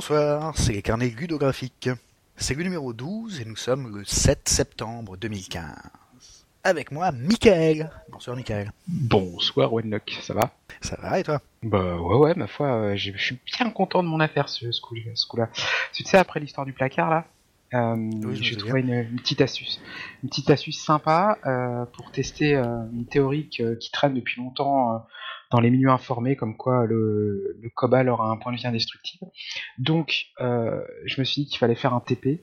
Bonsoir, c'est les carnets ludographiques. C'est le numéro 12 et nous sommes le 7 septembre 2015. Avec moi, Michael. Bonsoir, Michael. Bonsoir, Wenlock, ça va? Ça va et toi? Bah ouais, ouais, ma foi, euh, je suis bien content de mon affaire ce, ce coup- ce coup-là. Tu sais, après l'histoire du placard, là, euh, j'ai trouvé une, une petite astuce. Une petite astuce sympa euh, pour tester euh, une théorie que- qui traîne depuis longtemps dans les milieux informés, comme quoi le, le cobalt aura un point de vie indestructible. Donc, euh, je me suis dit qu'il fallait faire un TP.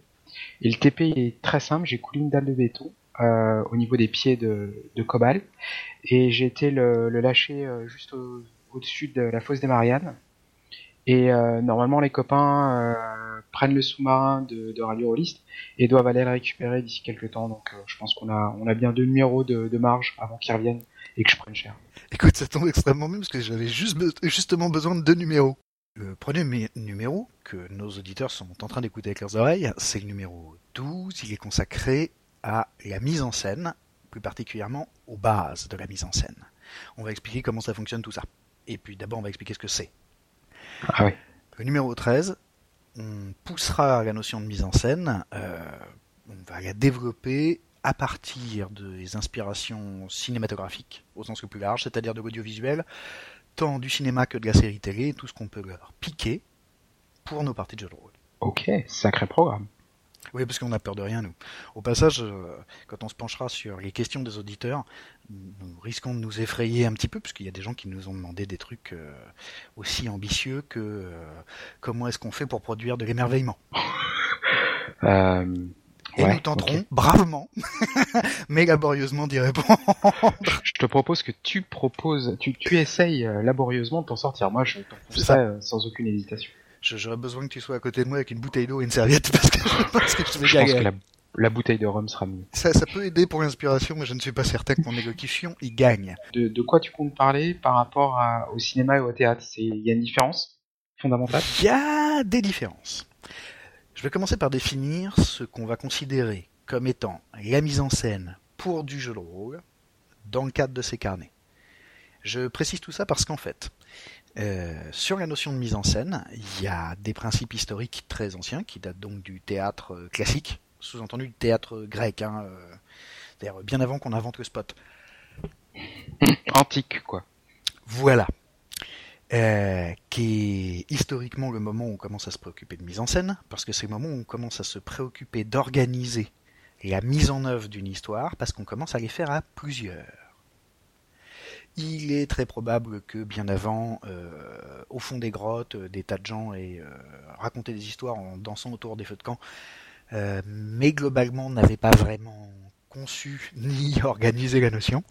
Et le TP est très simple, j'ai coulé une dalle de béton euh, au niveau des pieds de, de cobalt et j'ai été le, le lâcher euh, juste au- au-dessus de la fosse des Mariannes. Et normalement, les copains prennent le sous-marin de, de Radio Rollist et doivent aller le récupérer d'ici quelques temps. Donc, je pense qu'on a, on a bien deux numéros de, de marge avant qu'ils reviennent et que je prenne cher. Écoute, ça tombe extrêmement bien parce que j'avais juste be- justement besoin de deux numéros. Le premier mi- numéro que nos auditeurs sont en train d'écouter avec leurs oreilles, c'est le numéro 12. Il est consacré à la mise en scène, plus particulièrement aux bases de la mise en scène. On va expliquer comment ça fonctionne tout ça. Et puis d'abord, on va expliquer ce que c'est. Ah ouais. Le numéro 13, on poussera la notion de mise en scène, euh, on va la développer à partir des inspirations cinématographiques, au sens le plus large, c'est-à-dire de l'audiovisuel, tant du cinéma que de la série télé, tout ce qu'on peut leur piquer pour nos parties de jeux de rôle. Ok, sacré programme. Oui, parce qu'on n'a peur de rien, nous. Au passage, euh, quand on se penchera sur les questions des auditeurs, nous risquons de nous effrayer un petit peu, puisqu'il y a des gens qui nous ont demandé des trucs euh, aussi ambitieux que euh, comment est-ce qu'on fait pour produire de l'émerveillement. Euh, Et ouais, nous tenterons bravement, mais laborieusement d'y répondre. Je te propose que tu proposes, tu, tu essayes euh, laborieusement de t'en sortir. Moi, je t'en ça euh, sans aucune hésitation. J'aurais besoin que tu sois à côté de moi avec une bouteille d'eau et une serviette, parce que je pense que je vais Je pense que la, la bouteille de rhum sera mieux. Ça, ça peut aider pour l'inspiration, mais je ne suis pas certain que mon élocution y gagne. De, de quoi tu comptes parler par rapport à- au cinéma et au théâtre? C'est il y a une différence fondamentale? Il y a des différences. Je vais commencer par définir ce qu'on va considérer comme étant la mise en scène pour du jeu de rôle dans le cadre de ces carnets. Je précise tout ça parce qu'en fait, euh, sur la notion de mise en scène, il y a des principes historiques très anciens qui datent donc du théâtre euh, classique, sous-entendu du théâtre grec, hein, euh, c'est-à-dire bien avant qu'on invente le spot. Antique, quoi. Voilà. Euh, qui est historiquement le moment où on commence à se préoccuper de mise en scène, parce que c'est le moment où on commence à se préoccuper d'organiser la mise en œuvre d'une histoire, parce qu'on commence à les faire à plusieurs. Il est très probable que bien avant, euh, au fond des grottes, euh, des tas de gens aient raconté des histoires en dansant autour des feux de camp, mais globalement n'avaient pas vraiment conçu ni organisé la notion.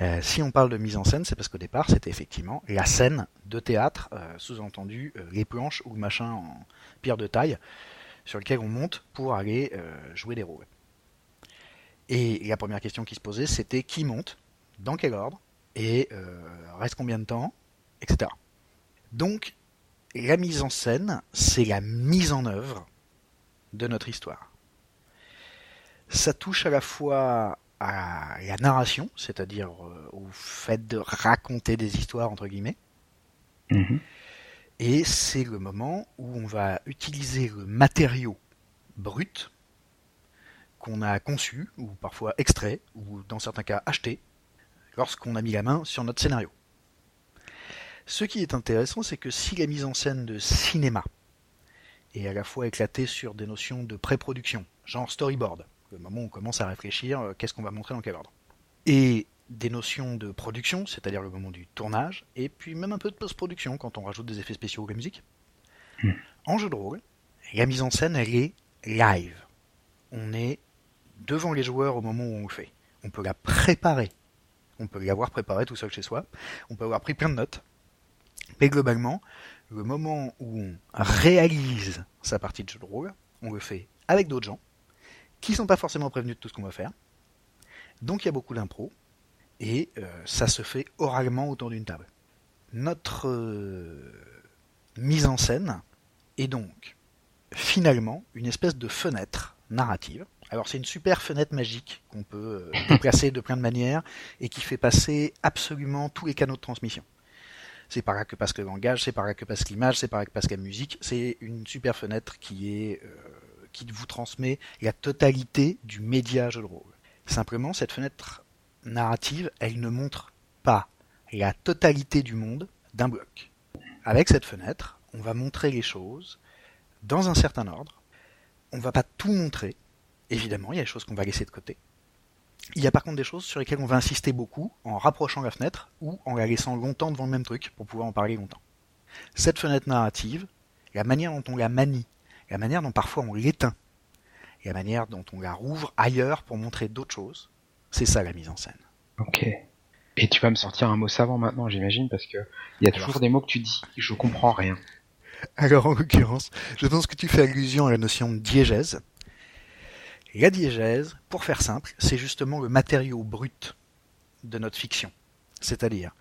Euh, si on parle de mise en scène, c'est parce qu'au départ, c'était effectivement la scène de théâtre, euh, sous-entendu euh, les planches ou machin en pierre de taille, sur lequel on monte pour aller jouer des rôles. Et la première question qui se posait, c'était qui monte, dans quel ordre, et reste combien de temps, etc. Donc, la mise en scène, c'est la mise en œuvre de notre histoire. Ça touche à la fois à la narration, c'est-à-dire euh, au fait de raconter des histoires entre guillemets, et c'est le moment où on va utiliser le matériau brut qu'on a conçu, ou parfois extrait, ou dans certains cas acheté, lorsqu'on a mis la main sur notre scénario. Ce qui est intéressant, c'est que si la mise en scène de cinéma est à la fois éclatée sur des notions de pré-production, genre storyboard, le moment où on commence à réfléchir euh, qu'est-ce qu'on va montrer dans quel ordre, et des notions de production, c'est-à-dire le moment du tournage, et puis même un peu de post-production quand on rajoute des effets spéciaux ou de la musique. Hmm. En jeu de rôle, la mise en scène, elle est live. On est devant les joueurs au moment où on le fait. On peut la préparer. On peut l'avoir préparée tout seul chez soi. On peut avoir pris plein de notes. Mais globalement, le moment où on réalise sa partie de jeu de rôle, on le fait avec d'autres gens qui sont pas forcément prévenus de tout ce qu'on va faire. Donc il y a beaucoup d'impro et euh, ça se fait oralement autour d'une table. Notre euh, mise en scène est donc finalement une espèce de fenêtre narrative. Alors c'est une super fenêtre magique qu'on peut euh, déplacer de plein de manières et qui fait passer absolument tous les canaux de transmission. c'est par là que passe le langage, c'est par là que passe l'image, c'est par là que passe la musique. C'est une super fenêtre qui est euh, qui vous transmet la totalité du média jeu de rôle. Simplement, cette fenêtre narrative, elle ne montre pas la totalité du monde d'un bloc. Avec cette fenêtre, on va montrer les choses dans un certain ordre. On va pas tout montrer. Évidemment, il y a des choses qu'on va laisser de côté. Il y a par contre des choses sur lesquelles on va insister beaucoup en rapprochant la fenêtre ou en la laissant longtemps devant le même truc pour pouvoir en parler longtemps. Cette fenêtre narrative, la manière dont on la manie, la manière dont parfois on l'éteint, la manière dont on la rouvre ailleurs pour montrer d'autres choses, c'est ça la mise en scène. Ok. Et tu vas me sortir un mot savant maintenant, j'imagine, parce que il y a toujours des mots que tu dis, je comprends rien. Alors en l'occurrence, je pense que tu fais allusion à la notion de diégèse. La diégèse, pour faire simple, c'est justement le matériau brut de notre fiction. C'est-à-dire,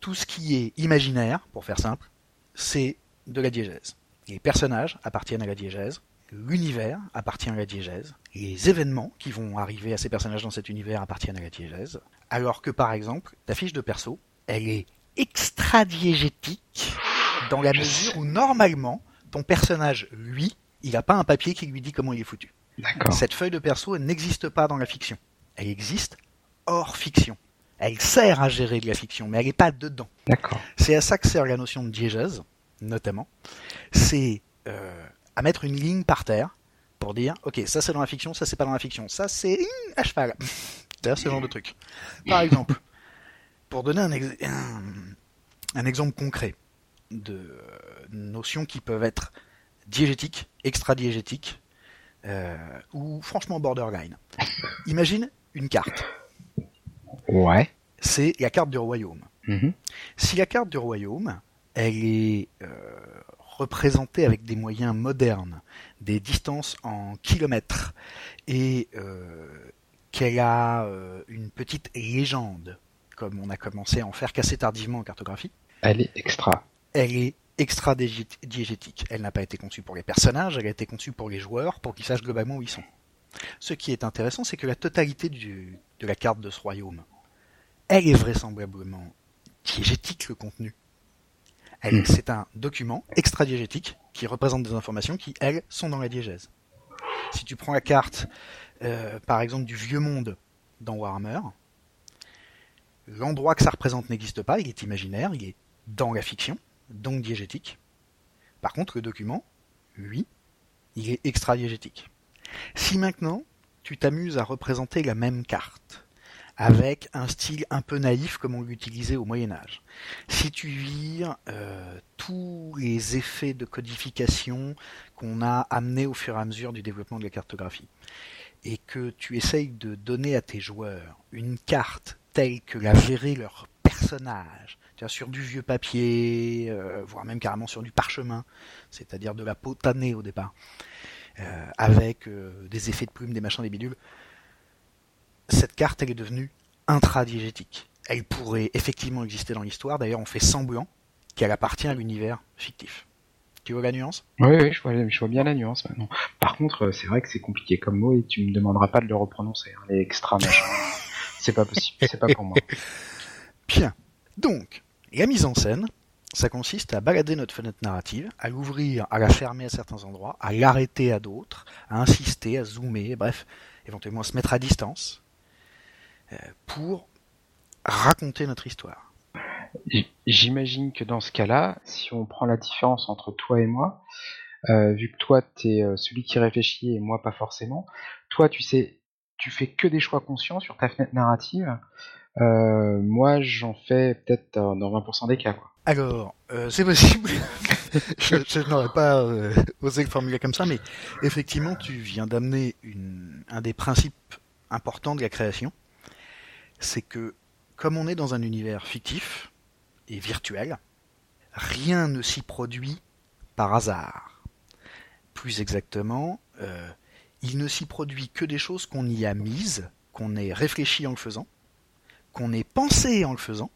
tout ce qui est imaginaire, pour faire simple, c'est de la diégèse. Les personnages appartiennent à la diégèse, l'univers appartient à la diégèse, les événements qui vont arriver à ces personnages dans cet univers appartiennent à la diégèse, alors que par exemple, ta fiche de perso, elle est extra-diégétique dans la mesure où normalement, ton personnage, lui, il n'a pas un papier qui lui dit comment il est foutu. Cette feuille de perso, elle n'existe pas dans la fiction. Elle existe hors fiction. Elle sert à gérer de la fiction, mais elle n'est pas dedans. C'est à ça que sert la notion de diégèse, notamment. C'est euh, à mettre une ligne par terre pour dire, ok, ça c'est dans la fiction, ça c'est pas dans la fiction, ça c'est à cheval. C'est ce genre de truc. Par exemple, pour donner un, un exemple concret de euh, notions qui peuvent être diégétiques, extra-diégétiques, euh, ou franchement borderline. Imagine une carte. Ouais. C'est la carte du royaume. Mm-hmm. Si la carte du royaume, elle est euh, représentée avec des moyens modernes, des distances en kilomètres, et euh, qu'elle a une petite légende, comme on a commencé à en faire qu'assez tardivement en cartographie. Elle est extra. Elle est extra-diégétique. Elle n'a pas été conçue pour les personnages, elle a été conçue pour les joueurs, pour qu'ils sachent globalement où ils sont. Ce qui est intéressant, c'est que la totalité de la carte de ce royaume, elle est vraisemblablement diégétique, le contenu. Hmm. C'est un document extra-diégétique qui représente des informations qui, elles, sont dans la diégèse. Si tu prends la carte, euh, par exemple, du vieux monde dans Warhammer, l'endroit que ça représente n'existe pas, il est imaginaire, il est dans la fiction donc diégétique. Par contre, le document, lui, il est extra-diégétique. Si maintenant, tu t'amuses à représenter la même carte, avec un style un peu naïf comme on l'utilisait au Moyen Âge. Si tu vires euh, tous les effets de codification qu'on a amenés au fur et à mesure du développement de la cartographie, et que tu essayes de donner à tes joueurs une carte telle que la verrait leur personnage, sur du vieux papier, euh, voire même carrément sur du parchemin, c'est-à-dire de la peau tannée au départ, euh, avec des effets de plumes, des machins, des bidules. Cette carte, elle est devenue intradiégétique. Elle pourrait effectivement exister dans l'histoire, d'ailleurs on fait semblant qu'elle appartient à l'univers fictif. Tu vois la nuance? Oui, oui, je vois, je vois bien la nuance maintenant. Par contre, c'est vrai que c'est compliqué comme mot et tu me demanderas pas de le reprononcer, hein, les extra machins. c'est pas possible, c'est pas pour moi. Bien. Donc, la mise en scène, ça consiste à balader notre fenêtre narrative, à l'ouvrir, à la fermer à certains endroits, à l'arrêter à d'autres, à insister, à zoomer, bref, éventuellement à se mettre à distance, euh, pour raconter notre histoire. J'imagine que dans ce cas-là, si on prend la différence entre toi et moi, euh, vu que toi tu es euh, celui qui réfléchit et moi pas forcément, toi tu sais, tu fais que des choix conscients sur ta fenêtre narrative, euh, moi, j'en fais peut-être dans 20% des cas. Quoi. Alors, euh, c'est possible. je, n'aurais pas euh, osé le formuler comme ça, mais effectivement, tu viens d'amener un des principes importants de la création. C'est que, comme on est dans un univers fictif et virtuel, rien ne s'y produit par hasard. Plus exactement, il ne s'y produit que des choses qu'on y a mises, qu'on ait réfléchi en le faisant, qu'on ait pensé en le faisant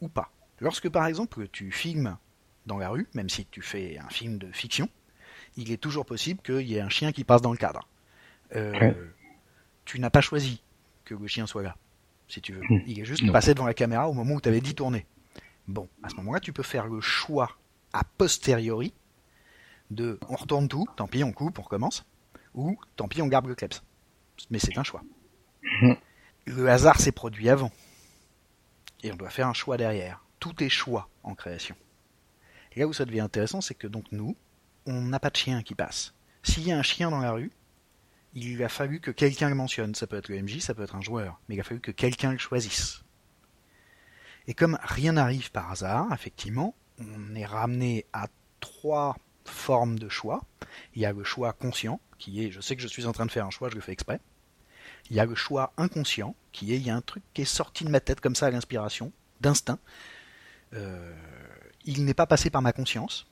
ou pas. Lorsque par exemple tu filmes dans la rue, même si tu fais un film de fiction, il est toujours possible qu'il y ait un chien qui passe dans le cadre. Euh, tu n'as pas choisi que le chien soit là, si tu veux. Hmm. Il est juste passé devant la caméra au moment où tu avais dit tourner. Bon, à ce moment-là, tu peux faire le choix a posteriori de on retourne tout, tant pis, on coupe, on recommence, ou tant pis, on garde le kleps. Mais c'est un choix. Mhm. Le hasard s'est produit avant. Et on doit faire un choix derrière. Tout est choix en création. Et là où ça devient intéressant, c'est que donc nous, on n'a pas de chien qui passe. S'il y a un chien dans la rue, il a fallu que quelqu'un le mentionne. Ça peut être le MJ, ça peut être un joueur, mais il a fallu que quelqu'un le choisisse. Et comme rien n'arrive par hasard, effectivement, on est ramené à trois formes de choix. Il y a le choix conscient, qui est je sais que je suis en train de faire un choix, je le fais exprès. Il y a le choix inconscient, qui est il y a un truc qui est sorti de ma tête comme ça à l'inspiration, d'instinct. Euh, il n'est pas passé par ma conscience,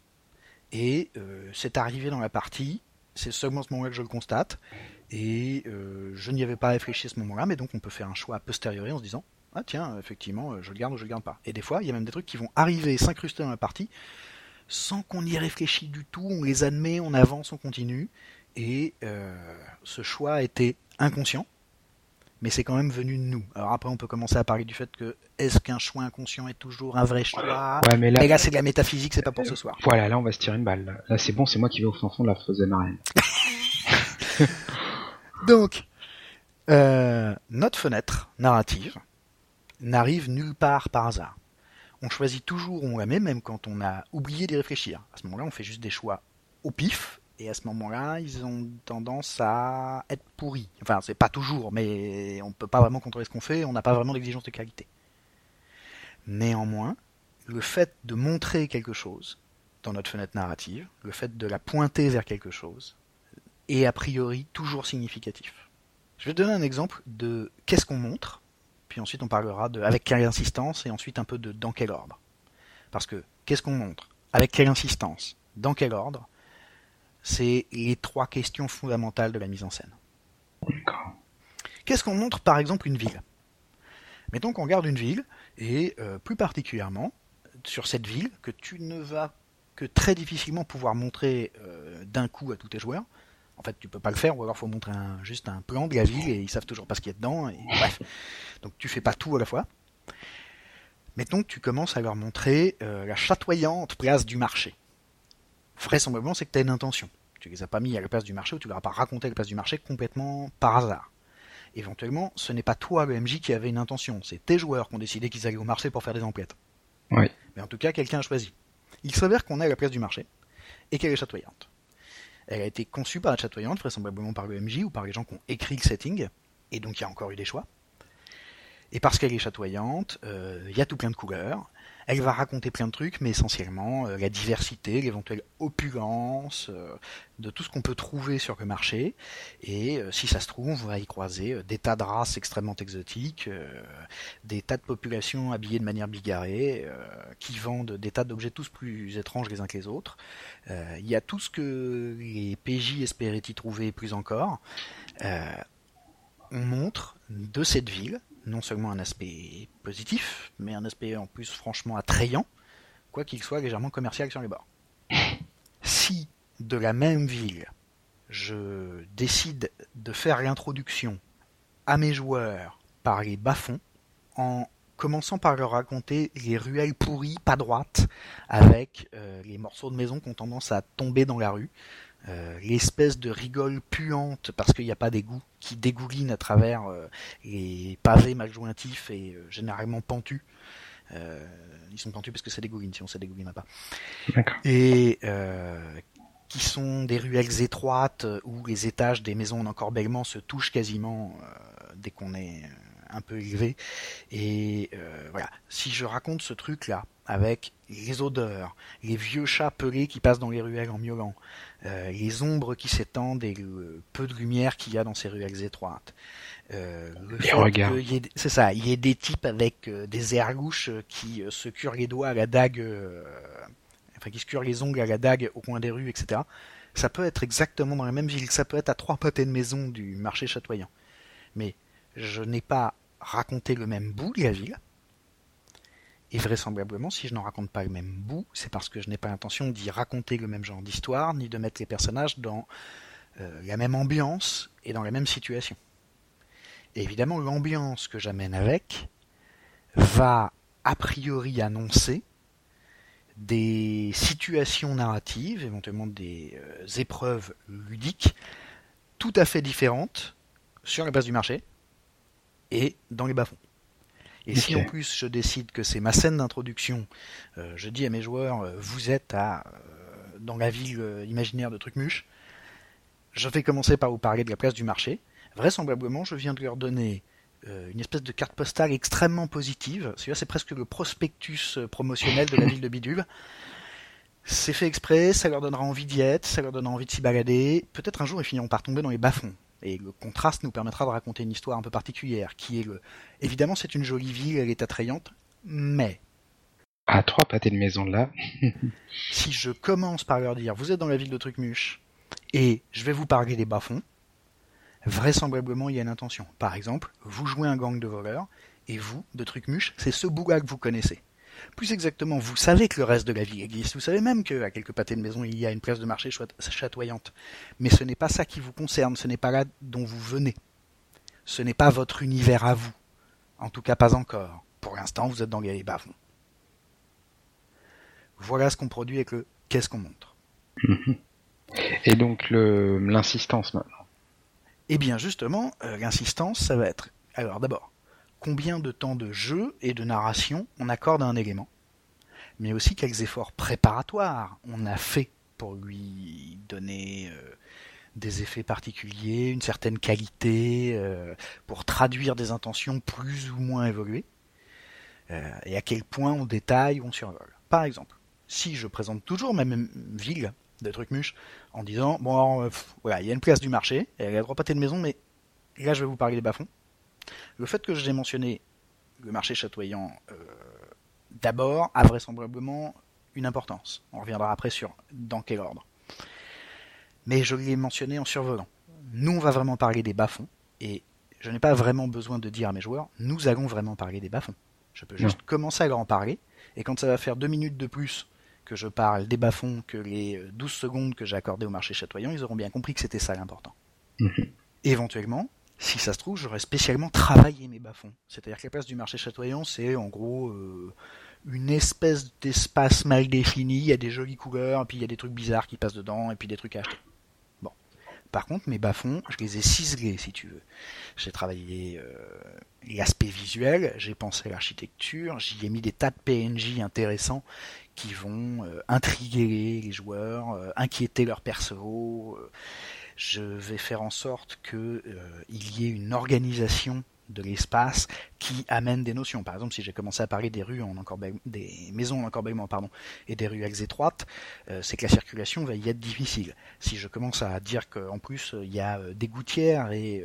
et euh, c'est arrivé dans la partie, c'est seulement ce moment-là que je le constate, et euh, je n'y avais pas réfléchi à ce moment-là, mais donc on peut faire un choix a posteriori en se disant ah tiens, effectivement, je le garde ou je le garde pas. Et des fois, il y a même des trucs qui vont arriver, s'incruster dans la partie, sans qu'on y réfléchisse du tout, on les admet, on avance, on continue, et euh, ce choix été inconscient, mais c'est quand même venu de nous. Alors après, on peut commencer à parler du fait que est-ce qu'un choix inconscient est toujours un vrai choix Ouais, mais là, Mais là, c'est de la métaphysique, c'est pas pour ce soir. voilà, là on va se tirer une balle. Là, Là, c'est bon, c'est moi qui vais au fin fond de la fosse de marraine. Donc, euh, notre fenêtre narrative n'arrive nulle part par hasard. On choisit toujours où on la met, même quand on a oublié d'y réfléchir. À ce moment-là, on fait juste des choix au pif, et à ce moment-là, ils ont tendance à être pourris. Enfin, c'est pas toujours, mais on peut pas vraiment contrôler ce qu'on fait, on n'a pas vraiment d'exigence de qualité. Néanmoins, le fait de montrer quelque chose dans notre fenêtre narrative, le fait de la pointer vers quelque chose, est a priori toujours significatif. Je vais te donner un exemple de qu'est-ce qu'on montre, puis ensuite on parlera de avec quelle insistance, et ensuite un peu de dans quel ordre. Parce que qu'est-ce qu'on montre, avec quelle insistance, dans quel ordre, c'est les trois questions fondamentales de la mise en scène. Qu'est-ce qu'on montre par exemple une ville? Mettons qu'on regarde une ville, et euh, plus particulièrement sur cette ville, que tu ne vas que très difficilement pouvoir montrer euh, d'un coup à tous tes joueurs. En fait, tu peux pas le faire, ou alors faut montrer un, juste un plan de la ville et ils savent toujours pas ce qu'il y a dedans. Et, bref, donc tu fais pas tout à la fois. Mettons que tu commences à leur montrer euh, la chatoyante place du marché. Vraisemblablement, c'est que tu as une intention. Tu les as pas mis à la place du marché ou tu leur as pas raconté la place du marché complètement par hasard. Éventuellement, ce n'est pas toi, le MJ, qui avait une intention. C'est tes joueurs qui ont décidé qu'ils allaient au marché pour faire des emplettes. Oui. Mais en tout cas, quelqu'un a choisi. Il s'avère qu'on est à la place du marché et qu'elle est chatoyante. Elle a été conçue par la chatoyante, vraisemblablement par le MJ ou par les gens qui ont écrit le setting, et donc il y a encore eu des choix. Et parce qu'elle est chatoyante, euh, il y a tout plein de couleurs. Elle va raconter plein de trucs, mais essentiellement euh, la diversité, l'éventuelle opulence euh, de tout ce qu'on peut trouver sur le marché. Et euh, si ça se trouve, on va y croiser des tas de races extrêmement exotiques, des tas de populations habillées de manière bigarrée, qui vendent des tas d'objets tous plus étranges les uns que les autres. Il y a tout ce que les PJ espéraient y trouver plus encore. On montre de cette ville non seulement un aspect positif, mais un aspect en plus franchement attrayant, quoi qu'il soit légèrement commercial sur les bords. Si de la même ville, je décide de faire l'introduction à mes joueurs par les bas-fonds, en commençant par leur raconter les ruelles pourries, pas droites, avec euh, les morceaux de maison qui ont tendance à tomber dans la rue, euh, l'espèce de rigole puante parce qu'il n'y a pas d'égout qui dégouline à travers euh, les pavés mal jointifs et euh, généralement pentus. Euh, ils sont pentus parce que ça dégouline, sinon ça dégouline pas. Et euh, qui sont des ruelles étroites euh, où les étages des maisons en encorbellement se touchent quasiment euh, dès qu'on est euh, un peu élevé. Et euh, voilà, si je raconte ce truc-là avec les odeurs, les vieux chats pelés qui passent dans les ruelles en miaulant, euh, les ombres qui s'étendent et le peu de lumière qu'il y a dans ces ruelles étroites. Euh, le fait C'est ça, il y ait des types avec euh, des airlouches euh, qui euh, se curent les doigts à la dague, euh, enfin qui se curent les ongles à la dague au coin des rues, etc. Ça peut être exactement dans la même ville, ça peut être à trois pâtés de maison du marché chatoyant. Mais je n'ai pas raconté le même bout de la ville. Et vraisemblablement, si je n'en raconte pas le même bout, c'est parce que je n'ai pas l'intention d'y raconter le même genre d'histoire, ni de mettre les personnages dans euh, la même ambiance et dans la même situation. Et évidemment, l'ambiance que j'amène avec va a priori annoncées des situations narratives, éventuellement des euh, épreuves ludiques, tout à fait différentes sur la base du marché et dans les bas-fonds. Et si en plus je décide que c'est ma scène d'introduction, euh, je dis à mes joueurs, euh, vous êtes à, dans la ville imaginaire de Trucmuche, je vais commencer par vous parler de la place du marché. Vraisemblablement, je viens de leur donner une espèce de carte postale extrêmement positive. Celui-là, c'est presque le prospectus promotionnel de la ville de Bidule. C'est fait exprès, ça leur donnera envie d'y être, ça leur donnera envie de s'y balader. Peut-être un jour ils finiront par tomber dans les bas-fonds. Et le contraste nous permettra de raconter une histoire un peu particulière, qui est le... Évidemment, c'est une jolie ville, elle est attrayante, mais... À trois pâtés de maison là. si je commence par leur dire, vous êtes dans la ville de Trucmuche, et je vais vous parler des bas-fonds, vraisemblablement il y a une intention. Par exemple, vous jouez un gang de voleurs, et vous, de Trucmuche, c'est ce bouga que vous connaissez. Plus exactement, vous savez que le reste de la ville existe. Vous savez même qu'à quelques pâtés de maison, il y a une place de marché chatoyante. Mais ce n'est pas ça qui vous concerne, ce n'est pas là dont vous venez. Ce n'est pas votre univers à vous. En tout cas, pas encore. Pour l'instant, vous êtes dans les bas Voilà ce qu'on produit avec le qu'est-ce qu'on montre. Et donc l'insistance maintenant? Eh bien justement, euh, l'insistance, ça va être. Alors d'abord, combien de temps de jeu et de narration on accorde à un élément, mais aussi quels efforts préparatoires on a fait pour lui donner euh, des effets particuliers, une certaine qualité, euh, pour traduire des intentions plus ou moins évoluées, euh, et à quel point on détaille ou on survole. Par exemple, si je présente toujours ma même ville de Trucmuche en disant bon voilà il y a une place du marché, elle a droit pâté de maison, mais là je vais vous parler des bas-fonds le fait que j'ai mentionné le marché chatoyant euh, d'abord a vraisemblablement une importance. On reviendra après sur dans quel ordre. Mais je l'ai mentionné en survolant. Nous, on va vraiment parler des bas-fonds, et je n'ai pas vraiment besoin de dire à mes joueurs, nous allons vraiment parler des bas-fonds. Je peux juste commencer à leur en parler, et quand ça va faire deux minutes de plus que je parle des bas-fonds que les 12 secondes que j'ai accordées au marché chatoyant, ils auront bien compris que c'était ça l'important. Mhm. Éventuellement, si ça se trouve, j'aurais spécialement travaillé mes bas-fonds. C'est-à-dire que la place du marché chatoyant, c'est en gros euh, une espèce d'espace mal défini, il y a des jolies couleurs, puis il y a des trucs bizarres qui passent dedans, et puis des trucs à acheter. Bon. Par contre, mes bas-fonds, je les ai ciselés, si tu veux. J'ai travaillé euh, l'aspect visuel, j'ai pensé à l'architecture, j'y ai mis des tas de PNJ intéressants qui vont euh, intriguer les joueurs, inquiéter leurs persos je vais faire en sorte qu'il euh, y ait une organisation de l'espace qui amène des notions. Par exemple, si j'ai commencé à parler des rues en des maisons en encorbellement pardon, et des rues étroites, euh, c'est que la circulation va y être difficile. Si je commence à dire qu'en plus il y a euh, des gouttières et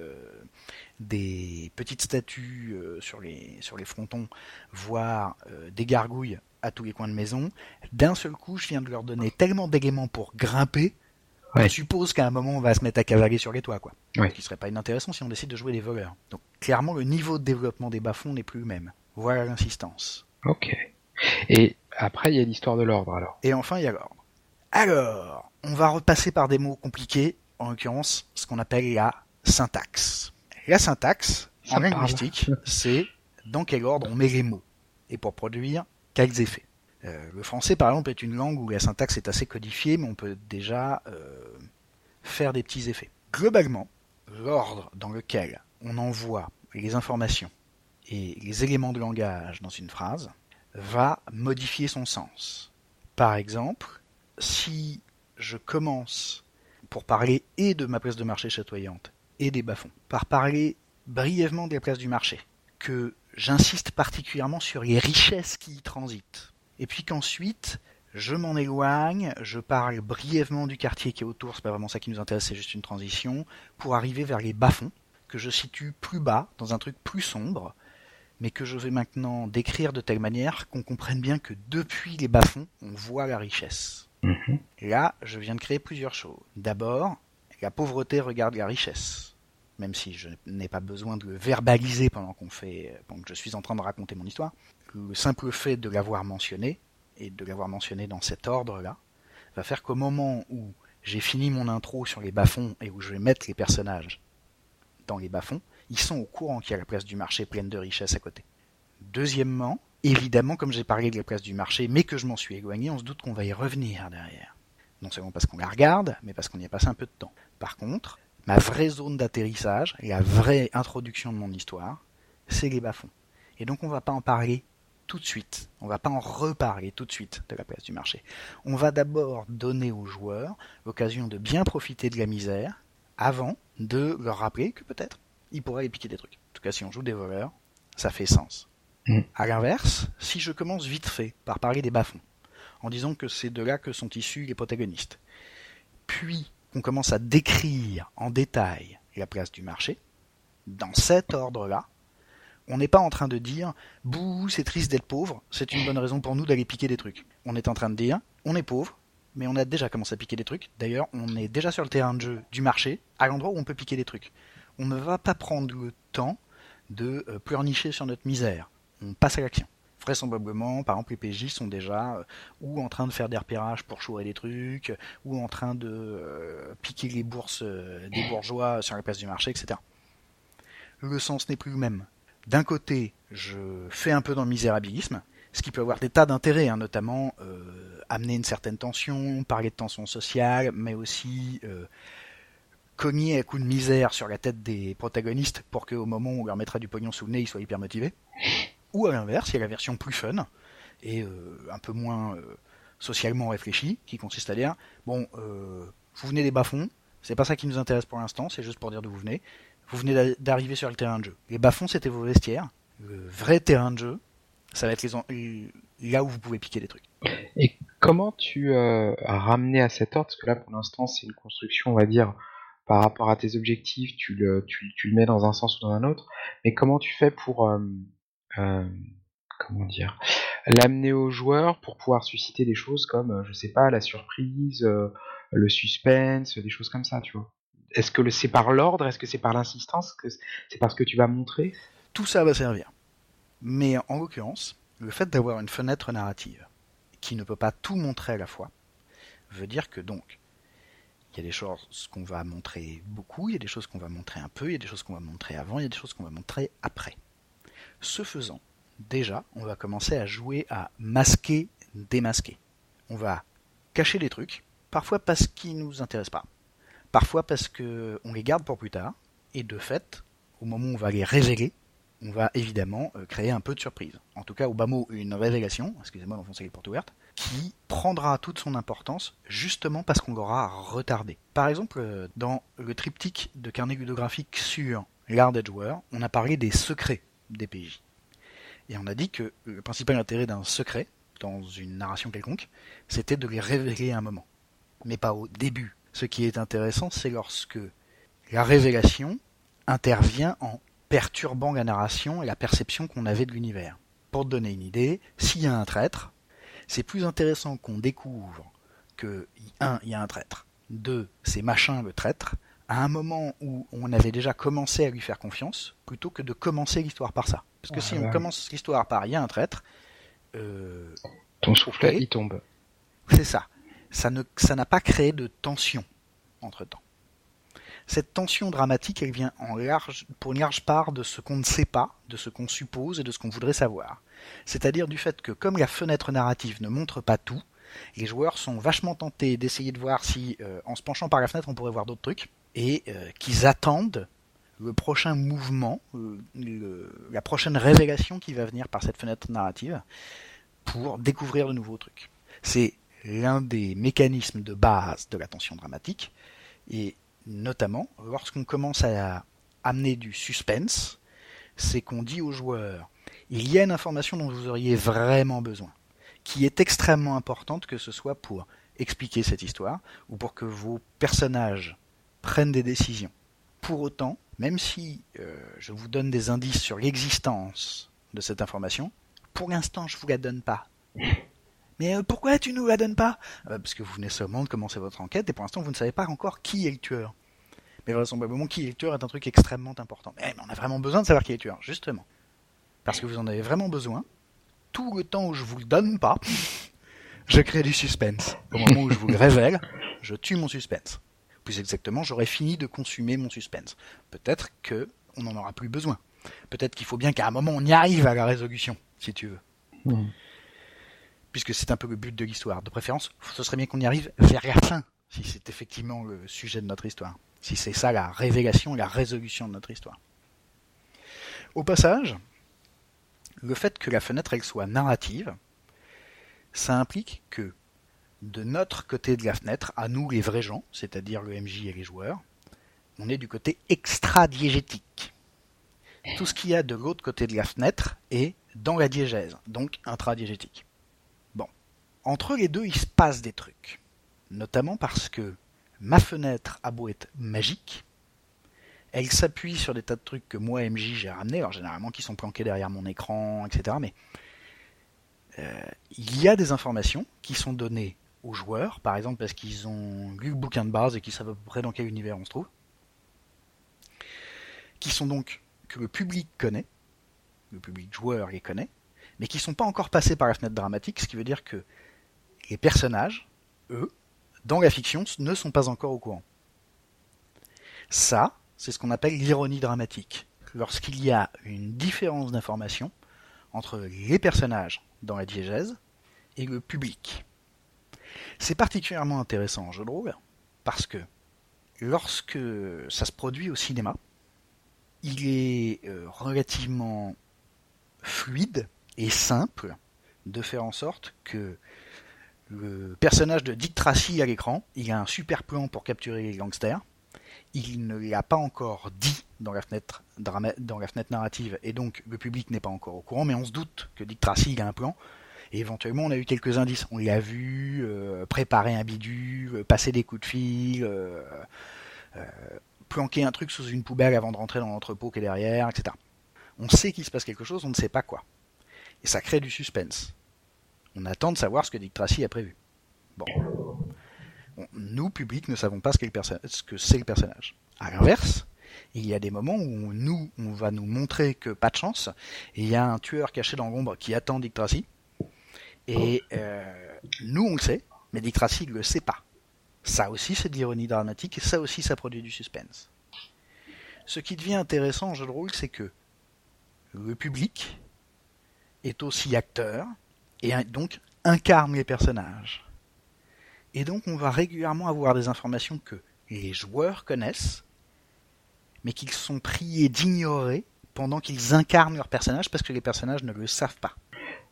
des petites statues sur les sur les frontons, voire des gargouilles à tous les coins de maison, d'un seul coup, je viens de leur donner tellement d'éléments pour grimper on suppose qu'à un moment on va se mettre à cavaler sur les toits, quoi. Ce qui serait pas inintéressant si on décide de jouer des voleurs. Donc clairement le niveau de développement des bas-fonds n'est plus le même. Voilà l'insistance. Ok. Et après il y a l'histoire de l'ordre alors. Et enfin il y a l'ordre. Alors, on va repasser par des mots compliqués, en l'occurrence ce qu'on appelle la syntaxe. La syntaxe, en linguistique, c'est dans quel ordre on met les mots, et pour produire quels effets. Euh, le français, par exemple, est une langue où la syntaxe est assez codifiée, mais on peut déjà euh, faire des petits effets. Globalement, l'ordre dans lequel on envoie les informations et les éléments de langage dans une phrase va modifier son sens. Par exemple, si je commence pour parler et de ma place de marché chatoyante et des bas-fonds, par parler brièvement des places du marché, que j'insiste particulièrement sur les richesses qui y transitent, et puis qu'ensuite je m'en éloigne, je parle brièvement du quartier qui est autour, c'est pas vraiment ça qui nous intéresse, c'est juste une transition, pour arriver vers les bas-fonds, que je situe plus bas, dans un truc plus sombre, mais que je vais maintenant décrire de telle manière qu'on comprenne bien que depuis les bas-fonds, on voit la richesse. Mhm. Là, je viens de créer plusieurs choses. D'abord, la pauvreté regarde la richesse. Même si je n'ai pas besoin de le verbaliser pendant qu'on fait, pendant que je suis en train de raconter mon histoire, le simple fait de l'avoir mentionné, et de l'avoir mentionné dans cet ordre-là, va faire qu'au moment où j'ai fini mon intro sur les bas-fonds et où je vais mettre les personnages dans les bas-fonds, ils sont au courant qu'il y a la place du marché pleine de richesses à côté. Deuxièmement, Évidemment, comme j'ai parlé de la place du marché, mais que je m'en suis éloigné, on se doute qu'on va y revenir derrière. Non seulement parce qu'on la regarde, mais parce qu'on y a passé un peu de temps. Par contre, ma vraie zone d'atterrissage, la vraie introduction de mon histoire, c'est les bas-fonds. Et donc on va pas en parler tout de suite. On va pas en reparler tout de suite de la place du marché. On va d'abord donner aux joueurs l'occasion de bien profiter de la misère avant de leur rappeler que peut-être ils pourraient aller piquer des trucs. En tout cas, si on joue des voleurs, ça fait sens. Mm. À l'inverse, si je commence vite fait par parler des bas-fonds, en disant que c'est de là que sont issus les protagonistes, puis qu'on commence à décrire en détail la place du marché, dans cet ordre-là, on n'est pas en train de dire bouh, c'est triste d'être pauvre, c'est une bonne raison pour nous d'aller piquer des trucs. On est en train de dire on est pauvre, mais on a déjà commencé à piquer des trucs. D'ailleurs, on est déjà sur le terrain de jeu du marché, à l'endroit où on peut piquer des trucs. On ne va pas prendre le temps de euh, pleurnicher sur notre misère. On passe à l'action. Vraisemblablement, par exemple, les PJ sont déjà euh, ou en train de faire des repérages pour chourer des trucs, ou en train de euh, piquer les bourses des bourgeois sur la place du marché, etc. Le sens n'est plus le même. D'un côté, je fais un peu dans le misérabilisme, ce qui peut avoir des tas d'intérêts, hein, notamment euh, amener une certaine tension, parler de tension sociale, mais aussi euh, cogner à coups de misère sur la tête des protagonistes pour qu'au moment où on leur mettra du pognon sous le nez, ils soient hyper motivés. Ou à l'inverse, il y a la version plus fun et euh, un peu moins socialement réfléchie, qui consiste à dire bon, vous venez des bas-fonds, c'est pas ça qui nous intéresse pour l'instant, c'est juste pour dire d'où vous venez. Vous venez d'a- d'arriver sur le terrain de jeu. Les bas-fonds, c'était vos vestiaires. Le vrai terrain de jeu, ça va être les en- là où vous pouvez piquer des trucs. Et comment tu euh, as ramené à cet ordre? Parce que là, pour l'instant, c'est une construction, on va dire, par rapport à tes objectifs, tu le, tu, tu le mets dans un sens ou dans un autre. Mais comment tu fais pour, euh, euh, comment dire, l'amener aux joueurs pour pouvoir susciter des choses comme, euh, je sais pas, la surprise, euh, le suspense, des choses comme ça, tu vois? Est-ce que c'est par l'ordre Est-ce que c'est par l'insistance c'est parce que tu vas montrer? Tout ça va servir. Mais en l'occurrence, le fait d'avoir une fenêtre narrative qui ne peut pas tout montrer à la fois veut dire que donc il y a des choses qu'on va montrer beaucoup, il y a des choses qu'on va montrer un peu, il y a des choses qu'on va montrer avant, il y a des choses qu'on va montrer après. Ce faisant, déjà, on va commencer à jouer à masquer, démasquer. On va cacher des trucs, parfois parce qu'ils nous intéressent pas, parfois parce que on les garde pour plus tard, et de fait, au moment où on va les révéler, on va évidemment euh, créer un peu de surprise. En tout cas, au bas mot, une révélation, excusez-moi d'enfoncer les portes ouvertes, qui prendra toute son importance justement parce qu'on l'aura retardé. Par exemple, dans le triptyque de carnet ludographique sur l'art des joueurs, on a parlé des secrets des PJ. Et on a dit que le principal intérêt d'un secret, dans une narration quelconque, c'était de les révéler à un moment, mais pas au début. Ce qui est intéressant, c'est lorsque la révélation intervient en perturbant la narration et la perception qu'on avait de l'univers. Pour te donner une idée, s'il y a un traître, c'est plus intéressant qu'on découvre que, un, il y a un traître, deux, c'est machin le traître, à un moment où on avait déjà commencé à lui faire confiance, plutôt que de commencer l'histoire par ça. Parce que Ouais, si on ouais. commence l'histoire par il y a un traître, euh, Ton soufflet, il tombe. c'est ça. Ça n'a pas créé de tension entre temps. Cette tension dramatique, elle vient en large, pour une large part de ce qu'on ne sait pas, de ce qu'on suppose et de ce qu'on voudrait savoir. C'est-à-dire du fait que comme la fenêtre narrative ne montre pas tout, les joueurs sont vachement tentés d'essayer de voir si, euh, en se penchant par la fenêtre, on pourrait voir d'autres trucs, et euh, qu'ils attendent le prochain mouvement, euh, la prochaine révélation qui va venir par cette fenêtre narrative pour découvrir de nouveaux trucs. C'est l'un des mécanismes de base de la tension dramatique, et notamment lorsqu'on commence à amener du suspense, c'est qu'on dit aux joueurs il y a une information dont vous auriez vraiment besoin, qui est extrêmement importante, que ce soit pour expliquer cette histoire ou pour que vos personnages prennent des décisions. Pour autant, même si euh, je vous donne des indices sur l'existence de cette information, pour l'instant je vous la donne pas. Mais euh, pourquoi tu nous la donnes pas? Euh, Parce que vous venez seulement de commencer votre enquête et pour l'instant vous ne savez pas encore qui est le tueur. Mais vraisemblablement qui est le tueur est un truc extrêmement important. Mais, on a vraiment besoin de savoir qui est le tueur, justement. Parce que vous en avez vraiment besoin. Tout le temps où je vous le donne pas, je crée du suspense. Au moment où je vous le révèle, je tue mon suspense. Plus exactement, j'aurai fini de consumer mon suspense. Peut-être que on n'en aura plus besoin. Peut-être qu'il faut bien qu'à un moment on y arrive à la résolution, si tu veux. Hmm. Puisque c'est un peu le but de l'histoire. De préférence, ce serait bien qu'on y arrive vers la fin, si c'est effectivement le sujet de notre histoire. Si c'est ça la révélation la résolution de notre histoire. Au passage, le fait que la fenêtre elle soit narrative, ça implique que de notre côté de la fenêtre, à nous les vrais gens, c'est-à-dire le MJ et les joueurs, on est du côté extra-diégétique. Tout ce qu'il y a de l'autre côté de la fenêtre est dans la diégèse, donc intradiégétique. Entre les deux, il se passe des trucs. Notamment parce que ma fenêtre a beau être magique, elle s'appuie sur des tas de trucs que moi, MJ, j'ai ramenés, alors généralement qui sont planqués derrière mon écran, etc. Mais euh, il y a des informations qui sont données aux joueurs, par exemple parce qu'ils ont lu le bouquin de base et qu'ils savent à peu près dans quel univers on se trouve, qui sont donc que le public connaît, le public joueur les connaît, mais qui ne sont pas encore passés par la fenêtre dramatique, ce qui veut dire que les personnages, eux, dans la fiction, ne sont pas encore au courant. Ça, c'est ce qu'on appelle l'ironie dramatique. Lorsqu'il y a une différence d'information entre les personnages dans la diégèse et le public. C'est particulièrement intéressant je trouve, parce que lorsque ça se produit au cinéma, il est euh, relativement fluide et simple de faire en sorte que le personnage de Dick Tracy à l'écran, il a un super plan pour capturer les gangsters. Il ne l'a pas encore dit dans la, fenêtre narrative et donc le public n'est pas encore au courant, mais on se doute que Dick Tracy il a un plan. Et éventuellement, on a eu quelques indices. On l'a vu euh, préparer un bidule, euh, passer des coups de fil, euh, planquer un truc sous une poubelle avant de rentrer dans l'entrepôt qui est derrière, etc. On sait qu'il se passe quelque chose, on ne sait pas quoi. Et ça crée du suspense. On attend de savoir ce que Dick Tracy a prévu. Bon. nous, public, ne savons pas ce, que c'est le personnage. À l'inverse, il y a des moments où nous, on va nous montrer que pas de chance, il y a un tueur caché dans l'ombre qui attend Dick Tracy, et euh, nous, on le sait, mais Dick Tracy ne le sait pas. Ça aussi, c'est de l'ironie dramatique, et ça aussi, ça produit du suspense. Ce qui devient intéressant en jeu de rôle, c'est que le public est aussi acteur, et donc incarne les personnages. Et donc on va régulièrement avoir des informations que les joueurs connaissent, mais qu'ils sont priés d'ignorer pendant qu'ils incarnent leurs personnages parce que les personnages ne le savent pas.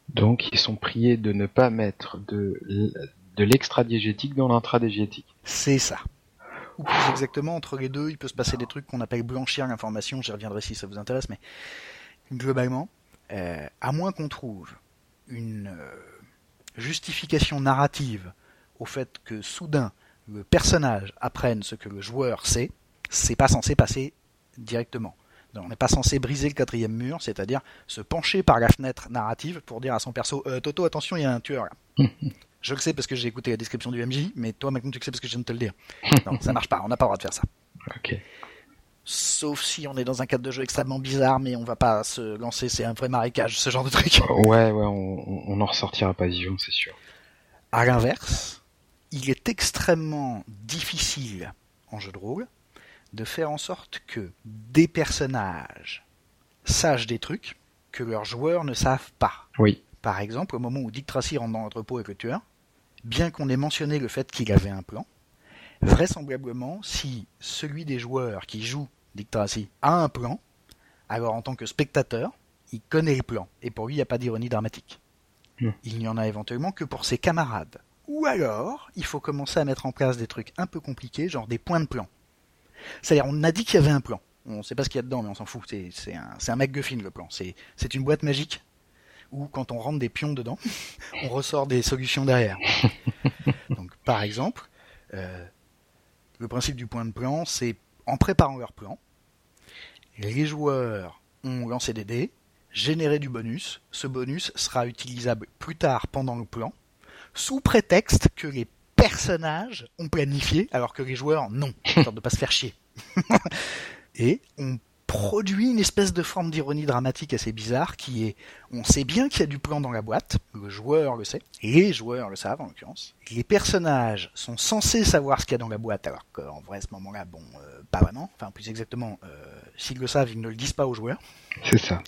Donc ils sont priés de ne pas mettre de, de l'extra-diégétique dans l'intra-diégétique. C'est ça. Ou plus exactement, entre les deux, il peut se passer des trucs qu'on appelle blanchir l'information, j'y reviendrai si ça vous intéresse, mais globalement, euh, à moins qu'on trouve une euh, justification narrative au fait que soudain le personnage apprenne ce que le joueur sait, c'est pas censé passer directement. on n'est pas censé briser le quatrième mur, c'est-à-dire se pencher par la fenêtre narrative pour dire à son perso euh, Toto, attention, il y a un tueur là. je le sais parce que j'ai écouté la description du MJ, mais toi maintenant tu le sais parce que je viens de te le dire. Non, ça marche pas, on n'a pas le droit de faire ça. Sauf si on est dans un cadre de jeu extrêmement bizarre, mais on va pas se lancer, c'est un vrai marécage, ce genre de truc. Ouais, ouais, on, on en ressortira pas vivant, c'est sûr. À l'inverse, il est extrêmement difficile en jeu de rôle de faire en sorte que des personnages sachent des trucs que leurs joueurs ne savent pas. Oui. Par exemple, au moment où Dick Tracy rentre dans l'entrepôt avec le tueur, bien qu'on ait mentionné le fait qu'il avait un plan, vraisemblablement, si celui des joueurs qui joue Dick Tracy a un plan, alors en tant que spectateur, il connaît le plan, et pour lui, il n'y a pas d'ironie dramatique. Il n'y en a éventuellement que pour ses camarades. Ou alors, il faut commencer à mettre en place des trucs un peu compliqués, genre des points de plan. C'est-à-dire, on a dit qu'il y avait un plan. On ne sait pas ce qu'il y a dedans, mais on s'en fout. C'est un, un MacGuffin, le plan. C'est une boîte magique où, quand on rentre des pions dedans, on ressort des solutions derrière. Donc, par exemple, euh, le principe du point de plan, c'est en préparant leur plan, les joueurs ont lancé des dés, généré du bonus. Ce bonus sera utilisable plus tard pendant le plan, sous prétexte que les personnages ont planifié, alors que les joueurs non, histoire de pas se faire chier. et on produit une espèce de forme d'ironie dramatique assez bizarre qui est on sait bien qu'il y a du plan dans la boîte, le joueur le sait, les joueurs le savent en l'occurrence. Les personnages sont censés savoir ce qu'il y a dans la boîte alors qu'en vrai à ce moment-là, bon, euh, pas vraiment. Enfin plus exactement, euh, s'ils le savent, ils ne le disent pas aux joueurs. C'est ça.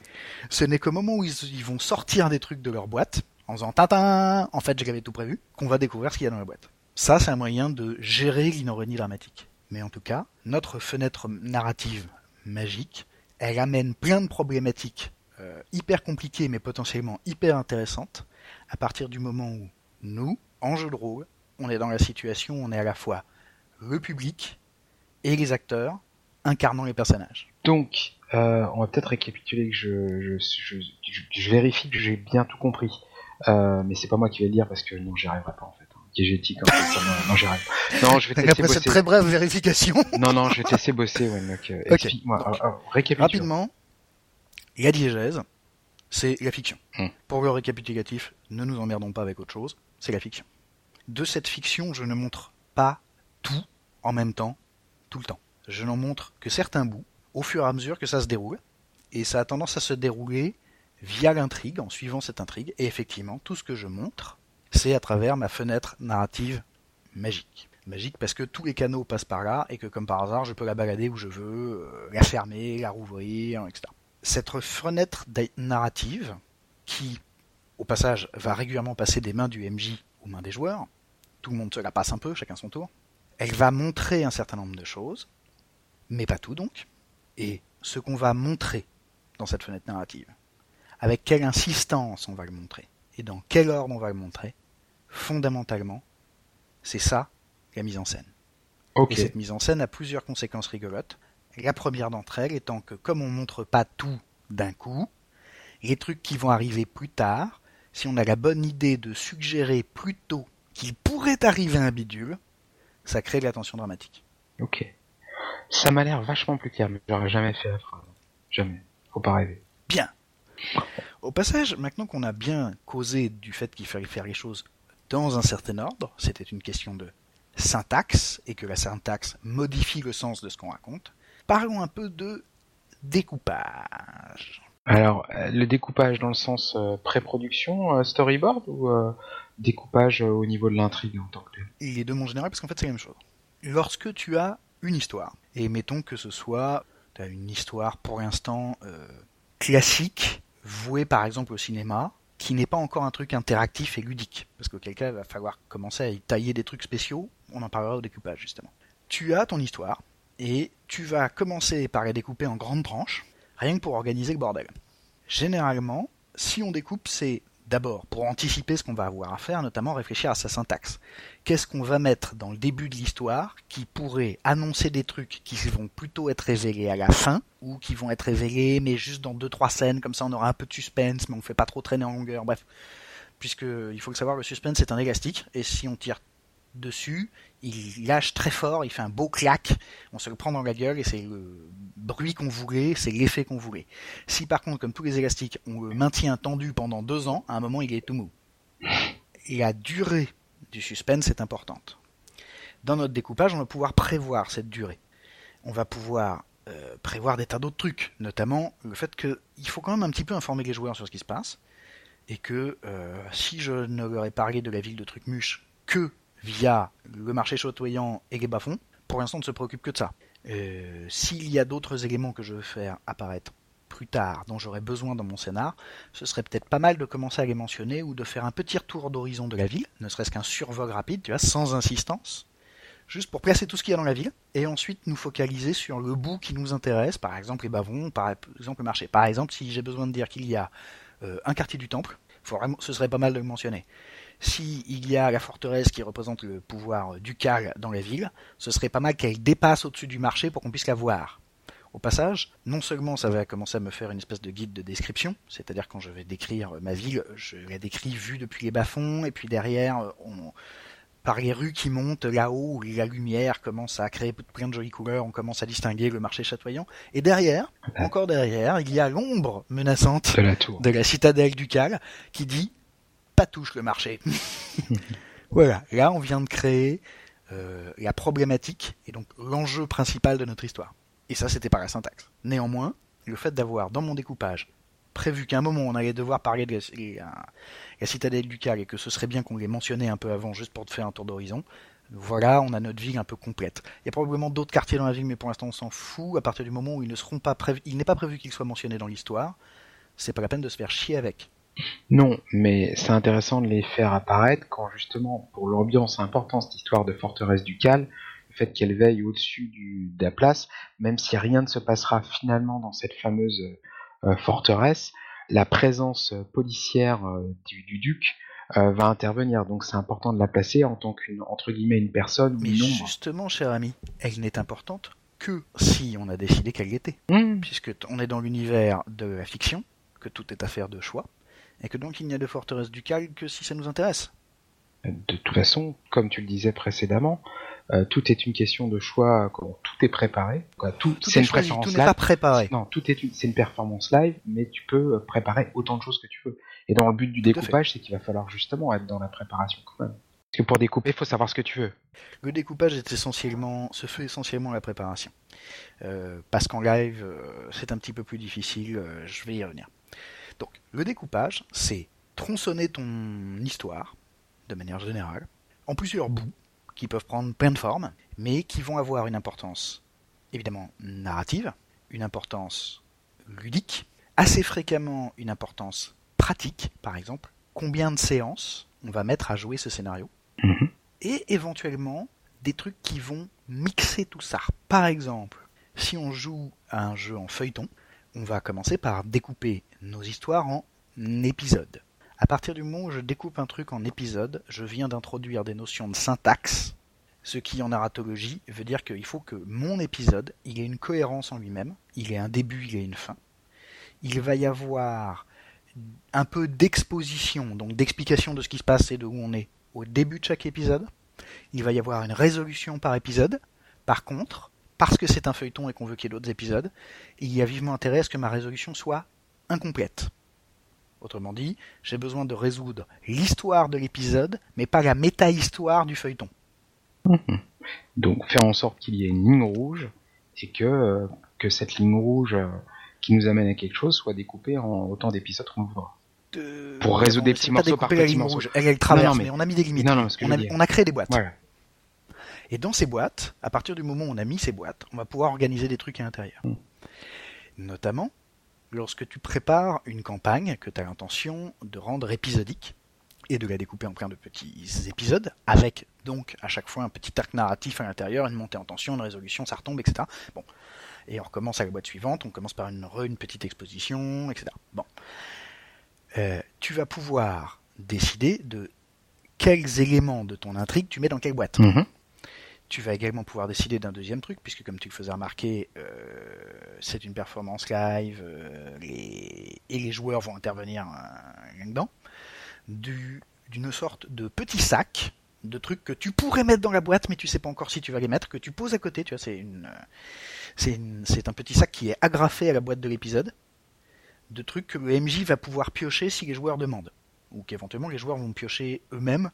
Ce n'est qu'au moment où ils, ils vont sortir des trucs de leur boîte, en faisant tintin, en fait j'avais tout prévu, qu'on va découvrir ce qu'il y a dans la boîte. Ça, c'est un moyen de gérer l'inoronie dramatique. Mais en tout cas, notre fenêtre narrative magique, elle amène plein de problématiques euh, hyper compliquées mais potentiellement hyper intéressantes à partir du moment où nous, en jeu de rôle, on est dans la situation où on est à la fois le public et les acteurs incarnant les personnages. Donc, euh, on va peut-être récapituler que je, je, je, je vérifie que j'ai bien tout compris. Euh, mais c'est pas moi qui vais le dire parce que non, j'y arriverai pas en fait. Diégétique, en fait, non, non j'y arrive. Non, je vais te laisser Après bosser. cette très brève vérification, Non, non, je vais te laisser bosser, ouais, donc, euh, Ok. explique-moi. Donc, Alors, alors, récapitule. rapidement, la diégèse, c'est la fiction. Hmm. Pour le récapitulatif, ne nous emmerdons pas avec autre chose, c'est la fiction. De cette fiction, je ne montre pas tout en même temps, tout le temps. Je n'en montre que certains bouts, au fur et à mesure que ça se déroule, et ça a tendance à se dérouler via l'intrigue, en suivant cette intrigue, et effectivement, tout ce que je montre, c'est à travers ma fenêtre narrative magique. Magique parce que tous les canaux passent par là, et que comme par hasard, je peux la balader où je veux, euh, la fermer, la rouvrir, etc. Cette fenêtre narrative, qui, au passage, va régulièrement passer des mains du MJ aux mains des joueurs, tout le monde se la passe un peu, chacun son tour, elle va montrer un certain nombre de choses, mais pas tout donc, et ce qu'on va montrer dans cette fenêtre narrative, avec quelle insistance on va le montrer, et dans quel ordre on va le montrer, fondamentalement, c'est ça la mise en scène. Et cette mise en scène a plusieurs conséquences rigolotes. La première d'entre elles étant que comme on montre pas tout d'un coup, les trucs qui vont arriver plus tard, si on a la bonne idée de suggérer plus tôt qu'il pourrait arriver un bidule, ça crée de la tension dramatique. Ok. Ça m'a l'air vachement plus clair, mais j'aurais jamais fait la phrase. Jamais. Faut pas rêver. Bien. Au passage, maintenant qu'on a bien causé du fait qu'il fallait faire les choses dans un certain ordre, c'était une question de syntaxe, et que la syntaxe modifie le sens de ce qu'on raconte, parlons un peu de découpage. Alors, euh, le découpage dans le sens euh, pré-production, euh, storyboard, ou découpage au niveau de l'intrigue en tant que tel Les deux, mon général, parce qu'en fait, c'est la même chose. Lorsque tu as une histoire, et mettons que ce soit une histoire pour l'instant euh, classique, vouée par exemple au cinéma, qui n'est pas encore un truc interactif et ludique, parce cas il va falloir commencer à y tailler des trucs spéciaux, on en parlera au découpage justement. Tu as ton histoire, et tu vas commencer par la découper en grandes tranches, rien que pour organiser le bordel. Généralement, si on découpe, c'est d'abord pour anticiper ce qu'on va avoir à faire, notamment réfléchir à sa syntaxe. Qu'est-ce qu'on va mettre dans le début de l'histoire qui pourrait annoncer des trucs qui vont plutôt être révélés à la fin ou qui vont être révélés mais juste dans deux trois scènes comme ça on aura un peu de suspense mais on fait pas trop traîner en longueur bref. Puisque il faut le savoir le suspense c'est un élastique et si on tire dessus il lâche très fort il fait un beau clac on se le prend dans la gueule et c'est le bruit qu'on voulait c'est l'effet qu'on voulait si par contre comme tous les élastiques on le maintient tendu pendant deux ans à un moment il est tout mou et la durée du suspense est importante. Dans notre découpage, on va pouvoir prévoir cette durée. On va pouvoir euh, prévoir des tas d'autres trucs, notamment le fait qu'il faut quand même un petit peu informer les joueurs sur ce qui se passe, et que euh, si je ne leur ai parlé de la ville de Trucmuche que via le marché chatoyant et les bas-fonds, pour l'instant on ne se préoccupe que de ça. Euh, S'il y a d'autres éléments que je veux faire apparaître plus tard, dont j'aurais besoin dans mon scénar, ce serait peut-être pas mal de commencer à les mentionner ou de faire un petit retour d'horizon de la ville, ne serait-ce qu'un survol rapide, tu vois, sans insistance, juste pour placer tout ce qu'il y a dans la ville, et ensuite nous focaliser sur le bout qui nous intéresse, par exemple les bavons, par exemple le marché. Par exemple, si j'ai besoin de dire qu'il y a euh, un quartier du temple, ce serait pas mal de le mentionner. Si il y a la forteresse qui représente le pouvoir ducal dans la ville, ce serait pas mal qu'elle dépasse au-dessus du marché pour qu'on puisse la voir. Au passage, non seulement ça va commencer à me faire une espèce de guide de description, c'est-à-dire quand je vais décrire ma ville, je la décris vue depuis les bas-fonds, et puis derrière, on, par les rues qui montent là-haut, où la lumière commence à créer plein de jolies couleurs, on commence à distinguer le marché chatoyant, et derrière, encore derrière, il y a l'ombre menaçante De la tour. de la citadelle ducale qui dit pas touche le marché. voilà, là on vient de créer euh, la problématique et donc l'enjeu principal de notre histoire. Et ça c'était par la syntaxe. Néanmoins, le fait d'avoir dans mon découpage prévu qu'à un moment on allait devoir parler de la, la, la citadelle ducale et que ce serait bien qu'on les mentionnait un peu avant juste pour te faire un tour d'horizon, Voilà, on a notre ville un peu complète. Il y a probablement d'autres quartiers dans la ville, mais pour l'instant on s'en fout. À partir du moment où ils ne seront pas prévus, il n'est pas prévu qu'ils soient mentionnés dans l'histoire, c'est pas la peine de se faire chier avec. Non, mais c'est intéressant de les faire apparaître quand justement, pour l'ambiance importante, cette histoire de forteresse du Cal, le fait qu'elle veille au-dessus du, de la place, même si rien ne se passera finalement dans cette fameuse euh, forteresse, la présence policière euh, du, du duc euh, va intervenir. Donc c'est important de la placer en tant qu'une entre guillemets une personne ou Mais une ombre. justement, cher ami, elle n'est importante que si on a décidé qu'elle l'était. Mmh. Puisque on est dans l'univers de la fiction, que tout est affaire de choix, et que donc il n'y a de forteresse du Cal que si ça nous intéresse. De toute façon, comme tu le disais précédemment, euh, tout est une question de choix. Quand tout est préparé, quoi, tout, Tout c'est est une choisi, préférence tout n'est live. pas préparé. Non, tout est une, c'est une performance live, mais tu peux euh, préparer autant de choses que tu veux. Et dans le but du Tout découpage, c'est qu'il va falloir justement être dans la préparation quand même. Parce que pour découper, il faut savoir ce que tu veux. Le découpage est essentiellement, se fait essentiellement la préparation. Euh, parce qu'en live, c'est un petit peu plus difficile, euh, je vais y revenir. Donc, le découpage, c'est tronçonner ton histoire, de manière générale, en plusieurs bouts, qui peuvent prendre plein de formes, mais qui vont avoir une importance, évidemment, narrative, une importance ludique, assez fréquemment une importance pratique, par exemple, combien de séances on va mettre à jouer ce scénario, Mhm. et éventuellement des trucs qui vont mixer tout ça. Par exemple, si on joue à un jeu en feuilleton, on va commencer par découper nos histoires en épisodes. À partir du moment où je découpe un truc en épisodes, je viens d'introduire des notions de syntaxe, ce qui en narratologie veut dire qu'il faut que mon épisode, il ait une cohérence en lui-même, il ait un début, il ait une fin. Il va y avoir un peu d'exposition, donc d'explication de ce qui se passe et de où on est au début de chaque épisode. Il va y avoir une résolution par épisode. Par contre, parce que c'est un feuilleton et qu'on veut qu'il y ait d'autres épisodes, il y a vivement intérêt à ce que ma résolution soit incomplète. Autrement dit, j'ai besoin de résoudre l'histoire de l'épisode, mais pas la méta-histoire du feuilleton. Donc faire en sorte qu'il y ait une ligne rouge et que, que cette ligne rouge euh, qui nous amène à quelque chose soit découpée en autant d'épisodes qu'on voudra. De- Pour résoudre des petits morceaux par petits ligne morceaux. rouge. Elle, elle traverse, Non, non, mais... mais- on a mis des limites. On, a, on créé des boîtes. Voilà. Et dans ces boîtes, à partir du moment où on a mis ces boîtes, on va pouvoir organiser des trucs à l'intérieur. Mm. Notamment, lorsque tu prépares une campagne que tu as l'intention de rendre épisodique et de la découper en plein de petits épisodes, avec donc à chaque fois un petit arc narratif à l'intérieur, une montée en tension, une résolution, ça retombe, etc. Bon. Et on recommence à la boîte suivante, on commence par une, re- une petite exposition, etc. Bon. Euh, tu vas pouvoir décider de quels éléments de ton intrigue tu mets dans quelle boîte. Mhm. Tu vas également pouvoir décider d'un deuxième truc, puisque comme tu le faisais remarquer, euh, c'est une performance live, euh, et les joueurs vont intervenir euh, là-dedans, du- d'une sorte de petit sac de trucs que tu pourrais mettre dans la boîte, mais tu sais pas encore si tu vas les mettre, que tu poses à côté, tu vois, c'est un petit sac qui est agrafé à la boîte de l'épisode, de trucs que le MJ va pouvoir piocher si les joueurs demandent, ou qu'éventuellement les joueurs vont piocher eux-mêmes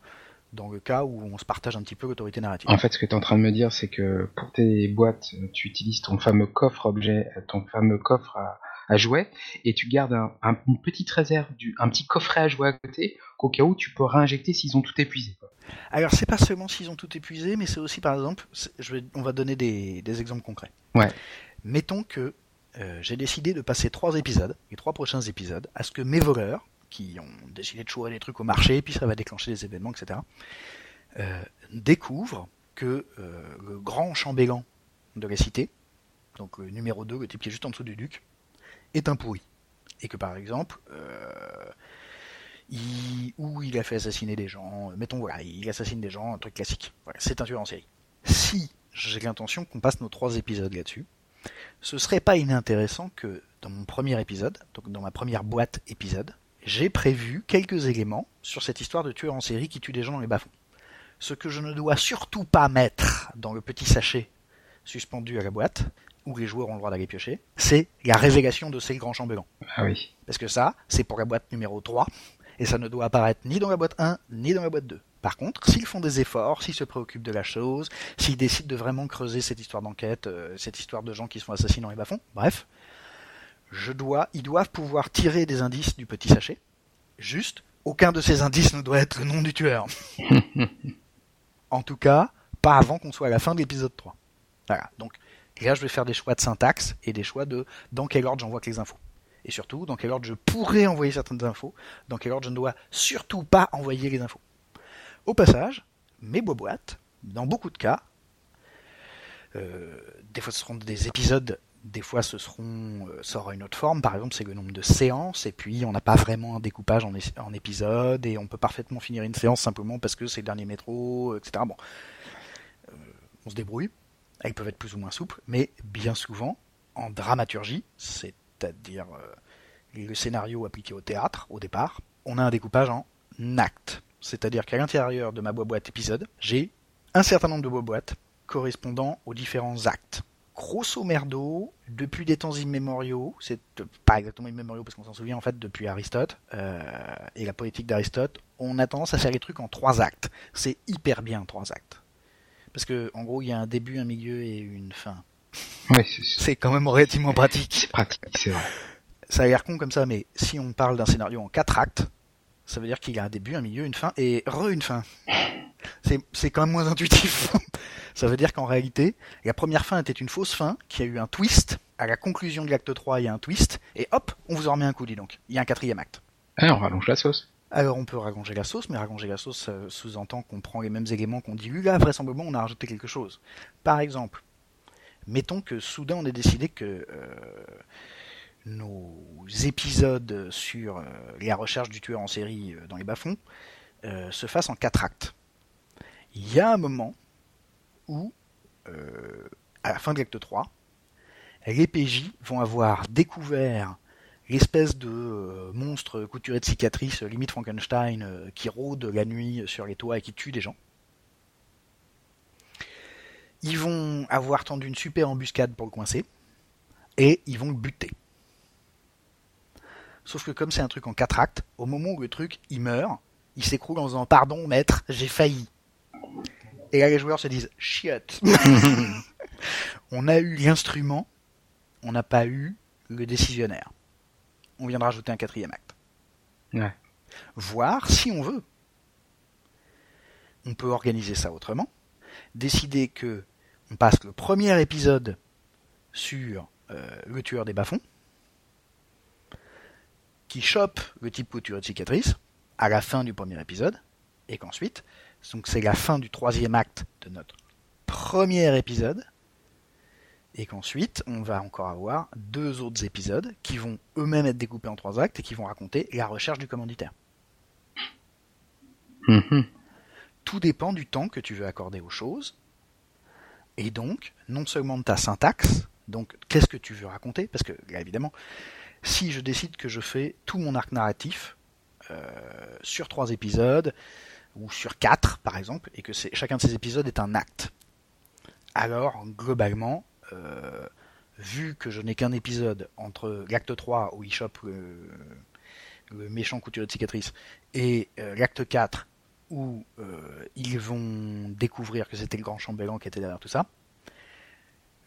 dans le cas où on se partage un petit peu l'autorité narrative. En fait, ce que tu es en train de me dire, c'est que pour tes boîtes, tu utilises ton fameux coffre objet, ton fameux coffre à, à jouets, et tu gardes un, un- une petite réserve, du, un petit coffret à jouets à côté, qu'au cas où tu peux réinjecter s'ils ont tout épuisé. quoi. Alors c'est pas seulement s'ils ont tout épuisé, mais c'est aussi par exemple, c'est- je vais, on va donner des, des exemples concrets. Ouais. Mettons que euh, j'ai décidé de passer trois épisodes, les trois prochains épisodes, à ce que mes voleurs, qui ont décidé de chourer des trucs au marché, puis ça va déclencher des événements, etc., euh, découvrent que euh, le grand chambellan de la cité, donc le numéro 2, le type qui est juste en dessous du duc, est un pourri. Et que par exemple, euh, il, a fait assassiner des gens, euh, mettons voilà, il assassine des gens, un truc classique. C'est un tueur en série. Si j'ai l'intention qu'on passe nos trois épisodes là-dessus, ce serait pas inintéressant que dans mon premier épisode, donc dans ma première boîte épisode, j'ai prévu quelques éléments sur cette histoire de tueur en série qui tue des gens dans les bas-fonds. Ce que je ne dois surtout pas mettre dans le petit sachet suspendu à la boîte, où les joueurs ont le droit d'aller piocher, c'est la révélation de ces grands chambellans. Ah oui. Parce que ça, c'est pour la boîte numéro 3, et ça ne doit apparaître ni dans la boîte 1, ni dans la boîte 2. Par contre, s'ils font des efforts, s'ils se préoccupent de la chose, s'ils décident de vraiment creuser cette histoire d'enquête, euh, cette histoire de gens qui se font assassiner dans les bas-fonds, bref, je dois, ils doivent pouvoir tirer des indices du petit sachet. Juste, aucun de ces indices ne doit être le nom du tueur. en tout cas, pas avant qu'on soit à la fin de l'épisode 3. Voilà. Donc là, je vais faire des choix de syntaxe et des choix de dans quel ordre j'envoie les infos. Et surtout, dans quel ordre je pourrais envoyer certaines infos, dans quel ordre je ne dois surtout pas envoyer les infos. Au passage, mes boîtes, dans beaucoup de cas, euh, des fois ce seront des épisodes, des fois ce seront, euh, ça aura une autre forme. Par exemple, c'est le nombre de séances, et puis on n'a pas vraiment un découpage en, épisodes, et on peut parfaitement finir une séance simplement parce que c'est le dernier métro, etc. Bon, euh, on se débrouille. Elles peuvent être plus ou moins souples, mais bien souvent, en dramaturgie, c'est-à-dire le scénario appliqué au théâtre au départ, on a un découpage en actes. C'est-à-dire qu'à l'intérieur de ma boîte épisode, j'ai un certain nombre de boîtes correspondant aux différents actes. Grosso merdo, depuis des temps immémoriaux, c'est pas exactement immémoriaux parce qu'on s'en souvient en fait depuis Aristote euh, et la politique d'Aristote, on a tendance à faire les trucs en trois actes. C'est hyper bien trois actes. Parce que en gros, il y a un début, un milieu et une fin. Ouais, c'est quand même relativement pratique. C'est pratique, c'est vrai. Ça a l'air con comme ça, mais si on parle d'un scénario en quatre actes, ça veut dire qu'il y a un début, un milieu, une fin et re une fin. C'est quand même moins intuitif. ça veut dire qu'en réalité, la première fin était une fausse fin, qui a eu un twist. À la conclusion de l'acte 3, il y a un twist, et hop, on vous en remet un coup, dis donc. Il y a un quatrième acte. Ah, on rallonge la sauce. Alors on peut rallonger la sauce, mais rallonger la sauce sous-entend qu'on prend les mêmes éléments qu'on dit là, vraisemblablement on a rajouté quelque chose. Par exemple, mettons que soudain on ait décidé que euh, nos épisodes sur euh, la recherche du tueur en série euh, dans les bas-fonds euh, se fassent en quatre actes. Il y a un moment où, à la fin de l'acte 3, les PJ vont avoir découvert l'espèce de monstre couturé de cicatrices, limite Frankenstein, qui rôde la nuit sur les toits et qui tue des gens. Ils vont avoir tendu une super embuscade pour le coincer, et ils vont le buter. Sauf que comme c'est un truc en quatre actes, au moment où le truc il meurt, il s'écroule en disant pardon maître, j'ai failli. Et là les joueurs se disent chiotte. on a eu l'instrument, on n'a pas eu le décisionnaire. On vient de rajouter un quatrième acte. Ouais. Voir si on veut. On peut organiser ça autrement. Décider que on passe le premier épisode sur euh, le tueur des bas-fonds qui chope le type couture de cicatrice à la fin du premier épisode, et qu'ensuite, donc c'est la fin du troisième acte de notre premier épisode, et qu'ensuite on va encore avoir deux autres épisodes qui vont eux-mêmes être découpés en trois actes et qui vont raconter la recherche du commanditaire. Mhm. Tout dépend du temps que tu veux accorder aux choses, et donc non seulement de ta syntaxe, donc qu'est-ce que tu veux raconter, parce que là évidemment si je décide que je fais tout mon arc narratif euh, sur trois épisodes, ou sur quatre par exemple, et que chacun de ces épisodes est un acte. Alors, globalement, euh, vu que je n'ai qu'un épisode entre l'acte 3 où il chope le, méchant couturier de cicatrice et euh, l'acte 4 où ils vont découvrir que c'était le grand chambellan qui était derrière tout ça,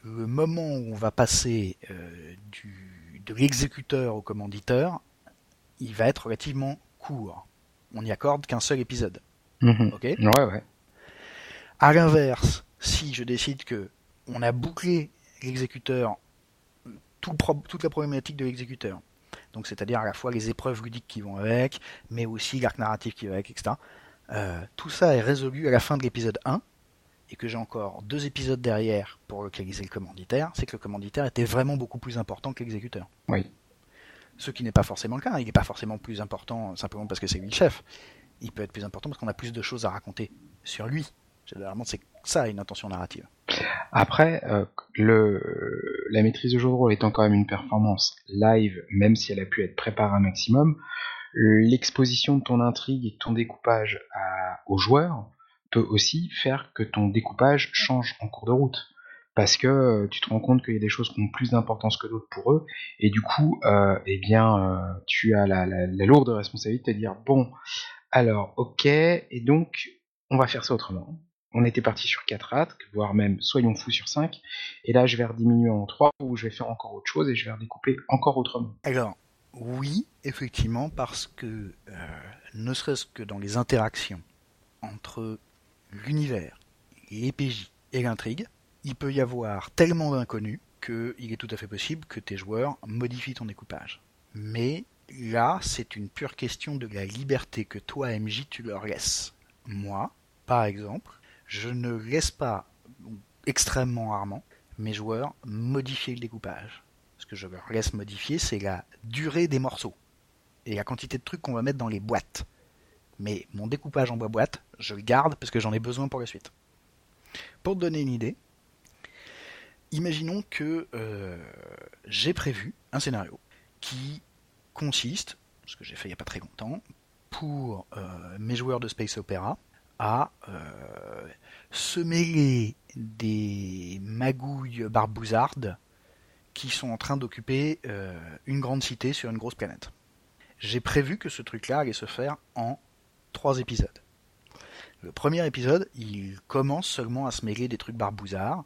le moment où on va passer de l'exécuteur au commanditeur, il va être relativement court. On n'y accorde qu'un seul épisode. Mhm. Ok Ouais, ouais. À l'inverse, si je décide que on a bouclé l'exécuteur, toute la problématique de l'exécuteur, donc c'est-à-dire à la fois les épreuves ludiques qui vont avec, mais aussi l'arc narratif qui va avec, etc. Euh, tout ça est résolu à la fin de l'épisode 1, et que j'ai encore deux épisodes derrière pour localiser le commanditaire, c'est que le commanditaire était vraiment beaucoup plus important que l'exécuteur. Oui. Ce qui n'est pas forcément le cas. Hein. Il n'est pas forcément plus important simplement parce que c'est lui le chef. Il peut être plus important parce qu'on a plus de choses à raconter sur lui. Généralement, c'est ça une intention narrative. Après, euh, la maîtrise de jeu de rôle étant quand même une performance live, même si elle a pu être préparée un maximum, l'exposition de ton intrigue et de ton découpage à, aux joueurs peut aussi faire que ton découpage change en cours de route. Parce que euh, tu te rends compte qu'il y a des choses qui ont plus d'importance que d'autres pour eux, et du coup, euh, eh bien, tu as la, lourde responsabilité de dire bon, alors, ok, et donc, on va faire ça autrement. On était parti sur 4 actes, voire même soyons fous sur 5, et là je vais rediminuer en 3, ou je vais faire encore autre chose et je vais redécouper encore autrement. Alors, oui, effectivement, parce que ne serait-ce que dans les interactions entre l'univers, les et l'intrigue, il peut y avoir tellement d'inconnus qu'il est tout à fait possible que tes joueurs modifient ton découpage. Mais là, c'est une pure question de la liberté que toi, MJ, tu leur laisses. Moi, par exemple, je ne laisse pas, extrêmement rarement, mes joueurs modifier le découpage. Ce que je leur laisse modifier, c'est la durée des morceaux et la quantité de trucs qu'on va mettre dans les boîtes. Mais mon découpage en bois-boîte, je le garde parce que j'en ai besoin pour la suite. Pour te donner une idée, imaginons que euh, j'ai prévu un scénario qui consiste, ce que j'ai fait il n'y a pas très longtemps, pour euh, mes joueurs de Space Opera, à euh, se mêler des magouilles barbouzardes qui sont en train d'occuper une grande cité sur une grosse planète. J'ai prévu que ce truc-là allait se faire en trois épisodes. Le premier épisode, il commence seulement à se mêler des trucs barbouzards.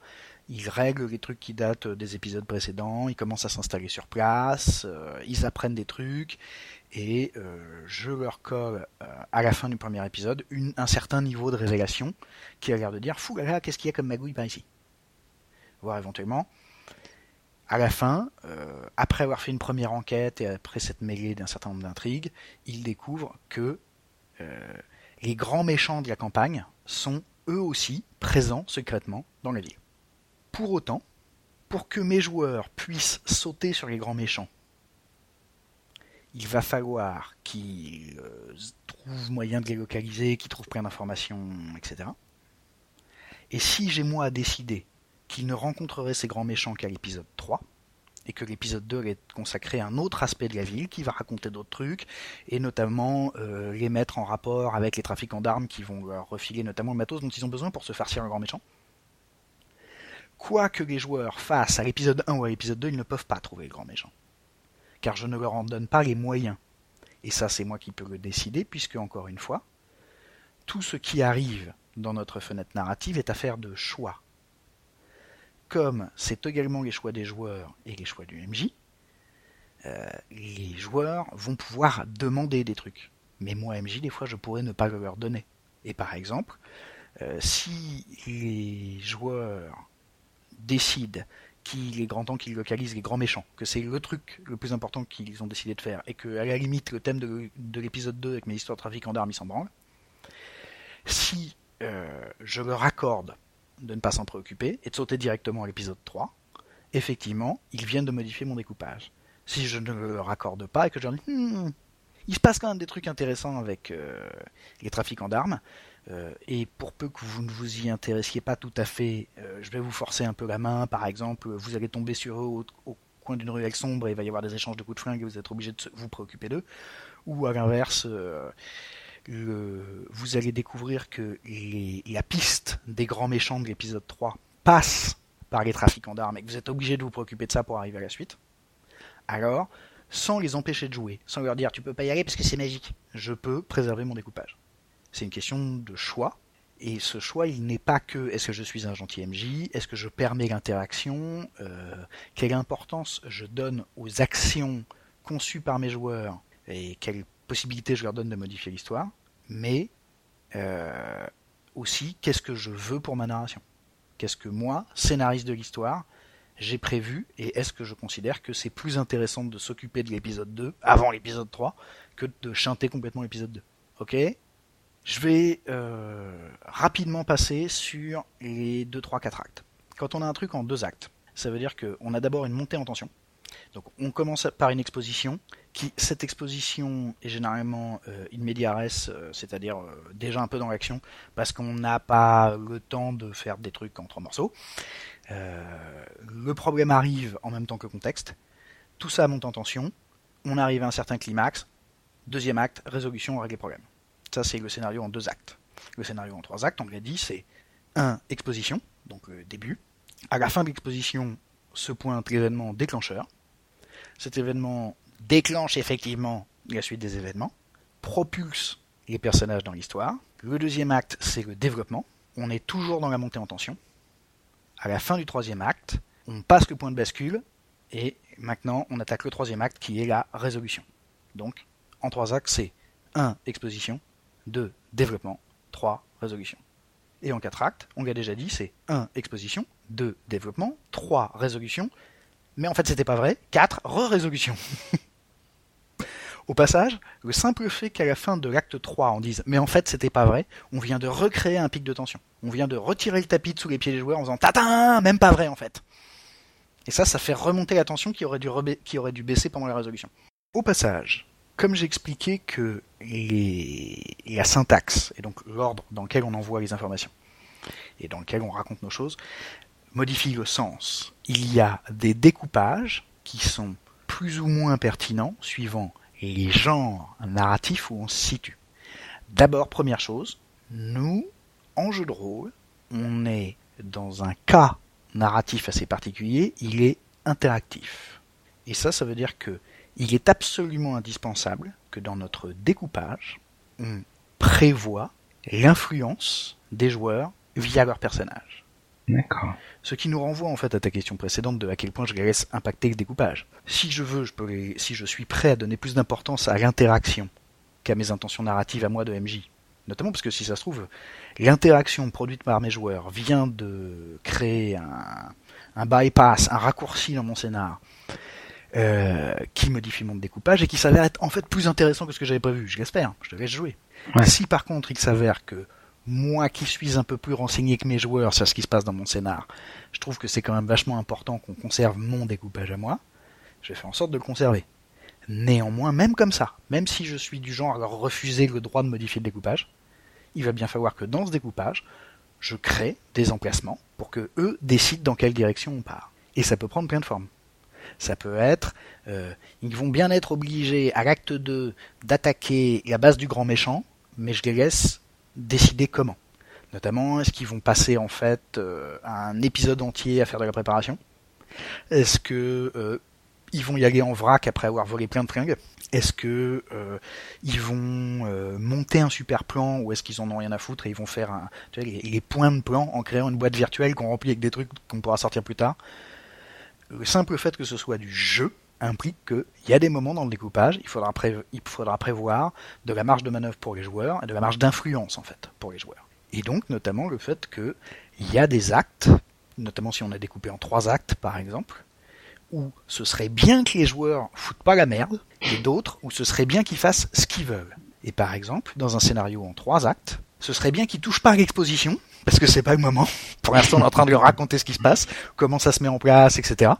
Il règle les trucs qui datent des épisodes précédents. Il commence à s'installer sur place. Euh, ils apprennent des trucs. Et euh, je leur colle euh, à la fin du premier épisode un certain niveau de révélation qui a l'air de dire Fou là là, qu'est-ce qu'il y a comme magouille par ici? Voire éventuellement, à la fin, après avoir fait une première enquête et après s'être mêlé d'un certain nombre d'intrigues, ils découvrent que les grands méchants de la campagne sont eux aussi présents secrètement dans la ville. Pour autant, pour que mes joueurs puissent sauter sur les grands méchants, il va falloir qu'ils euh, trouvent moyen de les localiser, qu'ils trouvent plein d'informations, etc. Et si j'ai moi à décider qu'ils ne rencontreraient ces grands méchants qu'à l'épisode 3, et que l'épisode 2 est consacré à un autre aspect de la ville qui va raconter d'autres trucs et notamment euh, les mettre en rapport avec les trafiquants d'armes qui vont leur refiler notamment le matos dont ils ont besoin pour se farcir un grand méchant. Quoi que les joueurs fassent à l'épisode 1 ou à l'épisode 2, ils ne peuvent pas trouver le grand méchant. Car je ne leur en donne pas les moyens. Et ça, c'est moi qui peux le décider, puisque, encore une fois, tout ce qui arrive dans notre fenêtre narrative est affaire de choix comme c'est également les choix des joueurs et les choix du MJ, euh, les joueurs vont pouvoir demander des trucs. Mais moi, MJ, des fois, je pourrais ne pas le leur donner. Et par exemple, euh, si les joueurs décident qu'il est grand temps qu'ils localisent les grands méchants, que c'est le truc le plus important qu'ils ont décidé de faire, et que la limite le thème de, l'épisode 2 avec mes histoires de trafic en armes, ils s'en branlent, si euh, je leur accorde de ne pas s'en préoccuper et de sauter directement à l'épisode 3, effectivement, ils viennent de modifier mon découpage. Si je ne le raccorde pas et que je leur dis, hmm, il se passe quand même des trucs intéressants avec euh, les trafiquants d'armes, euh, et pour peu que vous ne vous y intéressiez pas tout à fait, euh, je vais vous forcer un peu la main, par exemple, vous allez tomber sur eux au, coin d'une ruelle sombre et il va y avoir des échanges de coups de flingue et vous êtes obligé de vous préoccuper d'eux, ou à l'inverse, vous allez découvrir que la piste des grands méchants de l'épisode 3 passe par les trafiquants d'armes et que vous êtes obligé de vous préoccuper de ça pour arriver à la suite, alors, sans les empêcher de jouer, sans leur dire tu peux pas y aller parce que c'est magique, je peux préserver mon découpage. C'est une question de choix, et ce choix, il n'est pas que est-ce que je suis un gentil MJ, est-ce que je permets l'interaction, euh, quelle importance je donne aux actions conçues par mes joueurs et quelle possibilité je leur donne de modifier l'histoire, mais euh, aussi qu'est-ce que je veux pour ma narration? Qu'est-ce que moi, scénariste de l'histoire, j'ai prévu et est-ce que je considère que c'est plus intéressant de s'occuper de l'épisode 2 avant l'épisode 3 que de chanter complètement l'épisode 2. Ok? Je vais euh, rapidement passer sur les 2, 3, 4 actes. Quand on a un truc en deux actes, ça veut dire qu'on a d'abord une montée en tension. Donc on commence par une exposition qui, cette exposition est généralement euh, in euh, c'est-à-dire euh, déjà un peu dans l'action, parce qu'on n'a pas le temps de faire des trucs en trois morceaux. le problème arrive en même temps que le contexte. Tout ça monte en tension. On arrive à un certain climax. Deuxième acte, résolution, règle les problèmes. Ça, c'est le scénario en deux actes. Le scénario en trois actes, on l'a dit, c'est un exposition, donc le début. À la fin de l'exposition se pointe l'événement déclencheur. Cet événement déclenche effectivement la suite des événements, propulse les personnages dans l'histoire. Le deuxième acte, c'est le développement. On est toujours dans la montée en tension. À la fin du troisième acte, on passe le point de bascule et maintenant on attaque le troisième acte qui est la résolution. Donc, en trois actes, c'est 1. Exposition, 2. Développement, 3. Résolution. Et en quatre actes, on l'a déjà dit, c'est 1. Exposition, 2. Développement, 3. Résolution, mais en fait c'était pas vrai, 4. Re-résolution. Au passage, le simple fait qu'à la fin de l'acte 3 on dise mais en fait c'était pas vrai, on vient de recréer un pic de tension. On vient de retirer le tapis de sous les pieds des joueurs en faisant tatin, même pas vrai en fait. Et ça, ça fait remonter la tension qui aurait dû, qui aurait dû baisser pendant la résolution. Au passage, comme j'expliquais que la syntaxe, et donc l'ordre dans lequel on envoie les informations, et dans lequel on raconte nos choses, modifie le sens. Il y a des découpages qui sont plus ou moins pertinents suivant les genres narratifs où on se situe. D'abord, première chose, nous, en jeu de rôle, on est dans un cas narratif assez particulier, il est interactif. Et ça, ça veut dire que il est absolument indispensable que dans notre découpage, on prévoit l'influence des joueurs via leur personnage. D'accord. Ce qui nous renvoie en fait à ta question précédente de à quel point je les laisse impacter le découpage. Si je veux, je peux si je suis prêt à donner plus d'importance à l'interaction qu'à mes intentions narratives à moi de MJ, notamment parce que si ça se trouve, l'interaction produite par mes joueurs vient de créer un, un bypass, un raccourci dans mon scénar euh, qui modifie mon découpage et qui s'avère être en fait plus intéressant que ce que j'avais prévu. Je l'espère, je te laisse jouer. Si par contre il s'avère que moi qui suis un peu plus renseigné que mes joueurs sur ce qui se passe dans mon scénar, je trouve que c'est quand même vachement important qu'on conserve mon découpage à moi, je vais faire en sorte de le conserver. Néanmoins, même comme ça, même si je suis du genre à leur refuser le droit de modifier le découpage, il va bien falloir que dans ce découpage, je crée des emplacements pour que eux décident dans quelle direction on part. Et ça peut prendre plein de formes. Ça peut être, euh, ils vont bien être obligés à l'acte 2 d'attaquer la base du grand méchant, mais je les laisse décider comment. Notamment, est-ce qu'ils vont passer en fait euh, un épisode entier à faire de la préparation? Est-ce que euh, ils vont y aller en vrac après avoir volé plein de fringues? Est-ce que vont monter un super plan ou est-ce qu'ils en ont rien à foutre et ils vont faire un, tu les, points de plan en créant une boîte virtuelle qu'on remplit avec des trucs qu'on pourra sortir plus tard? Le simple fait que ce soit du jeu implique qu'il y a des moments dans le découpage, il faudra, prévoir de la marge de manœuvre pour les joueurs et de la marge d'influence en fait pour les joueurs. Et donc notamment le fait qu'il y a des actes, notamment si on a découpé en trois actes par exemple, où ce serait bien que les joueurs foutent pas la merde, et d'autres où ce serait bien qu'ils fassent ce qu'ils veulent. Et par exemple, dans un scénario en trois actes, ce serait bien qu'ils touchent pas l'exposition, parce que c'est pas le moment. Pour l'instant, on est en train de leur raconter ce qui se passe, comment ça se met en place, etc.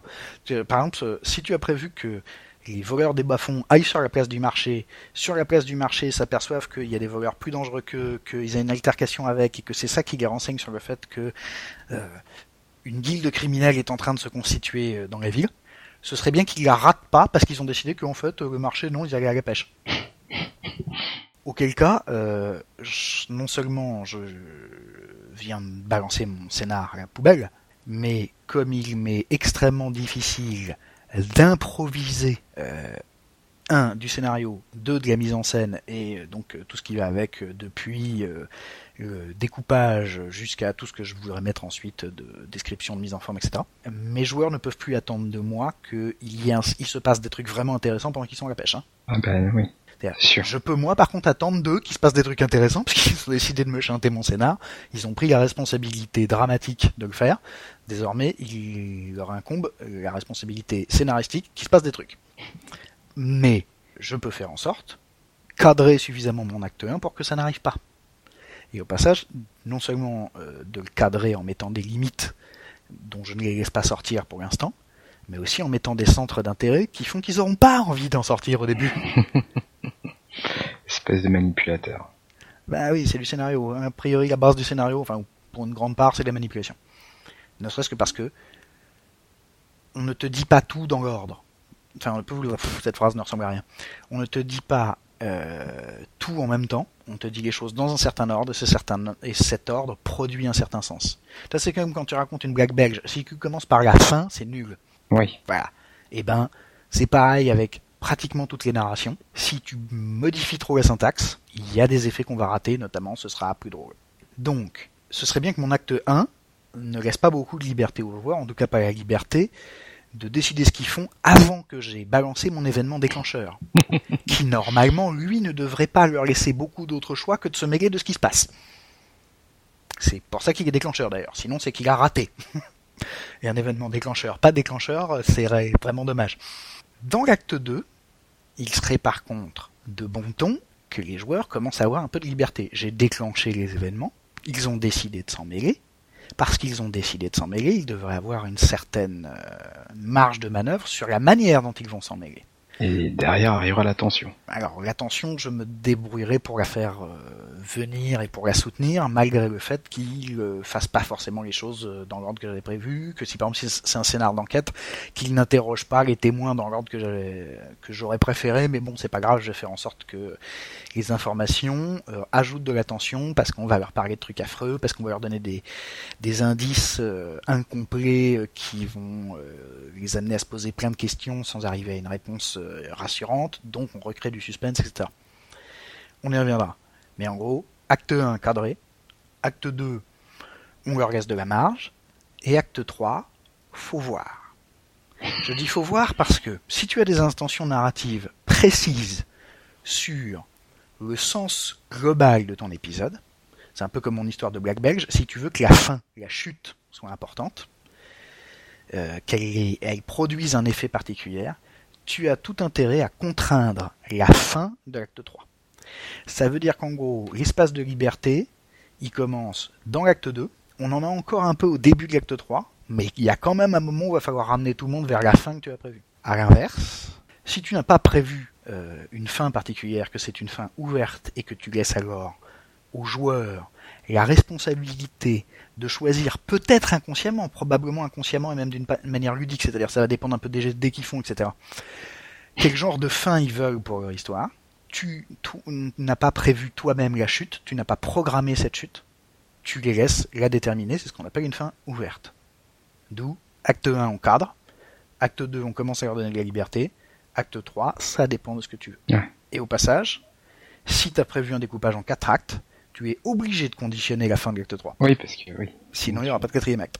Par exemple, euh, si tu as prévu que les voleurs des bas-fonds aillent sur la place du marché, sur la place du marché s'aperçoivent qu'il y a des voleurs plus dangereux qu'eux, qu'ils ont une altercation avec, et que c'est ça qui les renseigne sur le fait que euh, une guilde criminelle est en train de se constituer euh, dans la ville, ce serait bien qu'ils la ratent pas parce qu'ils ont décidé qu'en fait le marché non, ils allaient à la pêche. Auquel cas, euh, non seulement je viens de balancer mon scénar à la poubelle, mais comme il m'est extrêmement difficile d'improviser euh, un du scénario, deux de la mise en scène et euh, donc tout ce qui va avec depuis le découpage jusqu'à tout ce que je voudrais mettre ensuite de description de mise en forme, etc. Mes joueurs ne peuvent plus attendre de moi qu'il y il se passe des trucs vraiment intéressants pendant qu'ils sont à la pêche. Hein. Ah ben oui. Je peux moi par contre attendre d'eux qu'il se passe des trucs intéressants parce qu'ils ont décidé de me chanter mon scénar. Ils ont pris la responsabilité dramatique de le faire. Désormais, il leur incombe la responsabilité scénaristique qu'il se passe des trucs. Mais je peux faire en sorte cadrer suffisamment mon acte 1 pour que ça n'arrive pas. Et au passage, non seulement euh, de le cadrer en mettant des limites dont je ne les laisse pas sortir pour l'instant, mais aussi en mettant des centres d'intérêt qui font qu'ils n'auront pas envie d'en sortir au début. Espèce de manipulateur. Bah oui, c'est du scénario. A priori, la base du scénario, enfin, pour une grande part, c'est la manipulation. Ne serait-ce que parce que on ne te dit pas tout dans l'ordre. Enfin, cette phrase ne ressemble à rien. On ne te dit pas euh, tout en même temps. On te dit les choses dans un certain ordre, certain, et cet ordre produit un certain sens. Ça, c'est comme quand tu racontes une blague belge. Si tu commences par la fin, c'est nul. Oui. Voilà. Et eh ben, c'est pareil avec pratiquement toutes les narrations. Si tu modifies trop la syntaxe, il y a des effets qu'on va rater, notamment ce sera plus drôle. Donc, ce serait bien que mon acte 1 ne laisse pas beaucoup de liberté aux joueurs, en tout cas pas la liberté de décider ce qu'ils font avant que j'ai balancé mon événement déclencheur, qui normalement, lui, ne devrait pas leur laisser beaucoup d'autres choix que de se mêler de ce qui se passe. C'est pour ça qu'il est déclencheur d'ailleurs. Sinon, c'est qu'il a raté. Et un événement déclencheur, pas déclencheur, c'est vraiment dommage. Dans l'acte 2, il serait par contre de bon ton que les joueurs commencent à avoir un peu de liberté. J'ai déclenché les événements, ils ont décidé de s'en mêler. Parce qu'ils ont décidé de s'en mêler, ils devraient avoir une certaine euh, marge de manœuvre sur la manière dont ils vont s'en mêler. Et derrière arrivera la tension. Alors la tension, je me débrouillerai pour la faire euh, venir et pour la soutenir, malgré le fait qu'il ne fasse pas forcément les choses euh, dans l'ordre que j'avais prévu, que si par exemple c'est un scénar d'enquête, qu'il n'interroge pas les témoins dans l'ordre que j'aurais préféré, mais bon c'est pas grave, je vais faire en sorte que les informations euh, ajoutent de la tension parce qu'on va leur parler de trucs affreux, parce qu'on va leur donner des, indices incomplets qui vont les amener à se poser plein de questions sans arriver à une réponse rassurante, donc on recrée du suspense, etc. On y reviendra. Mais en gros, acte 1 cadré, acte 2 on leur laisse de la marge, et acte 3, faut voir. Je dis faut voir parce que si tu as des intentions narratives précises sur le sens global de ton épisode, c'est un peu comme mon histoire de Black Belge, si tu veux que la fin, la chute soit importante, euh, qu'elle produise un effet particulier, tu as tout intérêt à contraindre la fin de l'acte 3. Ça veut dire qu'en gros, l'espace de liberté, il commence dans l'acte 2, on en a encore un peu au début de l'acte 3, mais il y a quand même un moment où il va falloir ramener tout le monde vers la fin que tu as prévue. À l'inverse, si tu n'as pas prévu euh, une fin particulière, que c'est une fin ouverte et que tu laisses alors aux joueurs la responsabilité de choisir peut-être inconsciemment, probablement inconsciemment et même d'une manière ludique, c'est-à-dire ça va dépendre un peu des gestes qu'ils font, etc. Quel genre de fin ils veulent pour leur histoire? Tu, n'as pas prévu toi-même la chute, tu n'as pas programmé cette chute, tu les laisses la déterminer, c'est ce qu'on appelle une fin ouverte. D'où acte 1 on cadre, acte 2 on commence à leur donner de la liberté, acte 3 ça dépend de ce que tu veux. Et au passage, si tu as prévu un découpage en 4 actes, tu es obligé de conditionner la fin de l'acte 3. Oui, parce que oui. Sinon, il n'y aura pas de quatrième acte.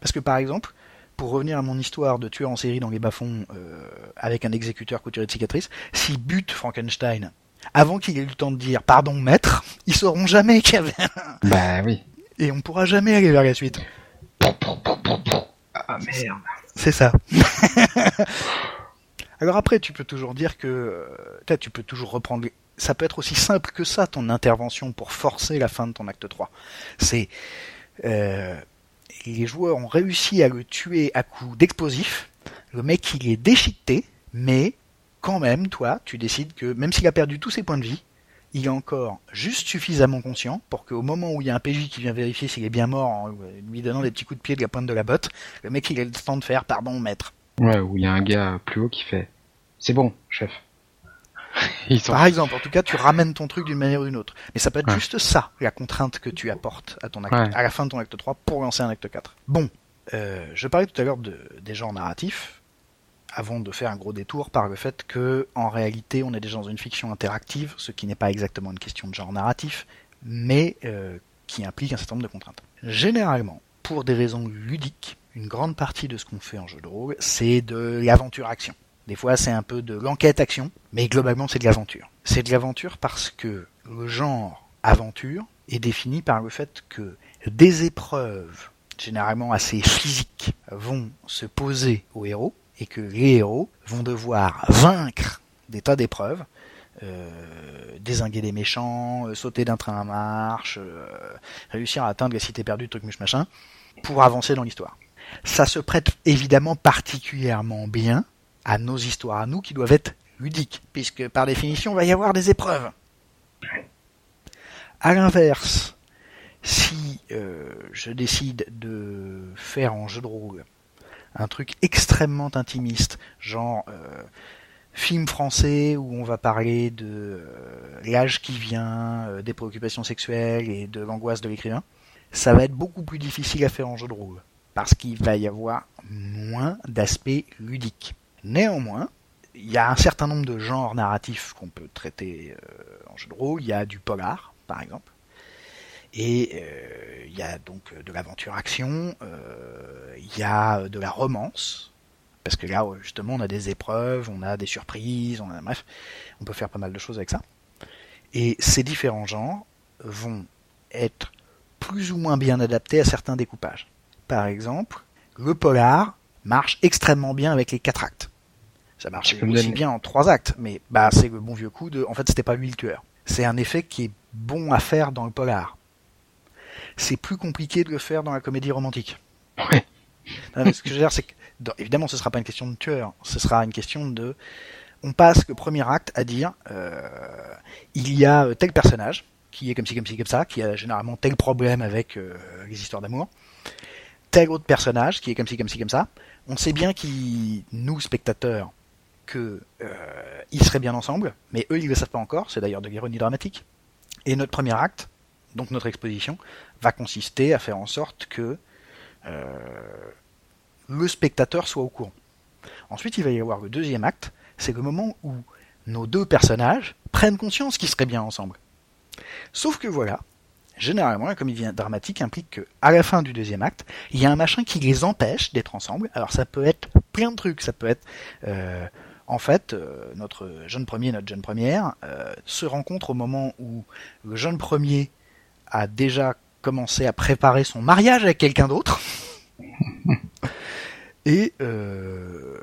Parce que par exemple, pour revenir à mon histoire de tueur en série dans les bas-fonds euh, avec un exécuteur couturé de cicatrices, s'il bute Frankenstein avant qu'il ait eu le temps de dire pardon maître, ils sauront jamais qu'il y avait un... Bah oui. Et on pourra jamais aller vers la suite. Ah merde. C'est ça. Alors après, tu peux toujours dire que euh, tu peux toujours reprendre ça peut être aussi simple que ça, ton intervention, pour forcer la fin de ton acte 3. C'est... Euh, les joueurs ont réussi à le tuer à coup d'explosif. Le mec, il est déchiqueté, mais quand même, toi, tu décides que même s'il a perdu tous ses points de vie, il est encore juste suffisamment conscient pour qu'au moment où il y a un PJ qui vient vérifier s'il est bien mort en lui donnant des petits coups de pied de la pointe de la botte, le mec il a le temps de faire pardon maître. Ouais, où il y a un gars plus haut qui fait c'est bon, chef. Par exemple, en tout cas, tu ramènes ton truc d'une manière ou d'une autre. Mais ça peut être juste ça, la contrainte que tu apportes à ton acte, à la fin de ton acte 3 pour lancer un acte 4. Bon, euh, je parlais tout à l'heure de, des genres narratifs, avant de faire un gros détour par le fait que, en réalité, on est déjà dans une fiction interactive, ce qui n'est pas exactement une question de genre narratif, mais euh, qui implique un certain nombre de contraintes. Généralement, pour des raisons ludiques, une grande partie de ce qu'on fait en jeu de rôle, c'est de l'aventure-action. Des fois, c'est un peu de l'enquête-action, mais globalement, c'est de l'aventure. C'est de l'aventure parce que le genre aventure est défini par le fait que des épreuves, généralement assez physiques, vont se poser aux héros, et que les héros vont devoir vaincre des tas d'épreuves, euh, désinguer des méchants, euh, sauter d'un train à marche, euh, réussir à atteindre la cité perdue, truc muche machin, pour avancer dans l'histoire. Ça se prête évidemment particulièrement bien à nos histoires à nous qui doivent être ludiques, puisque par définition, il va y avoir des épreuves. À l'inverse, si euh, je décide de faire en jeu de rôle un truc extrêmement intimiste, genre euh, film français où on va parler de euh, l'âge qui vient, des préoccupations sexuelles et de l'angoisse de l'écrivain, ça va être beaucoup plus difficile à faire en jeu de rôle, parce qu'il va y avoir moins d'aspects ludiques. Néanmoins, il y a un certain nombre de genres narratifs qu'on peut traiter euh, en jeu de rôle. Il y a du polar, par exemple. Et euh, il y a donc de l'aventure-action, euh, il y a de la romance, parce que là, justement, on a des épreuves, on a des surprises, bref, on peut faire pas mal de choses avec ça. Et ces différents genres vont être plus ou moins bien adaptés à certains découpages. Par exemple, le polar marche extrêmement bien avec les quatre actes. Ça marche aussi bien en trois actes, mais bah c'est le bon vieux coup de. En fait, c'était pas lui le tueur. C'est un effet qui est bon à faire dans le polar. C'est plus compliqué de le faire dans la comédie romantique. Ouais. ce que je veux dire, c'est que évidemment, ce sera pas une question de tueur. Ce sera une question de. On passe le premier acte à dire euh, il y a tel personnage qui est comme ci, comme ci, comme ça, qui a généralement tel problème avec euh, les histoires d'amour, tel autre personnage qui est comme ci, comme ci, comme ça. On sait bien qui, nous spectateurs, que euh, ils seraient bien ensemble, mais eux ils le savent pas encore. C'est d'ailleurs de l'ironie dramatique. Et notre premier acte, donc notre exposition, va consister à faire en sorte que euh, le spectateur soit au courant. Ensuite, il va y avoir le deuxième acte, c'est le moment où nos deux personnages prennent conscience qu'ils seraient bien ensemble. Sauf que voilà, généralement, la comédie dramatique implique que, à la fin du deuxième acte, il y a un machin qui les empêche d'être ensemble. Alors ça peut être plein de trucs, ça peut être euh, en fait, euh, notre jeune premier, notre jeune première, euh, se rencontre au moment où le jeune premier a déjà commencé à préparer son mariage avec quelqu'un d'autre. Et euh,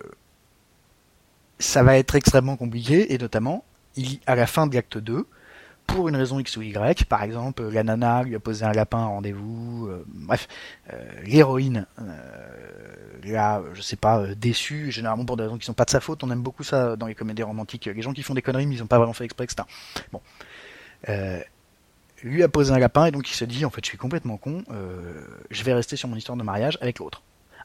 ça va être extrêmement compliqué, et notamment, il, à la fin de l'acte 2, pour une raison X ou Y, par exemple, la nana lui a posé un lapin à rendez-vous, bref, l'héroïne là, je sais pas, euh, déçu, généralement pour des raisons qui sont pas de sa faute. On aime beaucoup ça dans les comédies romantiques. Les gens qui font des conneries, mais ils ont pas vraiment fait exprès, etc. Bon. Euh, lui a posé un lapin et donc il se dit, en fait, je suis complètement con, euh, je vais rester sur mon histoire de mariage avec l'autre.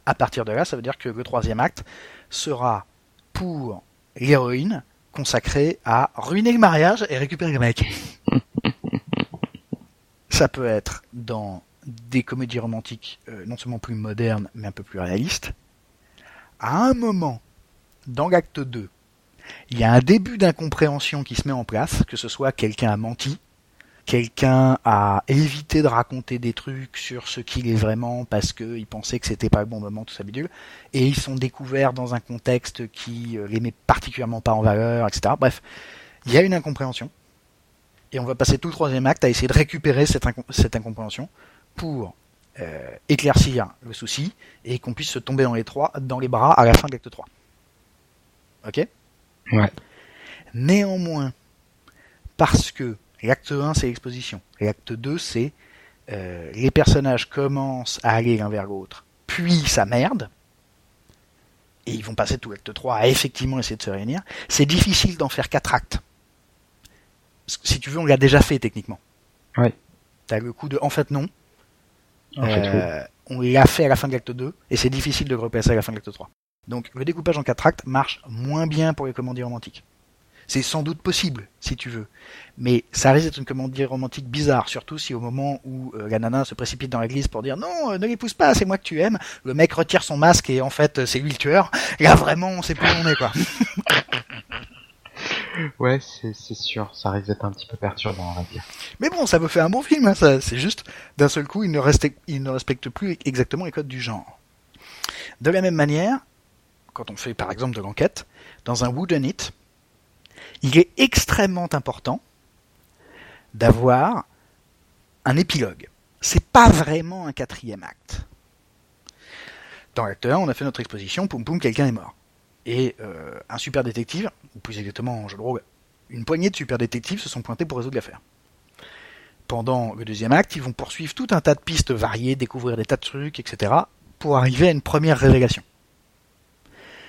À partir de là, ça veut dire que le troisième acte sera pour l'héroïne consacré à ruiner le mariage et récupérer le mec. ça peut être dans des comédies romantiques euh, non seulement plus modernes, mais un peu plus réalistes. À un moment, dans l'acte 2, il y a un début d'incompréhension qui se met en place, que ce soit quelqu'un a menti, quelqu'un a évité de raconter des trucs sur ce qu'il est vraiment parce qu'il pensait que c'était pas le bon moment, tout ça bidule, et ils sont découverts dans un contexte qui euh, les met particulièrement pas en valeur, etc. Bref, il y a une incompréhension, et on va passer tout le troisième acte à essayer de récupérer cette, cette incompréhension pour euh, éclaircir le souci et qu'on puisse se tomber dans les, trois, dans les bras à la fin de l'acte 3. Ok? Ouais. Néanmoins, parce que l'acte 1 c'est l'exposition, l'acte 2 c'est euh, les personnages commencent à aller l'un vers l'autre, puis ça merde, et ils vont passer tout l'acte 3 à effectivement essayer de se réunir, c'est difficile d'en faire quatre actes. Si tu veux, on l'a déjà fait techniquement. Ouais. T'as le coup de en fait non, euh, on l'a fait à la fin de l'acte 2 et c'est difficile de repasser à la fin de l'acte 3. Donc le découpage en 4 actes marche moins bien pour les comédies romantiques. C'est sans doute possible, si tu veux. Mais ça risque d'être une comédie romantique bizarre, surtout si au moment où euh, la nana se précipite dans l'église pour dire non, euh, ne l'épouse pas, c'est moi que tu aimes, le mec retire son masque et en fait c'est lui le tueur. Là vraiment on sait plus où on est quoi. Ouais, c'est sûr, ça risque d'être un petit peu perturbant, on va dire. Mais bon, ça me fait un bon film, hein, ça. C'est juste, d'un seul coup, il ne, respecte, il ne respecte plus exactement les codes du genre. De la même manière, quand on fait par exemple de l'enquête, dans un Wooden It, il est extrêmement important d'avoir un épilogue. C'est pas vraiment un quatrième acte. Dans l'acte 1, on a fait notre exposition, poum poum, quelqu'un est mort et euh, un super détective, ou plus exactement en jeu de rôle, une poignée de super détectives se sont pointés pour résoudre l'affaire. Pendant le deuxième acte, ils vont poursuivre tout un tas de pistes variées, découvrir des tas de trucs, etc., pour arriver à une première révélation.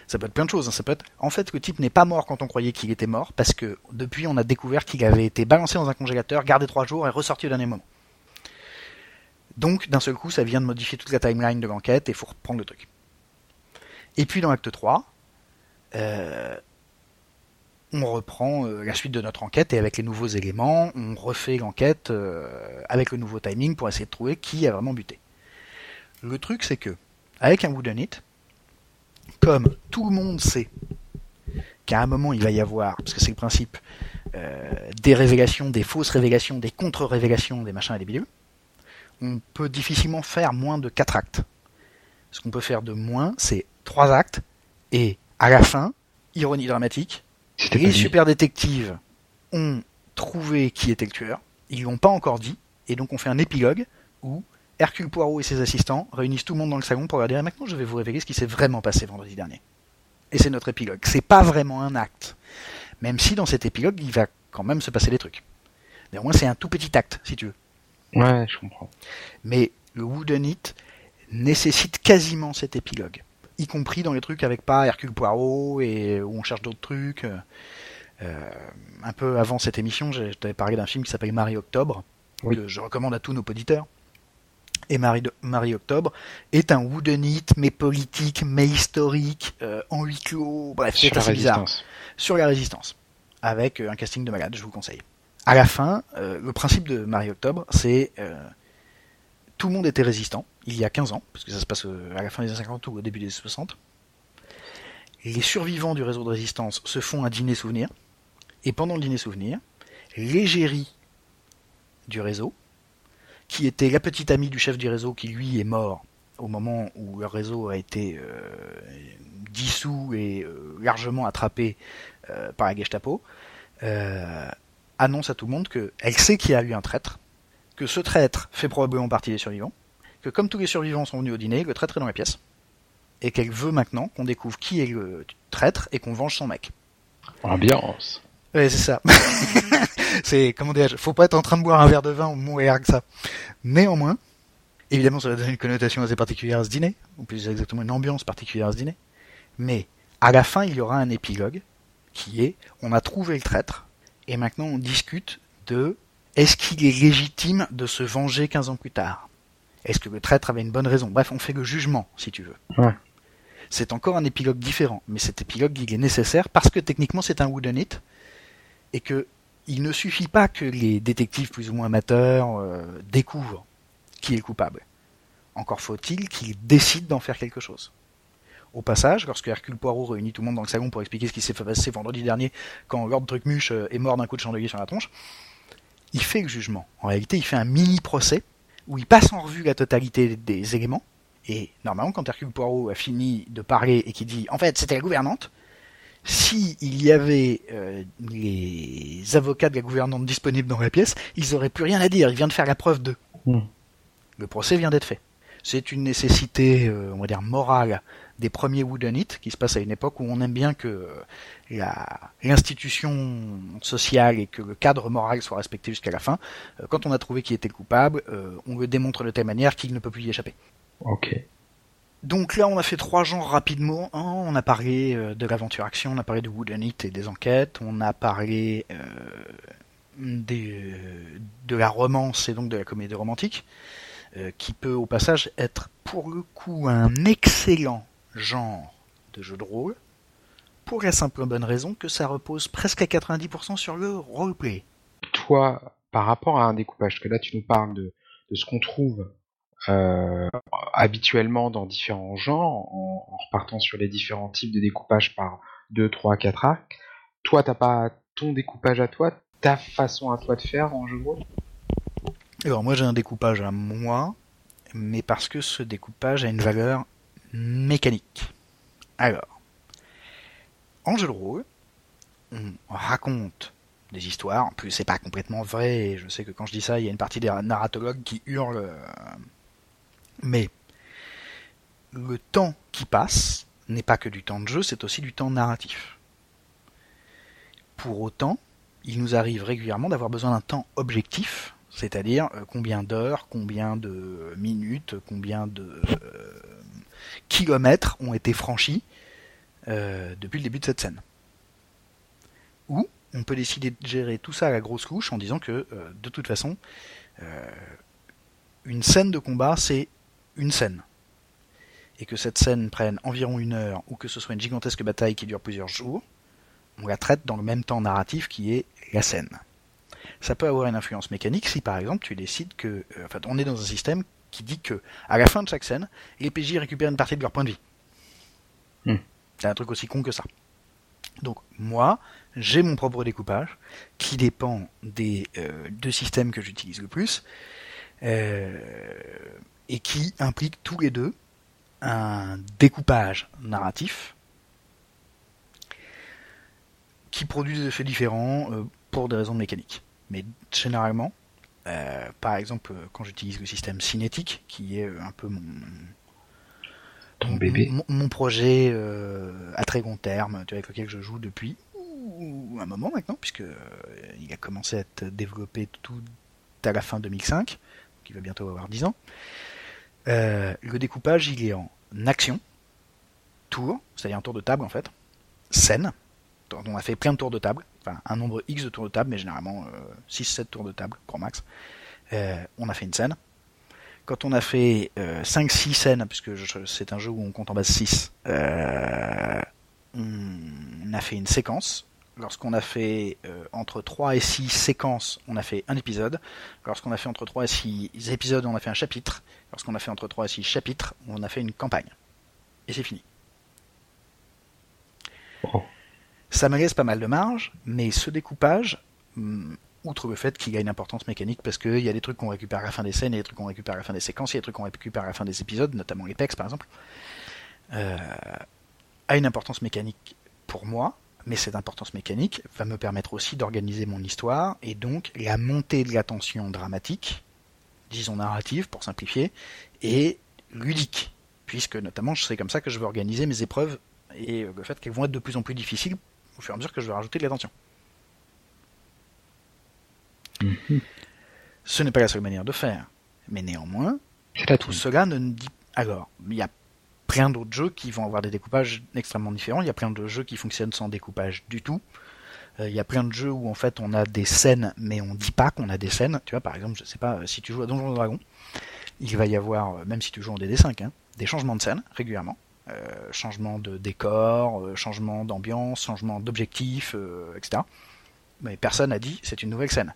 Ça peut être plein de choses. Hein. Ça peut être, en fait, le type n'est pas mort quand on croyait qu'il était mort, parce que depuis, on a découvert qu'il avait été balancé dans un congélateur, gardé trois jours et ressorti au dernier moment. Donc, d'un seul coup, ça vient de modifier toute la timeline de l'enquête et faut reprendre le truc. Et puis, dans l'acte 3, euh, on reprend euh, la suite de notre enquête et avec les nouveaux éléments, on refait l'enquête euh, avec le nouveau timing pour essayer de trouver qui a vraiment buté. Le truc, c'est que, avec un Wooden It, comme tout le monde sait qu'à un moment il va y avoir, parce que c'est le principe, des révélations, des fausses révélations, des contre-révélations, des machins et des bidules, on peut difficilement faire moins de 4 actes. Ce qu'on peut faire de moins, c'est 3 actes et à la fin, ironie dramatique, les super détectives ont trouvé qui était le tueur, ils l'ont pas encore dit, et donc on fait un épilogue où Hercule Poirot et ses assistants réunissent tout le monde dans le salon pour leur dire maintenant je vais vous révéler ce qui s'est vraiment passé vendredi dernier. Et c'est notre épilogue. C'est pas vraiment un acte. Même si dans cet épilogue, il va quand même se passer des trucs. Néanmoins, c'est un tout petit acte, si tu veux. Ouais, je comprends. Mais le Wooden It nécessite quasiment cet épilogue. Y compris dans les trucs avec pas Hercule Poirot et où on cherche d'autres trucs. Euh, un peu avant cette émission, je t'avais parlé d'un film qui s'appelle Marie Octobre, Oui. que je recommande à tous nos auditeurs. Et Marie, Marie Octobre est un Wooden It, mais politique, mais historique, euh, en huis clos, bref, Sur c'est la assez bizarre résistance. sur la résistance, avec euh, un casting de malade, je vous conseille. À la fin, euh, le principe de Marie Octobre, c'est euh, tout le monde était résistant, il y a 15 ans, parce que ça se passe à la fin des années 50 ou au début des 60. Les survivants du réseau de résistance se font un dîner souvenir, et pendant le dîner souvenir, l'égérie du réseau, qui était la petite amie du chef du réseau qui lui est mort au moment où le réseau a été euh, dissous et euh, largement attrapé euh, par la Gestapo, annonce à tout le monde qu'elle sait qu'il y a eu un traître, que ce traître fait probablement partie des survivants, que comme tous les survivants sont venus au dîner, le traître est dans la pièce, et qu'elle veut maintenant qu'on découvre qui est le traître et qu'on venge son mec. Ambiance. Ouais, c'est ça. c'est, comment dirais-je, faut pas être en train de boire un verre de vin au mourir que ça. Néanmoins, évidemment, ça va donner une connotation assez particulière à ce dîner, ou plus exactement une ambiance particulière à ce dîner. Mais, à la fin, il y aura un épilogue qui est, on a trouvé le traître, et maintenant on discute de, est-ce qu'il est légitime de se venger 15 ans plus tard? Est-ce que le traître avait une bonne raison? Bref, on fait le jugement, si tu veux. Ouais. C'est encore un épilogue différent, mais cet épilogue, il est nécessaire parce que techniquement c'est un wooden it, et que il ne suffit pas que les détectives plus ou moins amateurs euh, découvrent qui est le coupable. Encore faut-il qu'ils décident d'en faire quelque chose. Au passage, lorsque Hercule Poirot réunit tout le monde dans le salon pour expliquer ce qui s'est passé vendredi dernier quand Lord Trucmuche euh, est mort d'un coup de chandelier sur la tronche, il fait le jugement. En réalité, il fait un mini procès où il passe en revue la totalité des éléments. Et normalement, quand Hercule Poirot a fini de parler et qu'il dit en fait c'était la gouvernante, si il y avait euh, les avocats de la gouvernante disponibles dans la pièce, ils n'auraient plus rien à dire. Il vient de faire la preuve d'eux. Hmm. Le procès vient d'être fait. C'est une nécessité, euh, on va dire, morale des premiers Wooden It, qui se passe à une époque où on aime bien que euh, l'institution sociale et que le cadre moral soit respecté jusqu'à la fin. Euh, quand on a trouvé qui était le coupable, euh, on le démontre de telle manière qu'il ne peut plus y échapper. Ok. Donc là, on a fait trois genres rapidement. Un, on a parlé euh, de l'aventure action, on a parlé de Wooden It et des enquêtes, on a parlé euh, de la romance et donc de la comédie romantique, euh, qui peut au passage être pour le coup un excellent genre de jeu de rôle, pour la simple bonne raison que ça repose presque à 90% sur le roleplay. Toi, par rapport à un découpage, que là tu nous parles de ce qu'on trouve euh, habituellement dans différents genres, en, repartant sur les différents types de découpage par 2, 3, 4 actes. Toi, t'as pas ton découpage à toi, ta façon à toi de faire en jeu de rôle? Alors moi j'ai un découpage à moi, mais parce que ce découpage a une valeur mécanique. Alors, en jeu de rôle, on raconte des histoires, en plus c'est pas complètement vrai, je sais que quand je dis ça, il y a une partie des narratologues qui hurlent, euh, mais le temps qui passe n'est pas que du temps de jeu, c'est aussi du temps narratif. Pour autant, il nous arrive régulièrement d'avoir besoin d'un temps objectif, c'est-à-dire euh, combien d'heures, combien de minutes, combien de euh, kilomètres ont été franchis euh, depuis le début de cette scène. Ou on peut décider de gérer tout ça à la grosse couche en disant que de toute façon, une scène de combat c'est une scène. Et que cette scène prenne environ une heure ou que ce soit une gigantesque bataille qui dure plusieurs jours, on la traite dans le même temps narratif qui est la scène. Ça peut avoir une influence mécanique si par exemple tu décides que, euh, enfin, on est dans un système qui dit que à la fin de chaque scène, les PJ récupèrent une partie de leur point de vie. Hmm. C'est un truc aussi con que ça. Donc moi, j'ai mon propre découpage qui dépend des euh, deux systèmes que j'utilise le plus et qui implique tous les deux un découpage narratif qui produit des effets différents euh, pour des raisons mécaniques. Mais généralement, Euh, par exemple, quand j'utilise le système cinétique, qui est un peu mon, Ton bébé. mon, mon projet euh, à très long terme, avec lequel je joue depuis un moment maintenant, puisque euh, il a commencé à être développé tout à la fin 2005, il va bientôt avoir 10 ans. Euh, le découpage, il est en action, tour, c'est-à-dire un tour de table en fait, scène, on a fait plein de tours de table, enfin un nombre X de tours de table, mais généralement 6-7 tours de table, grand max. Euh, on a fait une scène. Quand on a fait 5-6 scènes, puisque c'est un jeu où on compte en base 6, euh, on a fait une séquence. Lorsqu'on a fait euh, entre 3 et 6 séquences, on a fait un épisode. Lorsqu'on a fait entre 3 et 6 épisodes, on a fait un chapitre. Lorsqu'on a fait entre 3 et 6 chapitres, on a fait une campagne. Et c'est fini. Oh. Ça me laisse pas mal de marge, mais ce découpage, hum, outre le fait qu'il a une importance mécanique, parce qu'il y a des trucs qu'on récupère à la fin des scènes, il y a des trucs qu'on récupère à la fin des séquences, il y a des trucs qu'on récupère à la fin des épisodes, notamment les pecs par exemple, euh, a une importance mécanique pour moi, mais cette importance mécanique va me permettre aussi d'organiser mon histoire, et donc la montée de la tension dramatique, disons narrative pour simplifier, et ludique, puisque notamment c'est comme ça que je vais organiser mes épreuves, et le fait qu'elles vont être de plus en plus difficiles au fur et à mesure que je vais rajouter de la tension. Mhm. Ce n'est pas la seule manière de faire, mais néanmoins, tout. cela ne dit. Alors, il y a plein d'autres jeux qui vont avoir des découpages extrêmement différents. Il y a plein de jeux qui fonctionnent sans découpage du tout. Euh, Il y a plein de jeux où en fait on a des scènes, mais on dit pas qu'on a des scènes. Tu vois, par exemple, je sais pas, si tu joues à Donjons et Dragons, il va y avoir, euh, même si tu joues en DD5, hein, des changements de scène régulièrement. Euh, changement de décor, euh, changement d'ambiance, changement d'objectif, euh, etc. Mais personne n'a dit c'est une nouvelle scène.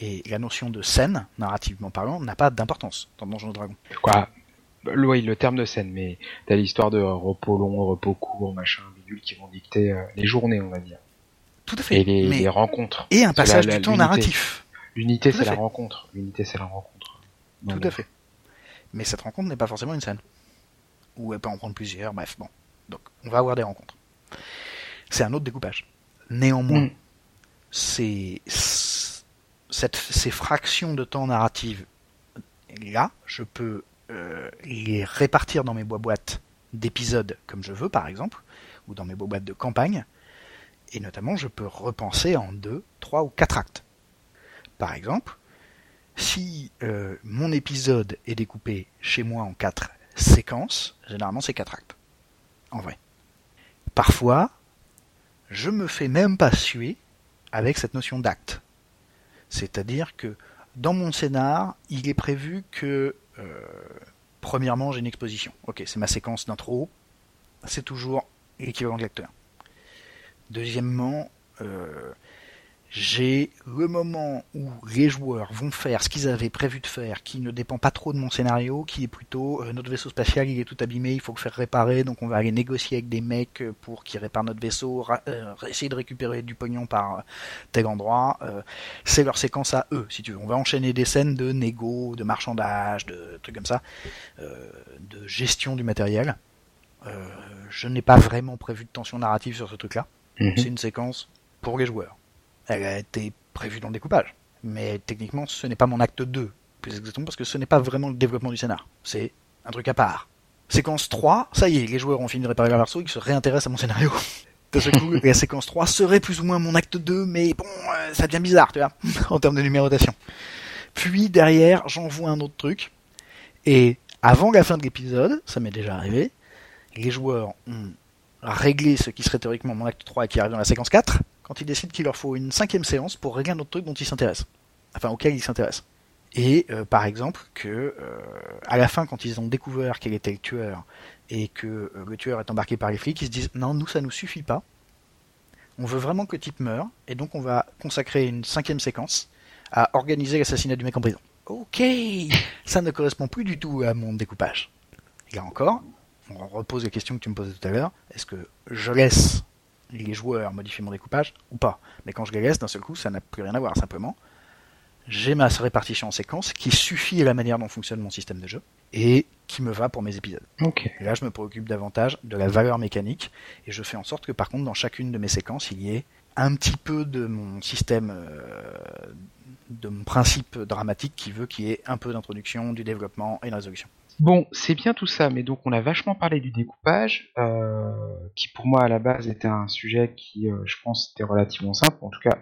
Et la notion de scène, narrativement parlant, n'a pas d'importance dans Donjons et Dragons. Quoi? Oui, le terme de scène, mais t'as l'histoire de repos long, repos court, machin, bidule, qui vont dicter euh, les journées, on va dire. Tout à fait. Et les, rencontres. et un passage la- la- du temps narratif. L'unité, c'est la rencontre. L'unité, c'est la rencontre. Tout à fait. Mais cette rencontre n'est pas forcément une scène. Ou elle peut en prendre plusieurs, bref, bon. Donc, on va avoir des rencontres. C'est un autre découpage. Néanmoins, Mm. c'est cette, ces fractions de temps narratives là, je peux euh, les répartir dans mes boîtes d'épisodes comme je veux, par exemple, ou dans mes boîtes de campagne, et notamment je peux repenser en deux, trois ou quatre actes. Par exemple, si euh, mon épisode est découpé chez moi en quatre séquences, généralement c'est quatre actes. En vrai. Parfois, je me fais même pas suer avec cette notion d'acte. C'est-à-dire que dans mon scénar, il est prévu que, premièrement, j'ai une exposition. Ok, c'est ma séquence d'intro. C'est toujours l'équivalent de l'acteur. Deuxièmement, euh, j'ai le moment où les joueurs vont faire ce qu'ils avaient prévu de faire, qui ne dépend pas trop de mon scénario, qui est plutôt euh, notre vaisseau spatial il est tout abîmé, il faut le faire réparer, donc on va aller négocier avec des mecs euh, pour qu'ils réparent notre vaisseau, euh, essayer de récupérer du pognon par euh, tel endroit. euh, c'est leur séquence à eux, si tu veux. On va enchaîner des scènes de négo, de marchandage, de trucs comme ça, euh, de gestion du matériel. Euh, je n'ai pas vraiment prévu de tension narrative sur ce truc-là. Mhm. C'est une séquence pour les joueurs. Elle a été prévue dans le découpage. Mais techniquement, ce n'est pas mon acte 2. Plus exactement parce que ce n'est pas vraiment le développement du scénar. C'est un truc à part. Séquence 3, ça y est, les joueurs ont fini de réparer leur arceau, ils se réintéressent à mon scénario. De ce coup, la séquence 3 serait plus ou moins mon acte 2, mais bon, euh, ça devient bizarre, tu vois, en termes de numérotation. Puis derrière, j'envoie un autre truc. Et avant la fin de l'épisode, ça m'est déjà arrivé, les joueurs ont réglé ce qui serait théoriquement mon acte 3 et qui arrive dans la séquence 4, quand ils décident qu'il leur faut une cinquième séance pour régler un autre truc dont ils s'intéressent. Enfin, auquel ils s'intéressent. Et euh, par exemple, que euh, à la fin, quand ils ont découvert quel était le tueur et que euh, le tueur est embarqué par les flics, ils se disent non, nous ça nous suffit pas. On veut vraiment que le type meure, et donc on va consacrer une cinquième séquence à organiser l'assassinat du mec en prison. Ok, ça ne correspond plus du tout à mon découpage. Et là encore, on repose la question que tu me posais tout à l'heure. Est-ce que je laisse les joueurs modifier mon découpage ou pas Mais quand je les laisse, d'un seul coup, ça n'a plus rien à voir. Simplement, j'ai ma répartition en séquences qui suffit à la manière dont fonctionne mon système de jeu et qui me va pour mes épisodes. Et là, je me préoccupe davantage de la valeur mécanique et je fais en sorte que par contre, dans chacune de mes séquences, il y ait un petit peu de mon système, euh, de mon principe dramatique qui veut qu'il y ait un peu d'introduction, du développement et de résolution. Bon, c'est bien tout ça, mais donc on a vachement parlé du découpage, euh, qui pour moi à la base était un sujet qui, euh, je pense, était relativement simple. En tout cas,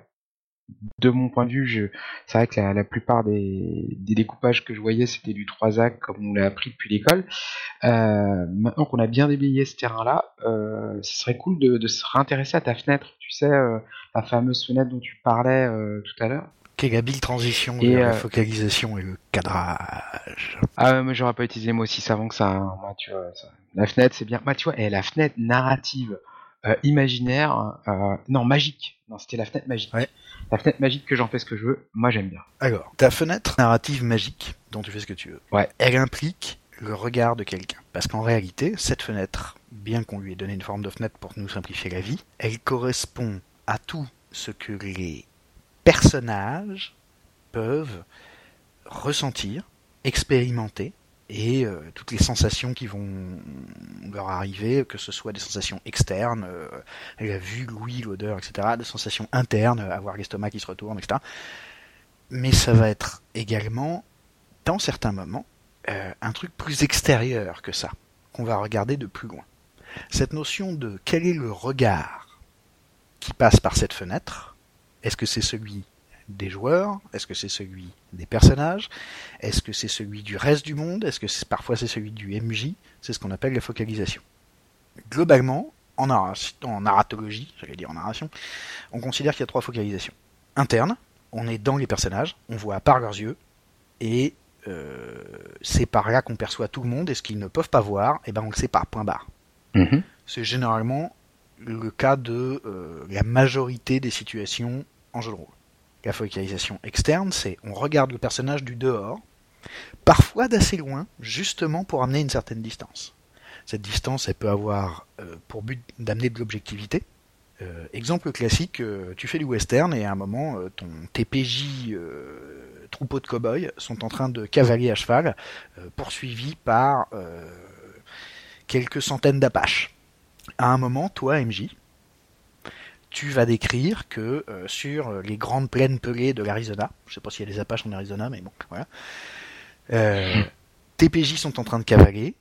de mon point de vue, c'est vrai que la, plupart des, découpages que je voyais, c'était du 3 actes, comme on l'a appris depuis l'école. Euh, maintenant qu'on a bien déblayé ce terrain-là, euh, ce serait cool de, de se réintéresser à ta fenêtre. Tu sais, euh, la fameuse fenêtre dont tu parlais tout à l'heure. Quelle habile transition Et, vers la euh, focalisation et le cadrage. Ah, ouais, moi j'aurais pas utilisé moi aussi savant que ça. hein. Moi, tu vois, ça- La fenêtre, c'est bien. Moi, tu vois, et la fenêtre narrative, euh, imaginaire, euh, non, magique. Non, c'était la fenêtre magique. Ouais. La fenêtre magique que j'en fais ce que je veux, moi j'aime bien. Alors, ta fenêtre narrative magique, dont tu fais ce que tu veux, Ouais. elle implique le regard de quelqu'un. Parce qu'en réalité, cette fenêtre, bien qu'on lui ait donné une forme de fenêtre pour nous simplifier la vie, elle correspond à tout ce que les personnages peuvent ressentir, expérimenter, et euh, toutes les sensations qui vont leur arriver, que ce soit des sensations externes, euh, la vue, l'ouïe, l'odeur, etc., des sensations internes, avoir l'estomac qui se retourne, etc. Mais ça va être également, dans certains moments, euh, un truc plus extérieur que ça, qu'on va regarder de plus loin. Cette notion de quel est le regard qui passe par cette fenêtre, est-ce que c'est celui des joueurs? Est-ce que c'est celui des personnages? Est-ce que c'est celui du reste du monde? Est-ce que c'est, parfois c'est celui du MJ C'est ce qu'on appelle la focalisation. Globalement, en, narra- en narratologie, j'allais dire en narration, on considère qu'il y a trois focalisations. Interne, on est dans les personnages, on voit par leurs yeux, et euh, c'est par là qu'on perçoit tout le monde, et ce qu'ils ne peuvent pas voir, et ben on le sait par point barre. C'est généralement le cas de euh, la majorité des situations en jeu de rôle. La focalisation externe, c'est on regarde le personnage du dehors, parfois d'assez loin, justement pour amener une certaine distance. Cette distance, elle peut avoir euh, pour but d'amener de l'objectivité. Euh, exemple classique, euh, tu fais du western et à un moment, ton TPJ troupeau de cow-boys sont en train de cavaler à cheval, euh, poursuivis par quelques centaines d'apaches. À un moment, toi, MJ, tu vas décrire que euh, sur les grandes plaines pelées de l'Arizona, je sais pas s'il y a des apaches en Arizona, mais bon, voilà, euh, tes PJ sont en train de cavaler,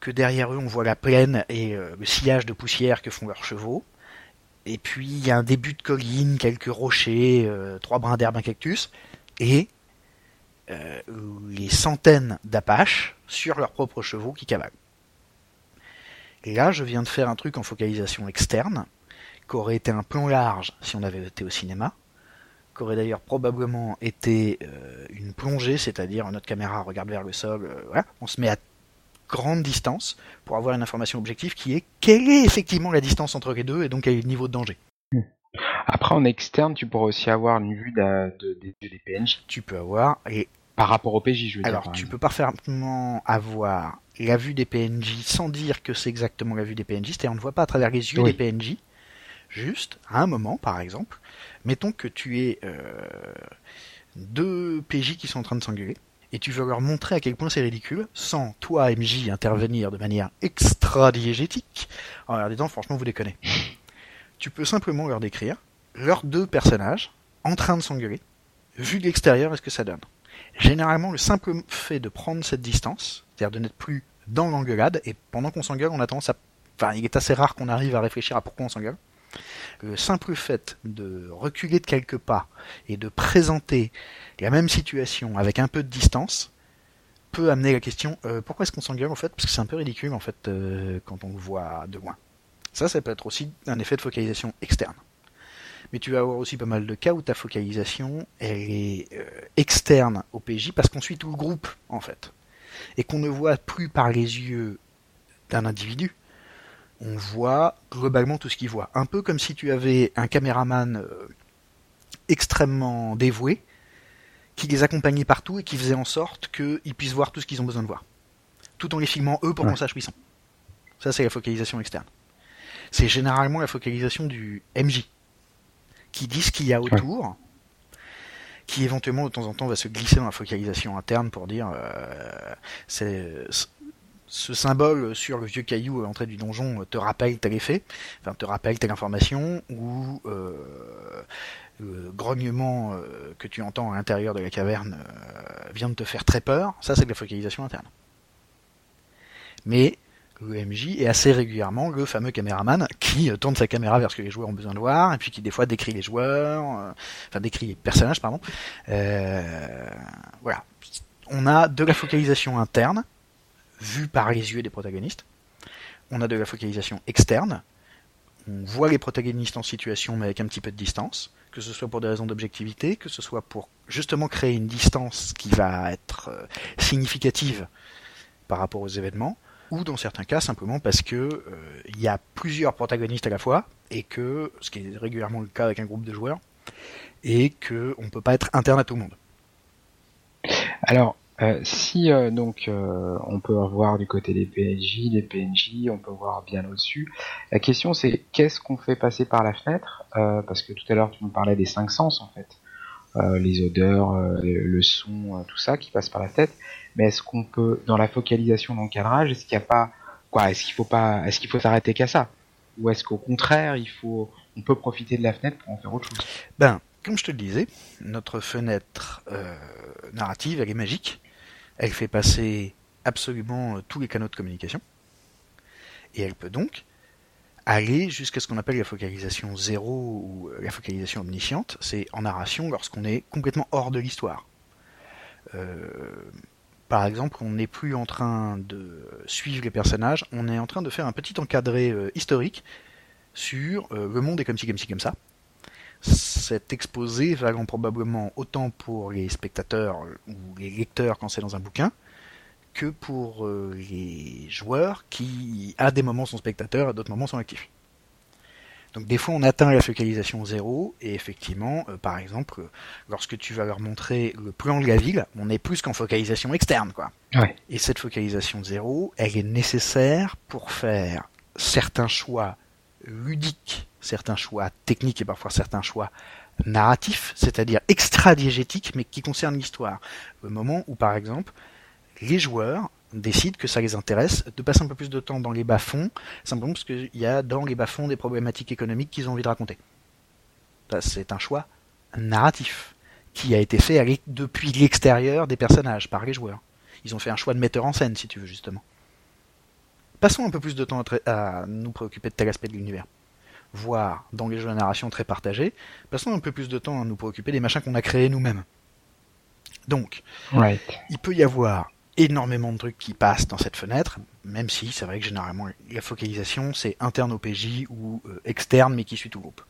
que derrière eux on voit la plaine et euh, le sillage de poussière que font leurs chevaux, et puis il y a un début de colline, quelques rochers, euh, trois brins d'herbe, un cactus, et les centaines d'apaches sur leurs propres chevaux qui cavalent. Et là, je viens de faire un truc en focalisation externe, qui aurait été un plan large si on avait été au cinéma, qui aurait d'ailleurs probablement été euh, une plongée, c'est-à-dire notre caméra regarde vers le sol, euh, voilà, on se met à grande distance pour avoir une information objective qui est quelle est effectivement la distance entre les deux et donc quel est le niveau de danger. Après, en externe, tu pourrais aussi avoir une vue de- de- des des PNJ. Tu peux avoir et Par rapport au PJ, je veux dire. Alors, tu peux parfaitement avoir la vue des PNJ sans dire que c'est exactement la vue des PNJ, c'est-à-dire on ne voit pas à travers les yeux Oui. des PNJ, juste, à un moment, par exemple, mettons que tu es euh, deux PJ qui sont en train de s'engueuler, et tu veux leur montrer à quel point c'est ridicule, sans toi, MJ, intervenir de manière extra-diégétique, en leur disant, franchement, vous déconnez. tu peux simplement leur décrire leurs deux personnages en train de s'engueuler, vu de l'extérieur, est-ce que ça donne Généralement, le simple fait de prendre cette distance, c'est-à-dire de n'être plus dans l'engueulade, et pendant qu'on s'engueule, on a tendance à... Enfin, il est assez rare qu'on arrive à réfléchir à pourquoi on s'engueule. Le simple fait de reculer de quelques pas et de présenter la même situation avec un peu de distance peut amener la question euh, pourquoi est-ce qu'on s'engueule en fait? Parce que c'est un peu ridicule en fait euh, quand on le voit de loin. Ça, ça peut être aussi un effet de focalisation externe. Mais tu vas avoir aussi pas mal de cas où ta focalisation est euh, externe au PJ parce qu'on suit tout le groupe en fait et qu'on ne voit plus par les yeux d'un individu. On voit globalement tout ce qu'il voit. Un peu comme si tu avais un caméraman euh, extrêmement dévoué qui les accompagnait partout et qui faisait en sorte qu'ils puissent voir tout ce qu'ils ont besoin de voir. Tout en les filmant eux pour Ouais. qu'on sache où ils sont. Ça, c'est la focalisation externe. C'est généralement la focalisation du MJ qui dit ce qu'il y a autour, qui éventuellement de temps en temps va se glisser dans la focalisation interne pour dire c'est ce symbole sur le vieux caillou à l'entrée du donjon te rappelle tel effet, enfin te rappelle telle information, ou euh, le grognement euh, que tu entends à l'intérieur de la caverne euh, vient de te faire très peur, ça c'est de la focalisation interne. Mais le MJ est assez régulièrement le fameux caméraman qui tourne sa caméra vers ce que les joueurs ont besoin de voir, et puis qui des fois décrit les joueurs, enfin décrit les personnages, pardon. voilà. On a de la focalisation interne, vu par les yeux des protagonistes. On a de la focalisation externe. On voit les protagonistes en situation mais avec un petit peu de distance, que ce soit pour des raisons d'objectivité, que ce soit pour justement créer une distance qui va être euh, significative par rapport aux événements, ou dans certains cas simplement parce que euh, il y a plusieurs protagonistes à la fois et que ce qui est régulièrement le cas avec un groupe de joueurs et que on peut pas être interne à tout le monde. Alors euh, si euh, donc euh, on peut voir du côté des PNJ, des PNJ, on peut voir bien au-dessus. La question c'est qu'est-ce qu'on fait passer par la fenêtre Parce que tout à l'heure tu nous parlais des cinq sens en fait, les odeurs, le son, tout ça qui passe par la tête. Mais est-ce qu'on peut, dans la focalisation d'encadrage, est-ce qu'il n'y a pas quoi Est-ce qu'il faut pas Est-ce qu'il faut s'arrêter qu'à ça? Ou est-ce qu'au contraire il faut, on peut profiter de la fenêtre pour en faire autre chose? Ben, comme je te le disais, notre fenêtre narrative elle est magique elle fait passer absolument euh, tous les canaux de communication. Et elle peut donc aller jusqu'à ce qu'on appelle la focalisation zéro ou euh, la focalisation omnisciente. C'est en narration lorsqu'on est complètement hors de l'histoire. Euh, par exemple, on n'est plus en train de suivre les personnages, on est en train de faire un petit encadré historique sur le monde est comme ci, comme ci, comme ça cet exposé valant probablement autant pour les spectateurs ou les lecteurs quand c'est dans un bouquin que pour euh, les joueurs qui, à des moments, sont spectateurs, à d'autres moments, sont actifs. Donc des fois on atteint la focalisation zéro et effectivement, euh, par exemple, lorsque tu vas leur montrer le plan de la ville, on est plus qu'en focalisation externe, quoi. Et cette focalisation zéro, elle est nécessaire pour faire certains choix ludiques certains choix techniques et parfois certains choix narratifs, c'est-à-dire extra-diégétiques, mais qui concernent l'histoire. Le moment où, par exemple, les joueurs décident que ça les intéresse de passer un peu plus de temps dans les bas-fonds, simplement parce qu'il y a dans les bas-fonds des problématiques économiques qu'ils ont envie de raconter. C'est un choix narratif qui a été fait depuis l'extérieur des personnages, par les joueurs. Ils ont fait un choix de metteur en scène, si tu veux, justement. Passons un peu plus de temps à nous préoccuper de tel aspect de l'univers voire dans les jeux de narration très partagés, passons un peu plus de temps à nous préoccuper des machins qu'on a créés nous-mêmes. Donc, il peut y avoir énormément de trucs qui passent dans cette fenêtre, même si c'est vrai que généralement la focalisation c'est interne au PJ ou euh, externe mais qui suit tout le groupe.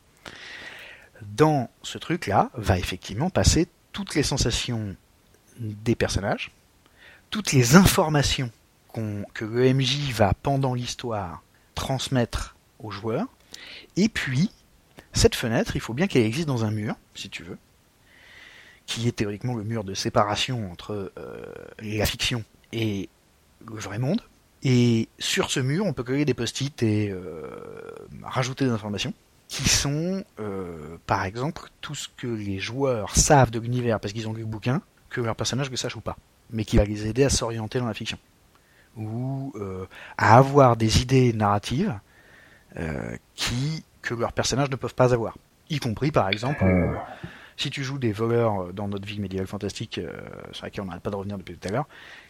Dans ce truc-là va effectivement passer toutes les sensations des personnages, toutes les informations que le MJ va pendant l'histoire transmettre aux joueurs, et puis, cette fenêtre, il faut bien qu'elle existe dans un mur, si tu veux, qui est théoriquement le mur de séparation entre euh, la fiction et le vrai monde. Et sur ce mur, on peut coller des post-it et euh, rajouter des informations qui sont, euh, par exemple, tout ce que les joueurs savent de l'univers parce qu'ils ont lu le bouquin, que leur personnage le sache ou pas, mais qui va les aider à s'orienter dans la fiction. Ou à avoir des idées narratives qui que leurs personnages ne peuvent pas avoir. Y compris, par exemple, euh, si tu joues des voleurs euh, dans notre vie médiévale fantastique, euh, sur laquelle on n'arrête pas de revenir depuis tout à l'heure,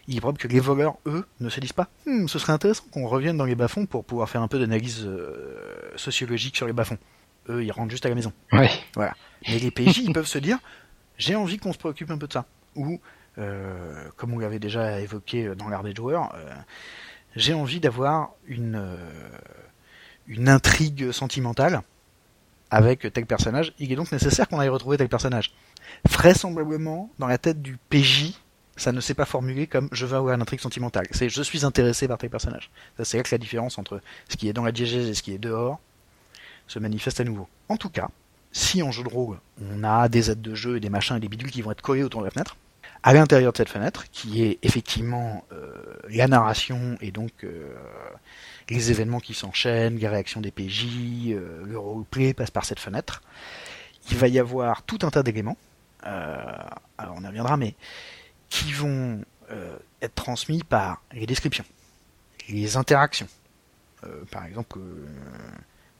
il est probable que les voleurs, eux, ne se disent pas hmm, ce serait intéressant qu'on revienne dans les bas-fonds pour pouvoir faire un peu d'analyse sociologique sur les bas-fonds. Eux, ils rentrent juste à la maison. Ouais. Voilà. Mais les PJ, ils peuvent se dire j'ai envie qu'on se préoccupe un peu de ça. Ou, comme on l'avait déjà évoqué dans l'art des joueurs, j'ai envie d'avoir une une intrigue sentimentale avec tel personnage, il est donc nécessaire qu'on aille retrouver tel personnage. Vraisemblablement, dans la tête du PJ, ça ne s'est pas formulé comme je veux avoir une intrigue sentimentale. C'est je suis intéressé par tel personnage. c'est là que la différence entre ce qui est dans la diégèse et ce qui est dehors se manifeste à nouveau. En tout cas, si en jeu de rôle, on a des aides de jeu et des machins et des bidules qui vont être collés autour de la fenêtre, à l'intérieur de cette fenêtre, qui est effectivement euh, la narration et donc euh, les événements qui s'enchaînent, les réactions des PJ, euh, le roleplay passe par cette fenêtre. Il va y avoir tout un tas d'éléments alors on y reviendra, mais qui vont être transmis par les descriptions, les interactions. par exemple,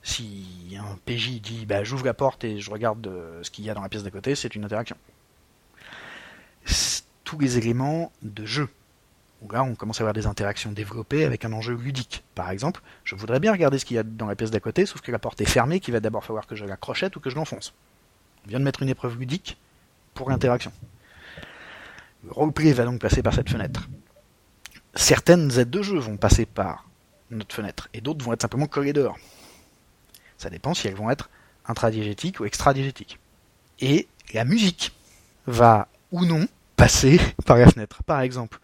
si un PJ dit bah, j'ouvre la porte et je regarde ce qu'il y a dans la pièce d'à côté, c'est une interaction. Tous les éléments de jeu là on commence à avoir des interactions développées avec un enjeu ludique. Par exemple, je voudrais bien regarder ce qu'il y a dans la pièce d'à côté, sauf que la porte est fermée, qu'il va d'abord falloir que je la crochette ou que je l'enfonce. On vient de mettre une épreuve ludique pour l'interaction. Le roleplay va donc passer par cette fenêtre. Certaines aides de jeu vont passer par notre fenêtre, et d'autres vont être simplement collées dehors. Ça dépend si elles vont être intradiégétiques ou extradiégétiques. Et la musique va ou non passer par la fenêtre. Par exemple,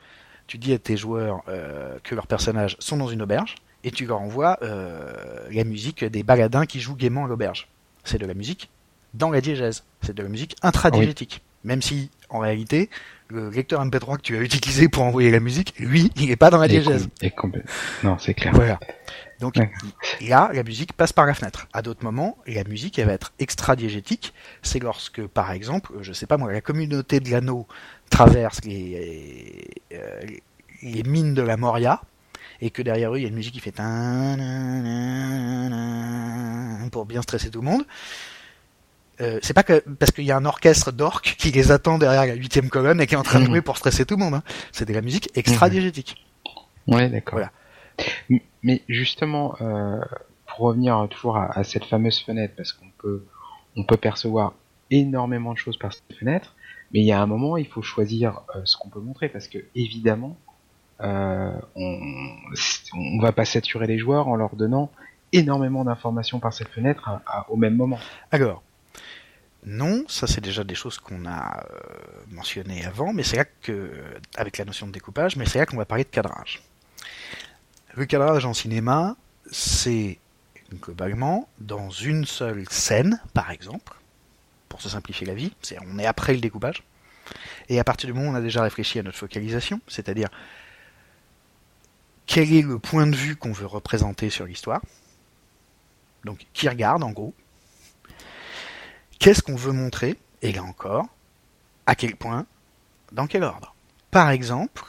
tu dis à tes joueurs euh, que leurs personnages sont dans une auberge et tu leur envoies euh, la musique des baladins qui jouent gaiement à l'auberge. C'est de la musique dans la diégèse. C'est de la musique intradiégétique. Même si, en réalité, le lecteur MP3 que tu as utilisé pour envoyer la musique, lui, il n'est pas dans la diégèse. Non, c'est clair. Voilà. Donc là, la musique passe par la fenêtre. À d'autres moments, la musique, elle va être extra-diégétique. C'est lorsque, par exemple, je sais pas moi, la communauté de l'anneau traverse les, euh, les mines de la Moria, et que derrière eux, il y a une musique qui fait pour bien stresser tout le monde. Euh, c'est pas parce qu'il y a un orchestre d'orques qui les attend derrière la huitième colonne et qui est en train de jouer pour stresser tout le monde. Hein. C'est de la musique extra-diégétique. Ouais, d'accord. Mais justement, pour revenir toujours à, cette fameuse fenêtre, parce qu'on peut, on peut percevoir énormément de choses par cette fenêtre, mais il y a un moment, il faut choisir euh, ce qu'on peut montrer, parce que évidemment, euh, on, on va pas saturer les joueurs en leur donnant énormément d'informations par cette fenêtre au même moment. Alors, non, ça c'est déjà des choses qu'on a mentionnées avant, mais c'est là que, avec la notion de découpage, mais c'est là qu'on va parler de cadrage. Le cadrage en cinéma, c'est globalement dans une seule scène, par exemple, pour se simplifier la vie, on est après le découpage, et à partir du moment où on a déjà réfléchi à notre focalisation, c'est-à-dire quel est le point de vue qu'on veut représenter sur l'histoire, donc qui regarde en gros, qu'est-ce qu'on veut montrer, et là encore, à quel point, dans quel ordre? Par exemple,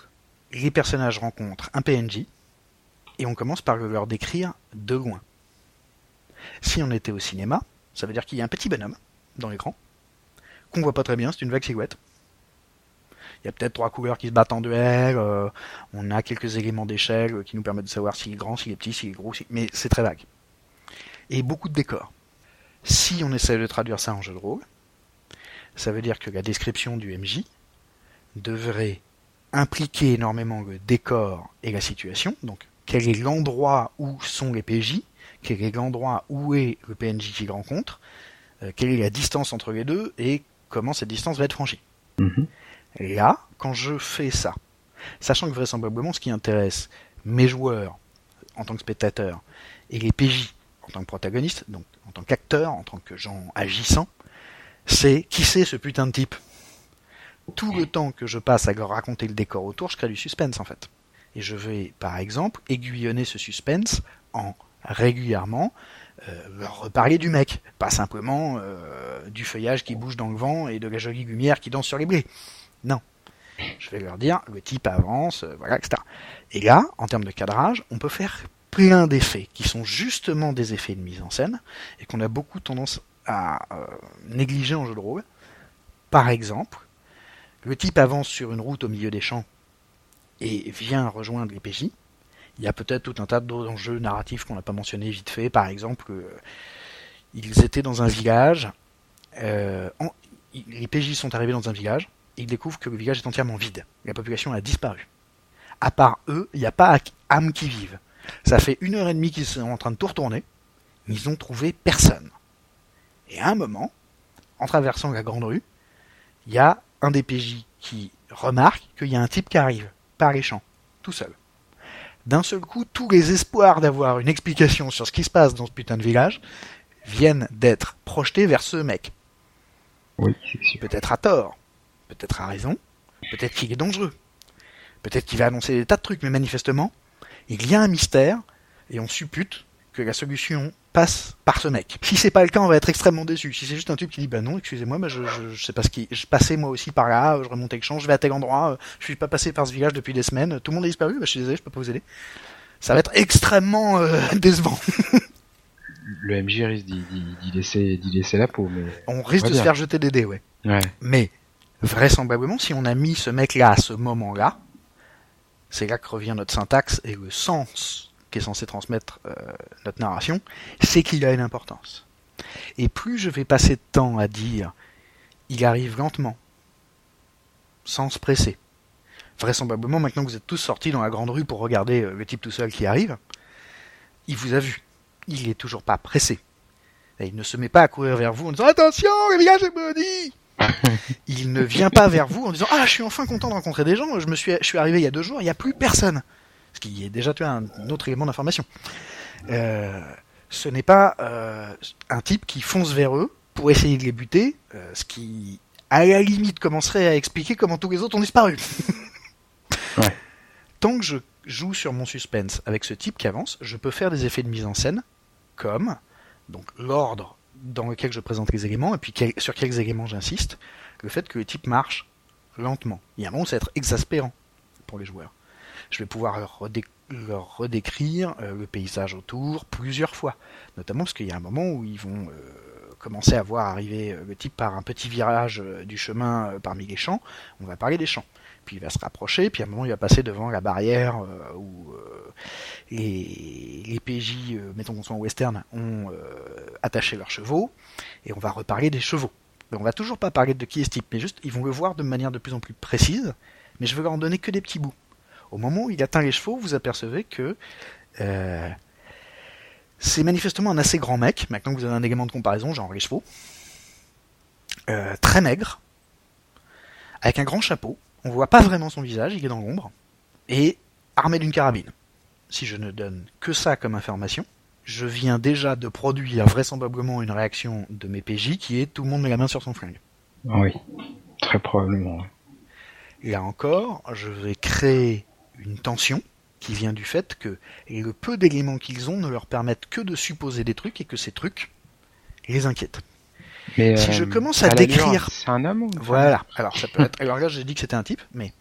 les personnages rencontrent un PNJ, et on commence par leur décrire de loin. Si on était au cinéma, ça veut dire qu'il y a un petit bonhomme dans l'écran, qu'on voit pas très bien, c'est une vague silhouette. Il y a peut-être trois couleurs qui se battent en duel, euh, on a quelques éléments d'échelle qui nous permettent de savoir s'il est grand, s'il est petit, s'il est gros, mais c'est très vague. Et beaucoup de décors. Si on essaie de traduire ça en jeu de rôle, ça veut dire que la description du MJ devrait impliquer énormément le décor et la situation, donc quel est l'endroit où sont les PJ, quel est l'endroit où est le PNJ qu'il rencontre, euh, quelle est la distance entre les deux et comment cette distance va être franchie. Mhm. Là, quand je fais ça, sachant que vraisemblablement ce qui intéresse mes joueurs en tant que spectateurs et les PJ en tant que protagonistes, donc en tant qu'acteurs, en tant que gens agissants, c'est qui c'est ce putain de type? Tout le temps que je passe à leur raconter le décor autour, je crée du suspense en fait. Et je vais, par exemple, aiguillonner ce suspense en régulièrement leur reparler du mec, pas simplement euh, du feuillage qui bouge dans le vent et de la jolie lumière qui danse sur les blés. Non. Je vais leur dire, le type avance, euh, voilà, etc. Et là, en termes de cadrage, on peut faire plein d'effets qui sont justement des effets de mise en scène et qu'on a beaucoup tendance à négliger en jeu de rôle. Par exemple, le type avance sur une route au milieu des champs et vient rejoindre les PJ. Il y a peut-être tout un tas d'autres enjeux narratifs qu'on n'a pas mentionné vite fait. Par exemple, euh, ils étaient dans un village. Euh, les PJ sont arrivés dans un village ils découvrent que le village est entièrement vide. La population a disparu. À part eux, il n'y a pas âme qui vive. Ça fait une heure et demie qu'ils sont en train de tout retourner. Ils n'ont trouvé personne. Et à un moment, en traversant la grande rue, il y a un des PJ qui remarque qu'il y a un type qui arrive par les champs, tout seul. D'un seul coup, tous les espoirs d'avoir une explication sur ce qui se passe dans ce putain de village viennent d'être projetés vers ce mec. Oui, Peut-être à tort, peut-être à raison, peut-être qu'il est dangereux, peut-être qu'il va annoncer des tas de trucs, mais manifestement, il y a un mystère, et on suppute que la solution passe par ce mec. Si c'est pas le cas, on va être extrêmement déçu. Si c'est juste un type qui dit bah non, excusez-moi, bah je, je, je sais pas ce qui, je passais moi aussi par là, je remontais le champ, je vais à tel endroit, euh, je suis pas passé par ce village depuis des semaines, tout le monde a disparu, bah je suis désolé, je peux pas vous aider. Ça va être extrêmement euh, décevant. Le MJ risque d'y, laisser, laisser la peau, mais. On risque de se faire jeter des dés, ouais. Ouais. Mais vraisemblablement, si on a mis ce mec-là à ce moment-là, c'est là que revient notre syntaxe et le sens qu'est censé transmettre euh, notre narration, c'est qu'il a une importance. Et plus je vais passer de temps à dire il arrive lentement, sans se presser. Vraisemblablement, maintenant que vous êtes tous sortis dans la grande rue pour regarder euh, le type tout seul qui arrive, il vous a vu. Il est toujours pas pressé. Et il ne se met pas à courir vers vous en disant Attention, le village est maudit Il ne vient pas vers vous en disant Ah, je suis enfin content de rencontrer des gens, je, me suis, je suis arrivé il y a deux jours, il n'y a plus personne. Ce qui est déjà tu vois, un autre élément d'information. Euh, ce n'est pas euh, un type qui fonce vers eux pour essayer de les buter, euh, ce qui, à la limite, commencerait à expliquer comment tous les autres ont disparu. Ouais. Tant que je joue sur mon suspense avec ce type qui avance, je peux faire des effets de mise en scène, comme donc l'ordre dans lequel je présente les éléments, et puis quel- sur quels éléments j'insiste, le fait que le type marche lentement. Il y a un moment, ça va être exaspérant pour les joueurs. Je vais pouvoir leur, redé- leur redécrire euh, le paysage autour plusieurs fois, notamment parce qu'il y a un moment où ils vont euh, commencer à voir arriver euh, le type par un petit virage du chemin parmi les champs. On va parler des champs. Puis il va se rapprocher, puis à un moment il va passer devant la barrière où les, PJ, mettons qu'on soit en western, ont attaché leurs chevaux, et on va reparler des chevaux. On va toujours pas parler de qui est ce type, mais juste ils vont le voir de manière de plus en plus précise, mais je veux leur en donner que des petits bouts. Au moment où il atteint les chevaux, vous apercevez que euh, c'est manifestement un assez grand mec, maintenant que vous avez un élément de comparaison, genre les chevaux, euh, très maigre, avec un grand chapeau, on voit pas vraiment son visage, il est dans l'ombre, et armé d'une carabine. Si je ne donne que ça comme information, je viens déjà de produire vraisemblablement une réaction de mes PJ qui est tout le monde met la main sur son flingue. Oui. Très probablement. Là encore, je vais créer une tension qui vient du fait que le peu d'éléments qu'ils ont ne leur permettent que de supposer des trucs et que ces trucs les inquiètent. Mais, Si euh, je commence à décrire- C'est un homme ou Voilà. Alors ça peut être. Alors là, j'ai dit que c'était un type, mais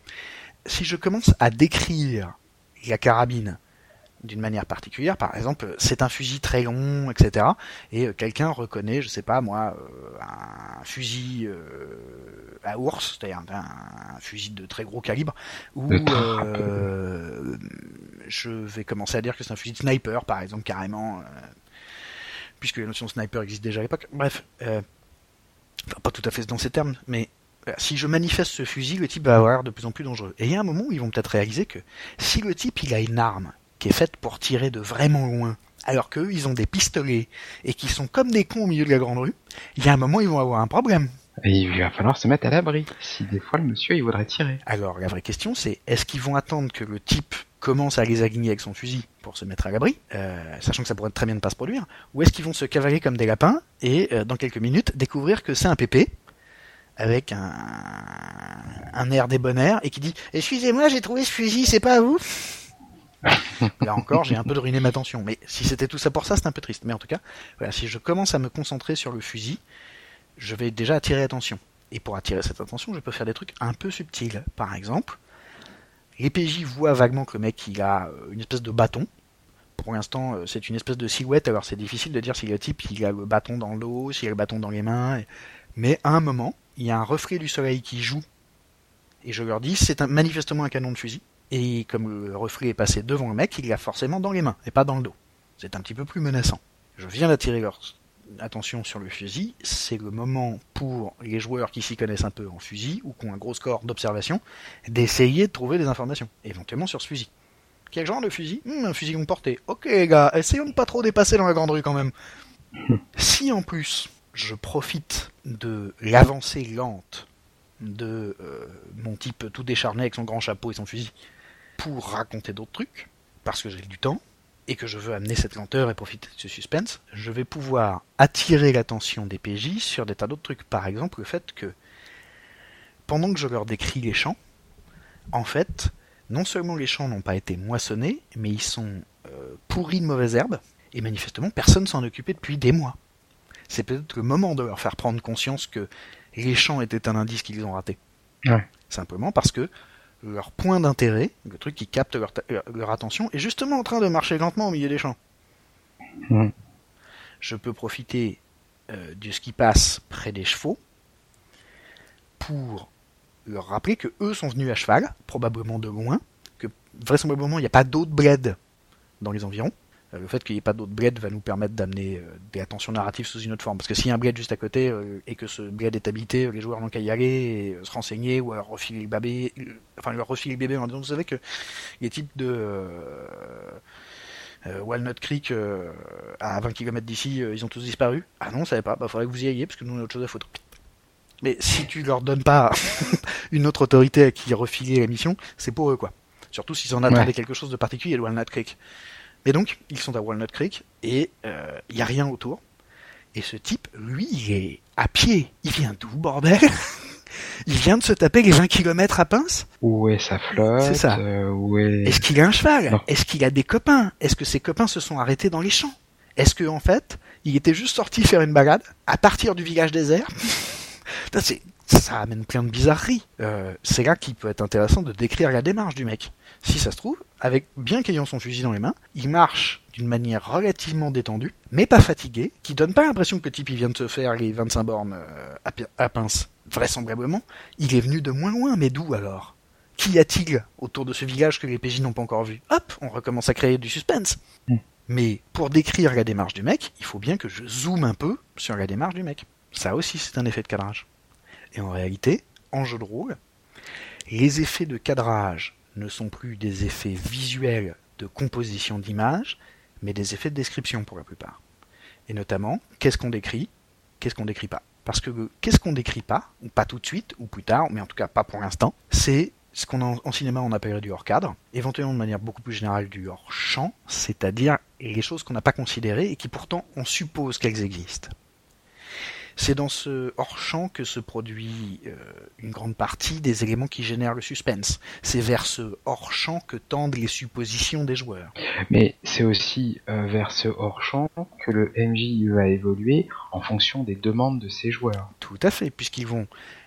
si je commence à décrire la carabine d'une manière particulière, par exemple, c'est un fusil très long, etc. Et euh, quelqu'un reconnaît, je sais pas moi, euh, un fusil euh, à ours, c'est-à-dire un, fusil de très gros calibre, ou euh, je vais commencer à dire que c'est un fusil de sniper, par exemple, carrément, euh, puisque la notion de sniper existe déjà à l'époque. Bref, euh, enfin, pas tout à fait dans ces termes, mais si je manifeste ce fusil, le type va avoir de plus en plus dangereux. Et il y a un moment où ils vont peut-être réaliser que si le type il a une arme qui est faite pour tirer de vraiment loin, alors qu'eux ils ont des pistolets et qui sont comme des cons au milieu de la grande rue, il y a un moment ils vont avoir un problème. Et il va falloir se mettre à l'abri. Si des fois le monsieur il voudrait tirer. Alors la vraie question c'est est-ce qu'ils vont attendre que le type commence à les aligner avec son fusil pour se mettre à l'abri, euh, sachant que ça pourrait très bien ne pas se produire, ou est-ce qu'ils vont se cavaler comme des lapins et euh, dans quelques minutes découvrir que c'est un pépé avec un, un air débonnaire et qui dit excusez-moi j'ai trouvé ce fusil c'est pas à vous Là encore, j'ai un peu ruiné ma tension. Mais si c'était tout ça pour ça, c'est un peu triste. Mais en tout cas, voilà, si je commence à me concentrer sur le fusil, je vais déjà attirer l'attention. Et pour attirer cette attention, je peux faire des trucs un peu subtils. Par exemple, les PJ voient vaguement que le mec a euh, une espèce de bâton. Pour l'instant, euh, c'est une espèce de silhouette, alors c'est difficile de dire si le type il a le bâton dans l'eau, s'il a le bâton dans les mains. Mais à un moment, il y a un reflet du soleil qui joue. Et je leur dis, c'est manifestement un canon de fusil. Et comme le reflet est passé devant le mec, il l'a forcément dans les mains et pas dans le dos. C'est un petit peu plus menaçant. Je viens d'attirer leur attention sur le fusil. C'est le moment pour les joueurs qui s'y connaissent un peu en fusil ou qui ont un gros score d'observation d'essayer de trouver des informations, éventuellement sur ce fusil. Quel genre de fusil? Hmm, Un fusil longue portée. Ok les gars, essayons de pas trop dépasser dans la grande rue quand même. si en plus je profite de l'avancée lente de euh, mon type tout décharné avec son grand chapeau et son fusil pour raconter d'autres trucs, parce que j'ai du temps, et que je veux amener cette lenteur et profiter de ce suspense, je vais pouvoir attirer l'attention des PJ sur des tas d'autres trucs. Par exemple, le fait que, pendant que je leur décris les champs, en fait, non seulement les champs n'ont pas été moissonnés, mais ils sont euh, pourris de mauvaises herbes. Et manifestement, personne s'en occupait depuis des mois. C'est peut-être le moment de leur faire prendre conscience que les champs étaient un indice qu'ils ont raté. Ouais. Simplement parce que leur point d'intérêt, le truc qui capte leur, leur, attention, est justement en train de marcher lentement au milieu des champs. Mmh. Je peux profiter euh, de ce qui passe près des chevaux pour leur rappeler que eux sont venus à cheval, probablement de loin, que vraisemblablement il n'y a pas d'autres bleds dans les environs. Euh, le fait qu'il n'y ait pas d'autres bleds va nous permettre d'amener euh, des attentions narratives sous une autre forme. Parce que s'il y a un bled juste à côté euh, et que ce bled est habité, les joueurs n'ont qu'à y aller et se renseigner ou à leur refiler le bébé, enfin leur refiler le bébé en disant vous savez que les types de euh, Walnut Creek à 20 km d'ici, ils ont tous disparu. Ah non, on savait pas, bah faudrait que vous y ayez parce que nous on a autre chose à foutre. Mais si tu leur donnes pas une autre autorité à qui refiler la mission, c'est pour eux quoi. Surtout s'ils en attendaient ouais. quelque chose de particulier Walnut Creek. Mais donc, ils sont à Walnut Creek et il euh, n'y a rien autour. Et ce type, lui, il est à pied. Il vient d'où, bordel? Il vient de se taper les 20 km à pince? Où est sa flotte? C'est ça. Euh, est... Est-ce qu'il a un cheval? Est-ce qu'il a des copains? Est-ce que ses copains se sont arrêtés dans les champs? Est-ce que en fait, il était juste sorti faire une balade à partir du village désert? C'est, ça amène plein de bizarreries. Euh, c'est là qu'il peut être intéressant de décrire la démarche du mec. Si ça se trouve, avec bien qu'ayant son fusil dans les mains, il marche d'une manière relativement détendue, mais pas fatigué, qui donne pas l'impression que le type il vient de se faire les 25 bornes euh, à, à, pince. Vraisemblablement, il est venu de moins loin, mais d'où alors? Qu'y a-t-il autour de ce village que les PJ n'ont pas encore vu? Hop, on recommence à créer du suspense. Mm. Mais pour décrire la démarche du mec, il faut bien que je zoome un peu sur la démarche du mec. Ça aussi, c'est un effet de cadrage. Et en réalité, en jeu de rôle, les effets de cadrage ne sont plus des effets visuels de composition d'images, mais des effets de description pour la plupart. Et notamment, qu'est-ce qu'on décrit, qu'est-ce qu'on décrit pas. Parce que qu'est-ce qu'on décrit pas, ou pas tout de suite, ou plus tard, mais en tout cas pas pour l'instant, c'est ce qu'on en, en, cinéma on appellerait du hors cadre, éventuellement de manière beaucoup plus générale du hors champ, c'est-à-dire les choses qu'on n'a pas considérées et qui pourtant on suppose qu'elles existent. C'est dans ce hors-champ que se produit euh, une grande partie des éléments qui génèrent le suspense. C'est vers ce hors-champ que tendent les suppositions des joueurs. Mais c'est aussi euh, vers ce hors-champ que le MJ va évoluer en fonction des demandes de ses joueurs. Tout à fait, puisqu'ils vont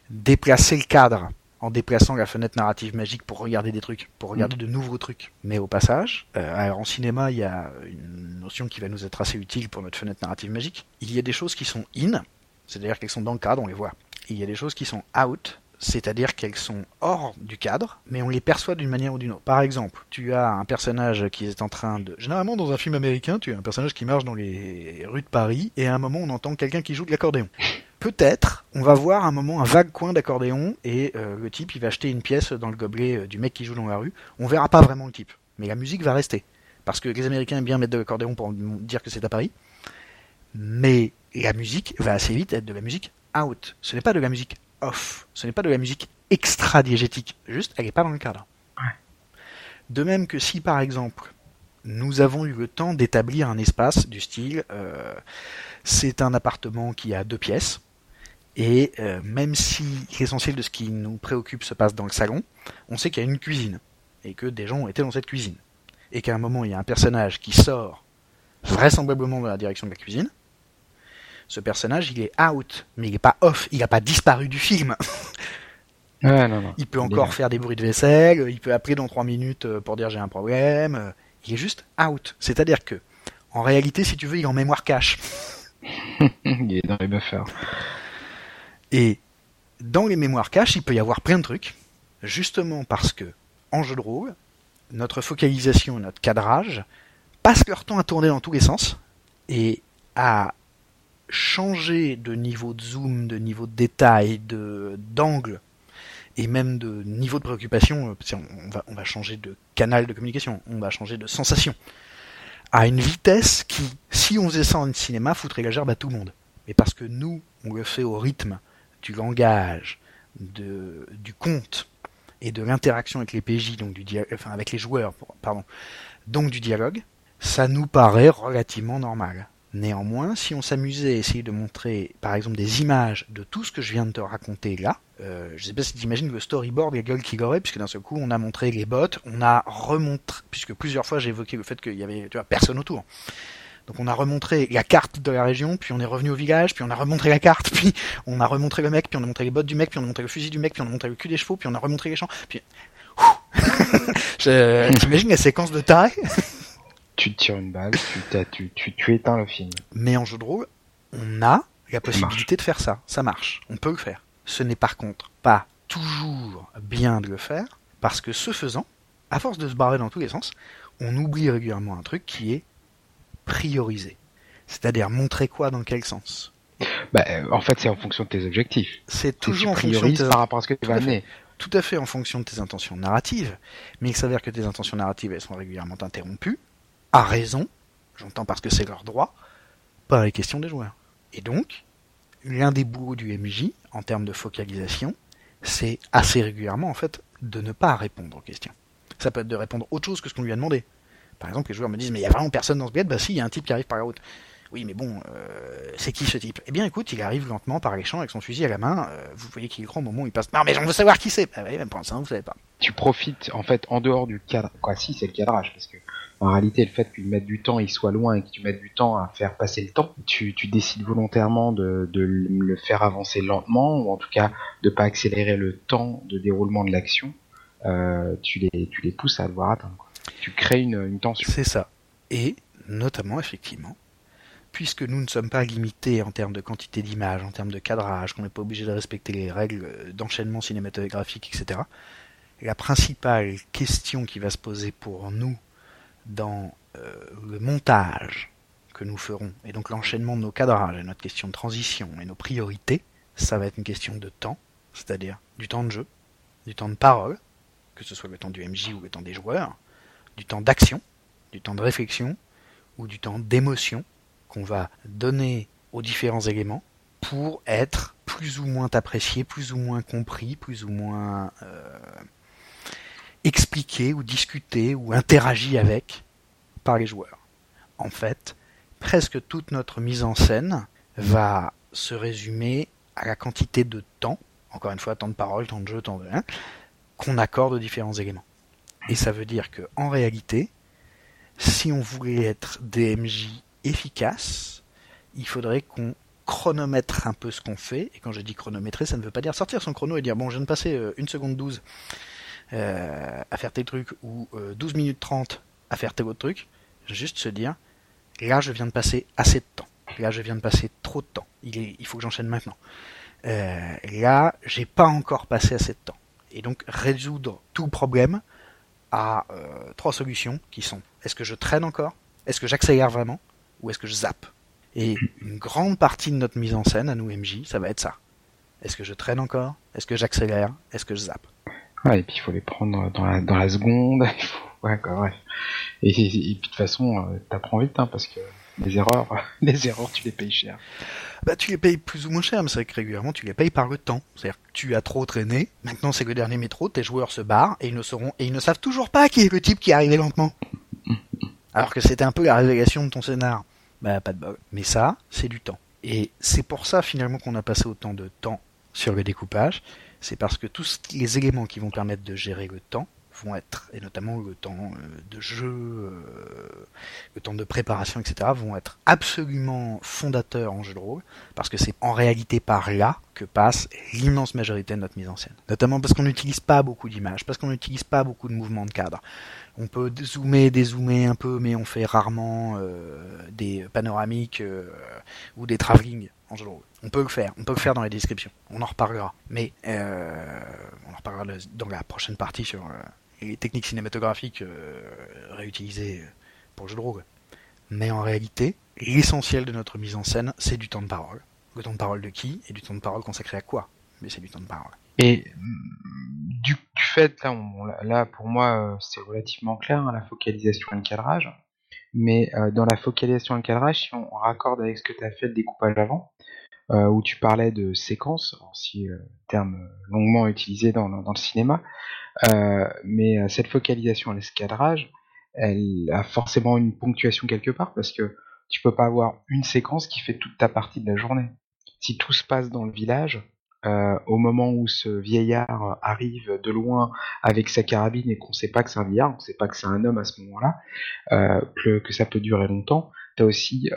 déplacer le cadre en déplaçant la fenêtre narrative magique pour regarder des trucs, pour regarder mmh. de nouveaux trucs. Mais au passage, euh, alors en cinéma, il y a une notion qui va nous être assez utile pour notre fenêtre narrative magique. Il y a des choses qui sont in, c'est-à-dire qu'elles sont dans le cadre, on les voit. Il y a des choses qui sont out, c'est-à-dire qu'elles sont hors du cadre, mais on les perçoit d'une manière ou d'une autre. Par exemple, tu as un personnage qui est en train de... Généralement, dans un film américain, tu as un personnage qui marche dans les rues de Paris, et à un moment, on entend quelqu'un qui joue de l'accordéon. Peut-être, on va voir à un moment un vague coin d'accordéon, et euh, le type, il va acheter une pièce dans le gobelet euh, du mec qui joue dans la rue. On verra pas vraiment le type, mais la musique va rester. Parce que les Américains aiment bien mettre de l'accordéon pour dire que c'est à Paris. Mais la musique va assez vite être de la musique out. Ce n'est pas de la musique off. Ce n'est pas de la musique extra-diégétique. Juste, elle n'est pas dans le cadre. Ouais. De même que si, par exemple, nous avons eu le temps d'établir un espace du style, euh, c'est un appartement qui a deux pièces, et euh, même si l'essentiel de ce qui nous préoccupe se passe dans le salon, on sait qu'il y a une cuisine, et que des gens ont été dans cette cuisine. Et qu'à un moment, il y a un personnage qui sort vraisemblablement dans la direction de la cuisine, ce personnage, il est out, mais il n'est pas off, il n'a pas disparu du film. Ouais, non, non. Il peut encore faire des bruits de vaisselle, il peut appeler dans 3 minutes euh, pour dire j'ai un problème, il est juste out. C'est-à-dire que, en réalité, si tu veux, il est en mémoire cache. il est dans les buffers. Et dans les mémoires cache, il peut y avoir plein de trucs, justement parce que, en jeu de rôle, notre focalisation, notre cadrage, passent leur temps à tourner dans tous les sens, et à changer de niveau de zoom, de niveau de détail, de d'angle et même de niveau de préoccupation. On va, on va changer de canal de communication, on va changer de sensation à une vitesse qui, si on faisait ça en cinéma, foutrait la gerbe à tout le monde. Mais parce que nous, on le fait au rythme du langage, du conte et de l'interaction avec les PJ, donc du enfin avec les joueurs, pardon, donc du dialogue, ça nous paraît relativement normal. Néanmoins, si on s'amusait à essayer de montrer, par exemple, des images de tout ce que je viens de te raconter là, euh, je sais pas si tu imagines le storyboard, la gueule qu'il aurait, puisque d'un seul coup, on a montré les bots, on a remontré, puisque plusieurs fois j'ai évoqué le fait qu'il y avait tu vois, personne autour. Donc on a remontré la carte de la région, puis on est revenu au village, puis on a remontré la carte, puis on a remontré le mec, puis on a montré les bottes du mec, puis on a montré le fusil du mec, puis on a montré le cul des chevaux, puis on a remontré les champs, puis... T'imagines la séquence de taré Tu te tires une balle, tu, tu, tu, tu éteins le film. Mais en jeu de rôle, on a la possibilité de faire ça. Ça marche. On peut le faire. Ce n'est par contre pas toujours bien de le faire, parce que ce faisant, à force de se barrer dans tous les sens, on oublie régulièrement un truc qui est prioriser. C'est-à-dire montrer quoi dans quel sens bah, En fait, c'est en fonction de tes objectifs. C'est toujours en fonction de tes... par rapport à ce que tu vas amener. Tout à fait en fonction de tes intentions narratives, mais il s'avère que tes intentions narratives elles sont régulièrement interrompues, à raison, j'entends parce que c'est leur droit, par les questions des joueurs. Et donc, l'un des boulots du MJ, en termes de focalisation, c'est assez régulièrement en fait de ne pas répondre aux questions. Ça peut être de répondre autre chose que ce qu'on lui a demandé. Par exemple, les joueurs me disent mais il y a vraiment personne dans ce bled, bah si, il y a un type qui arrive par la route. Oui, mais bon, euh, c'est qui ce type? Eh bien, écoute, il arrive lentement par les champs avec son fusil à la main. Euh, vous voyez qu'il grand au moment où il passe. Non, mais j'en veux savoir qui c'est. Bah oui, même pour l'instant, vous savez pas. Tu profites, en fait, en dehors du cadre. Quoi, si, c'est le cadrage, parce que en réalité, le fait qu'il mette du temps, il soit loin et que tu mettes du temps à faire passer le temps, tu, décides volontairement de, le faire avancer lentement, ou en tout cas de pas accélérer le temps de déroulement de l'action. Euh, tu les, tu les pousses à devoir atteindre. Tu crées une, une tension. C'est ça. Et notamment, effectivement, puisque nous ne sommes pas limités en termes de quantité d'images, en termes de cadrage, qu'on n'est pas obligé de respecter les règles d'enchaînement cinématographique, etc., la principale question qui va se poser pour nous dans euh, le montage que nous ferons, et donc l'enchaînement de nos cadrages, et notre question de transition, et nos priorités, ça va être une question de temps, c'est-à-dire du temps de jeu, du temps de parole, que ce soit le temps du MJ ou le temps des joueurs, du temps d'action, du temps de réflexion ou du temps d'émotion qu'on va donner aux différents éléments pour être plus ou moins apprécié, plus ou moins compris, plus ou moins euh, expliqué ou discuté ou interagi avec par les joueurs. En fait, presque toute notre mise en scène va se résumer à la quantité de temps, encore une fois, temps de parole, temps de jeu, temps de... Hein, qu'on accorde aux différents éléments. Et ça veut dire que en réalité, si on voulait être DMJ efficace, il faudrait qu'on chronomètre un peu ce qu'on fait. Et quand je dis chronométrer, ça ne veut pas dire sortir son chrono et dire bon, je viens de passer euh, une seconde 12 euh, à faire tel truc ou 12 euh, minutes 30 à faire tel autre truc. Juste se dire là, je viens de passer assez de temps. Là, je viens de passer trop de temps. Il, faut que j'enchaîne maintenant. là, j'ai pas encore passé assez de temps. Et donc résoudre tout problème à euh, trois solutions qui sont est-ce que je traîne encore? Est-ce que j'accélère vraiment? Ou est-ce que je zappe? Et une grande partie de notre mise en scène à nous MJ, ça va être ça. Est-ce que je traîne encore? Est-ce que j'accélère? Est-ce que je zappe? Et puis il faut les prendre dans la, seconde. Et, puis de toute façon, euh, t'apprends vite, hein, parce que les erreurs, les erreurs, tu les payes cher. Bah, tu les payes plus ou moins cher, mais c'est vrai que régulièrement, tu les payes par le temps. C'est-à-dire que tu as trop traîné, maintenant c'est le dernier métro, tes joueurs se barrent, et ils ne sauront, et ils ne savent toujours pas qui est le type qui est arrivé lentement. Alors que c'était un peu la révélation de ton scénar. Bah, pas de bug. Mais ça, c'est du temps. Et c'est pour ça, finalement, qu'on a passé autant de temps sur le découpage. C'est parce que tous les éléments qui vont permettre de gérer le temps vont être, et notamment le temps euh, de jeu, euh, le temps de préparation, etc., vont être absolument fondateurs en jeu de rôle, parce que c'est en réalité par là que passe l'immense majorité de notre mise en scène. Notamment parce qu'on n'utilise pas beaucoup d'images, parce qu'on n'utilise pas beaucoup de mouvements de cadre. On peut zoomer, dézoomer un peu, mais on fait rarement euh, des panoramiques ou des travelling en jeu de rôle. On peut le faire, on peut le faire dans les descriptions. On en reparlera. Mais on en reparlera dans la prochaine partie sur les techniques cinématographiques euh, réutilisées pour le jeu de rôle. Mais en réalité, l'essentiel de notre mise en scène, c'est du temps de parole. Le temps de parole de qui et du temps de parole consacré à quoi? Mais c'est du temps de parole. Et du, fait, là, pour moi, euh, c'est relativement clair, hein, la focalisation et le cadrage. Mais euh, dans la focalisation et le cadrage, si on raccorde avec ce que tu as fait le découpage avant, où tu parlais de séquence, si terme longuement utilisé dans, dans, le cinéma, euh, mais euh, cette focalisation à l'escadrage, elle a forcément une ponctuation quelque part parce que tu peux pas avoir une séquence qui fait toute ta partie de la journée. Si tout se passe dans le village, euh, au moment où ce vieillard arrive de loin avec sa carabine et qu'on sait pas que c'est un vieillard, on sait pas que c'est un homme à ce moment-là, euh, que, que, ça peut durer longtemps, tu aussi,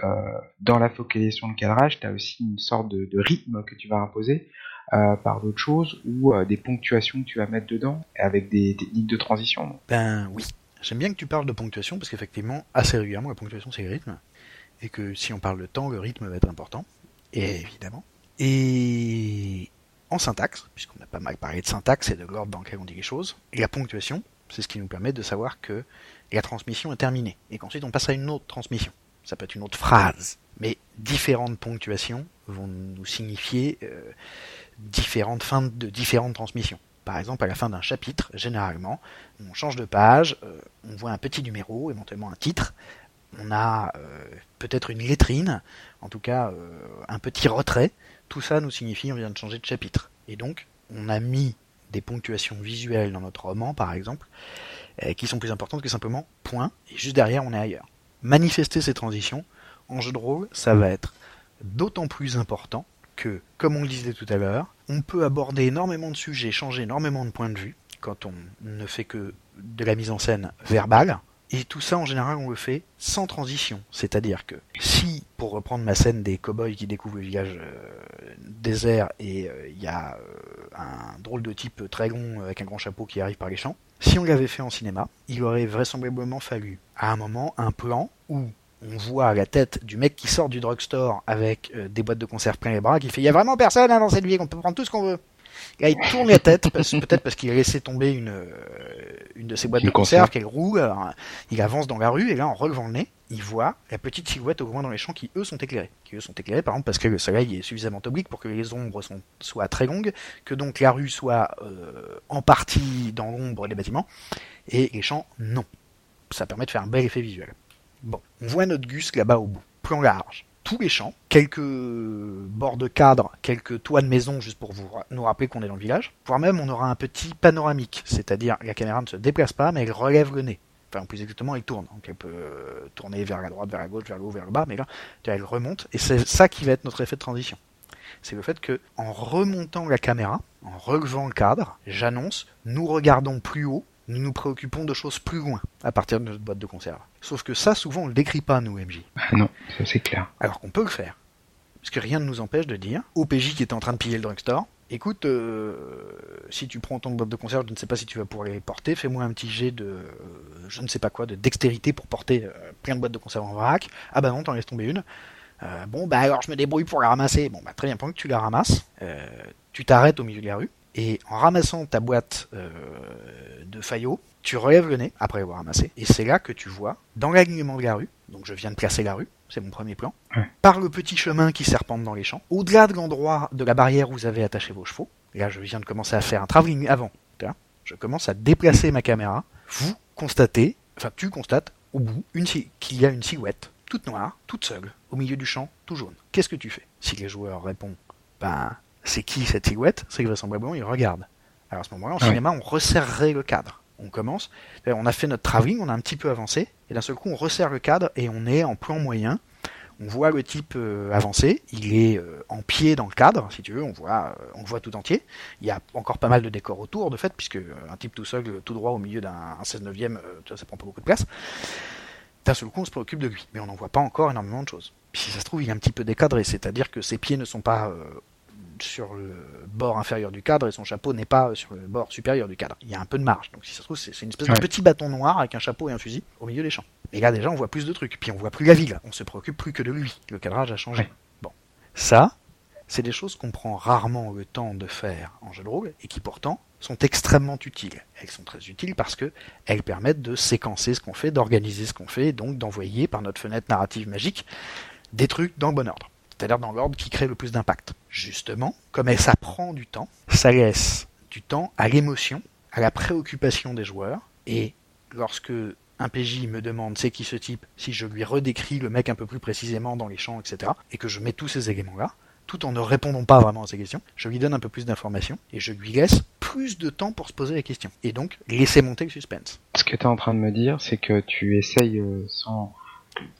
dans la focalisation de cadrage, tu as aussi une sorte de, rythme que tu vas imposer par d'autres choses ou des ponctuations que tu vas mettre dedans avec des techniques de transition. Ben oui, j'aime bien que tu parles de ponctuation parce qu'effectivement, assez régulièrement, la ponctuation c'est le rythme. Et que si on parle de temps, le rythme va être important. Et évidemment. Et en syntaxe, puisqu'on a pas mal parlé de syntaxe et de l'ordre dans lequel on dit les choses, et la ponctuation, c'est ce qui nous permet de savoir que la transmission est terminée, et qu'ensuite on passe à une autre transmission. Ça peut être une autre phrase, mais différentes ponctuations vont nous signifier euh, différentes fins de différentes transmissions. Par exemple, à la fin d'un chapitre, généralement, on change de page, euh, on voit un petit numéro, éventuellement un titre, on a euh, peut-être une lettrine, en tout cas un petit retrait, tout ça nous signifie on vient de changer de chapitre. Et donc, on a mis des ponctuations visuelles dans notre roman, par exemple, qui sont plus importantes que simplement point, et juste derrière, on est ailleurs. Manifester ces transitions, en jeu de rôle, ça va être d'autant plus important que, comme on le disait tout à l'heure, on peut aborder énormément de sujets, changer énormément de points de vue, quand on ne fait que de la mise en scène verbale, et tout ça, en général, on le fait sans transition. C'est-à-dire que si, pour reprendre ma scène des cow-boys qui découvrent le village euh, désert et euh, il y a euh, un drôle de type très long avec un grand chapeau qui arrive par les champs, si on l'avait fait en cinéma, il aurait vraisemblablement fallu, à un moment, un plan où on voit la tête du mec qui sort du drugstore avec des boîtes de conserve plein les bras, qui fait « Il y a vraiment personne hein, dans cette vie, on peut prendre tout ce qu'on veut ». Là, il tourne la tête, peut-être parce qu'il a laissé tomber une, euh, une de ses boîtes de conserve qu'elle roule. il avance dans la rue et là, en relevant le nez, il voit la petite silhouette au loin dans les champs qui eux sont éclairés. Qui eux sont éclairés par exemple parce que le soleil est suffisamment oblique pour que les ombres soient très longues, que donc la rue soit euh, en partie dans l'ombre des bâtiments et les champs non. Ça permet de faire un bel effet visuel. Bon, on voit notre Gus là-bas au bout, plan large tous les champs, quelques bords de cadre, quelques toits de maison, juste pour vous, nous rappeler qu'on est dans le village. Voire même, on aura un petit panoramique, c'est-à-dire la caméra ne se déplace pas, mais elle relève le nez. Enfin, plus exactement, elle tourne. Donc elle peut euh, tourner vers la droite, vers la gauche, vers le haut, vers le bas, mais là, elle remonte, et c'est ça qui va être notre effet de transition. C'est le fait que, en remontant la caméra, en relevant le cadre, j'annonce, nous regardons plus haut, nous nous préoccupons de choses plus loin à partir de notre boîte de conserve. Sauf que ça, souvent, on le décrit pas, nous, MJ. Ah non, ça c'est clair. Alors qu'on peut le faire. Parce que rien ne nous empêche de dire au PJ qui est en train de piller le drugstore, écoute, euh, si tu prends ton boîte de conserve, je ne sais pas si tu vas pouvoir les porter, fais-moi un petit jet de, euh, je ne sais pas quoi, de dextérité pour porter euh, plein de boîtes de conserve en vrac. Ah bah non, t'en laisses tomber une. bon bah alors je me débrouille pour la ramasser. Bon bah très bien, pendant que tu la ramasses, tu t'arrêtes au milieu de la rue, et en ramassant ta boîte euh, de faillots, tu relèves le nez après avoir ramassé, et c'est là que tu vois, dans l'alignement de la rue, donc je viens de placer la rue, c'est mon premier plan, par le petit chemin qui serpente dans les champs, au-delà de l'endroit de la barrière où vous avez attaché vos chevaux, là je viens de commencer à faire un travelling avant, je commence à déplacer ma caméra, vous constatez, enfin tu constates au bout qu'il y a une silhouette, toute noire, toute seule, au milieu du champ, tout jaune. Qu'est-ce que tu fais? Si les joueurs répondent, ben c'est qui cette silhouette C'est que vraisemblablement il regarde. Alors à ce moment-là, en cinéma, on resserrerait le cadre. On commence, on a fait notre travelling, on a un petit peu avancé, et d'un seul coup on resserre le cadre et on est en plan moyen. On voit le type euh, avancer, il est euh, en pied dans le cadre, si tu veux, on voit, euh, on le voit tout entier. Il y a encore pas mal de décors autour, de fait, puisque un type tout seul, tout droit au milieu d'un 16 neuvième, ça prend pas beaucoup de place. D'un seul coup, on se préoccupe de lui, mais on n'en voit pas encore énormément de choses. Puis si ça se trouve, il est un petit peu décadré, c'est-à-dire que ses pieds ne sont pas sur le bord inférieur du cadre et son chapeau n'est pas sur le bord supérieur du cadre. Il y a un peu de marge. Donc si ça se trouve, c'est une espèce de petit bâton noir avec un chapeau et un fusil au milieu des champs. Et là déjà, on voit plus de trucs. Puis on voit plus la ville. On se préoccupe plus que de lui. Le cadrage a changé. Bon. Ça, c'est des choses qu'on prend rarement le temps de faire en jeu de rôle et qui pourtant sont extrêmement utiles. Elles sont très utiles parce que elles permettent de séquencer ce qu'on fait, d'organiser ce qu'on fait, et donc d'envoyer par notre fenêtre narrative magique des trucs dans le bon ordre c'est-à-dire dans l'ordre qui crée le plus d'impact. Justement, comme ça prend du temps, ça laisse du temps à l'émotion, à la préoccupation des joueurs, et lorsque un PJ me demande c'est qui ce type, si je lui redécris le mec un peu plus précisément dans les champs, etc., et que je mets tous ces éléments-là, tout en ne répondant pas vraiment à ces questions, je lui donne un peu plus d'informations et je lui laisse plus de temps pour se poser les questions. Et donc, laisser monter le suspense. Ce que tu es en train de me dire, c'est que tu essayes, euh, sans,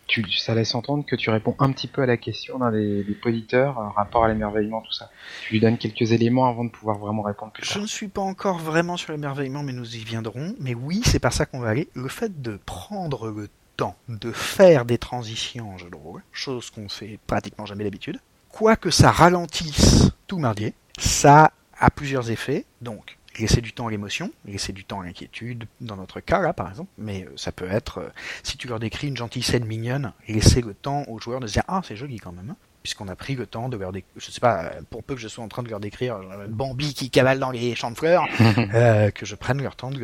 tu, ça laisse entendre que tu réponds un petit peu à la question d'un des, des poditeurs, euh, rapport à l'émerveillement, tout ça. Tu lui donnes quelques éléments avant de pouvoir vraiment répondre Je ne suis pas encore vraiment sur l'émerveillement, mais nous y viendrons. Mais oui, c'est par ça qu'on va aller. Le fait de prendre le temps de faire des transitions en jeu de rôle, chose qu'on fait pratiquement jamais d'habitude. Quoique ça ralentisse tout mardier, ça a plusieurs effets. Donc, laisser du temps à l'émotion, laisser du temps à l'inquiétude, dans notre cas là par exemple, mais euh, ça peut être, euh, si tu leur décris une gentille scène mignonne, laisser le temps aux joueurs de se dire ah c'est joli quand même, hein puisqu'on a pris le temps de leur décrire, je sais pas, pour peu que je sois en train de leur décrire euh, Bambi qui cavale dans les champs de fleurs, euh, que je prenne leur temps de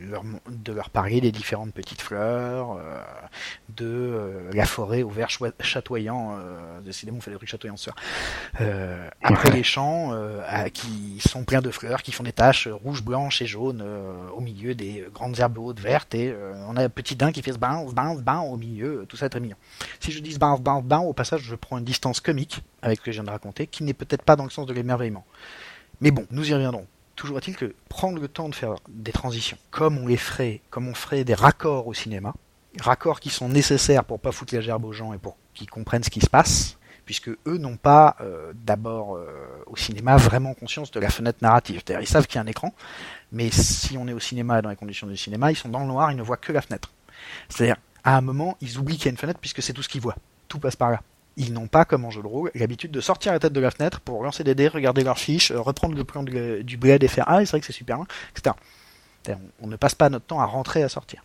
leur, de leur parler des différentes petites fleurs, euh, de euh, la forêt au vert chatoyant, euh, décidément on fait des trucs chatoyants ce soir. Après les champs qui sont pleins de fleurs, qui font des taches rouges, blanches et jaunes au milieu des grandes herbes hautes vertes, et on a un petit daim qui fait ce bounce, bounce, bounce au milieu, tout ça est très mignon. Si je dis bounce, bounce, bounce, au passage je prends une distance comique avec ce que je viens de raconter, qui n'est peut-être pas dans le sens de l'émerveillement. Mais bon, nous y reviendrons. Toujours est-il que prendre le temps de faire des transitions, comme on les ferait, comme on ferait des raccords au cinéma, raccords qui sont nécessaires pour pas foutre la gerbe aux gens et pour qu'ils comprennent ce qui se passe, puisque eux n'ont pas euh, d'abord euh, au cinéma vraiment conscience de la fenêtre narrative. C'est-à-dire ils savent qu'il y a un écran, mais si on est au cinéma dans les conditions du cinéma, ils sont dans le noir, ils ne voient que la fenêtre. C'est-à-dire à un moment, ils oublient qu'il y a une fenêtre puisque c'est tout ce qu'ils voient. Tout passe par là ils n'ont pas, comme en jeu de rôle, l'habitude de sortir la tête de la fenêtre pour lancer des dés, regarder leurs fiches, euh, reprendre le plan du bled et faire Ah, c'est vrai que c'est super, etc. On, ne passe pas notre temps à rentrer et à sortir.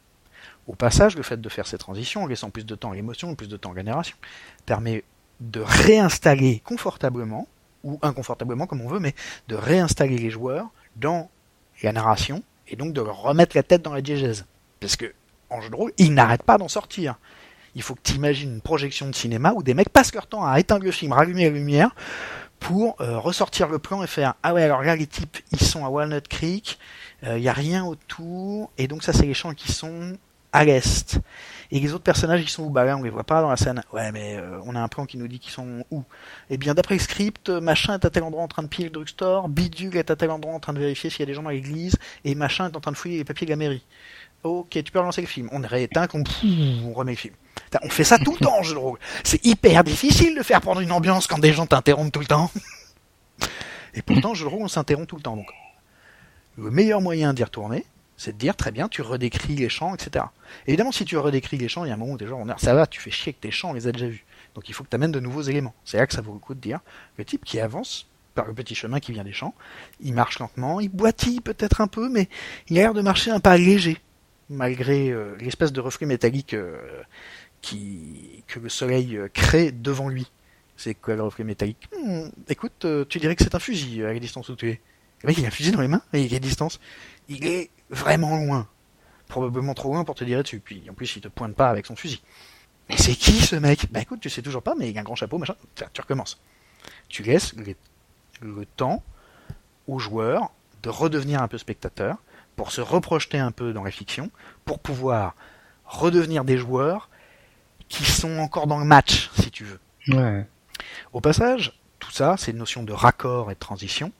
Au passage, le fait de faire ces transitions, en laissant plus de temps à l'émotion, plus de temps à la génération, permet de réinstaller confortablement, ou inconfortablement comme on veut, mais de réinstaller les joueurs dans la narration, et donc de leur remettre la tête dans la diégèse. Parce que, en jeu de rôle, ils n'arrêtent pas d'en sortir il faut que tu imagines une projection de cinéma où des mecs passent leur temps à éteindre le film, rallumer la lumière pour euh, ressortir le plan et faire ah ouais alors là les types ils sont à Walnut Creek, il euh, n'y a rien autour et donc ça c'est les champs qui sont à l'est. Et les autres personnages ils sont où? Bah là on les voit pas dans la scène. Ouais mais euh, on a un plan qui nous dit qu'ils sont où? Eh bien d'après le script, machin est à tel endroit en train de piller le drugstore, bidule est à tel endroit en train de vérifier s'il y a des gens dans l'église, et machin est en train de fouiller les papiers de la mairie. Ok, tu peux relancer le film. On rééteint, on, on remet le film. On fait ça tout le temps, je trouve. C'est hyper difficile de faire prendre une ambiance quand des gens t'interrompent tout le temps. Et pourtant, je trouve, on s'interrompt tout le temps. Donc, le meilleur moyen d'y retourner, c'est de dire très bien, tu redécris les champs, etc. Évidemment, si tu redécris les champs, il y a un moment où t'es genre, ça va, tu fais chier que tes champs, on les a déjà vus. Donc il faut que tu amènes de nouveaux éléments. C'est là que ça vaut le coup de dire, le type qui avance par le petit chemin qui vient des champs, il marche lentement, il boitille peut-être un peu, mais il a l'air de marcher un pas léger, malgré euh, l'espèce de reflet métallique euh, qui, que le soleil euh, crée devant lui. C'est quoi le reflet métallique? Hmm, Écoute, euh, tu dirais que c'est un fusil à la distance où tu es? Le mec, il a un fusil dans les mains, et il est distance. Il est vraiment loin. Probablement trop loin pour te dire dessus. Puis en plus, il te pointe pas avec son fusil. Mais c'est qui ce mec? Bah écoute, tu sais toujours pas, mais il a un grand chapeau, machin. Tu recommences. Tu laisses le temps aux joueurs de redevenir un peu spectateurs, pour se reprojeter un peu dans la fiction, pour pouvoir redevenir des joueurs qui sont encore dans le match, si tu veux. Ouais. Au passage, tout ça, c'est une notion de raccord et de transition.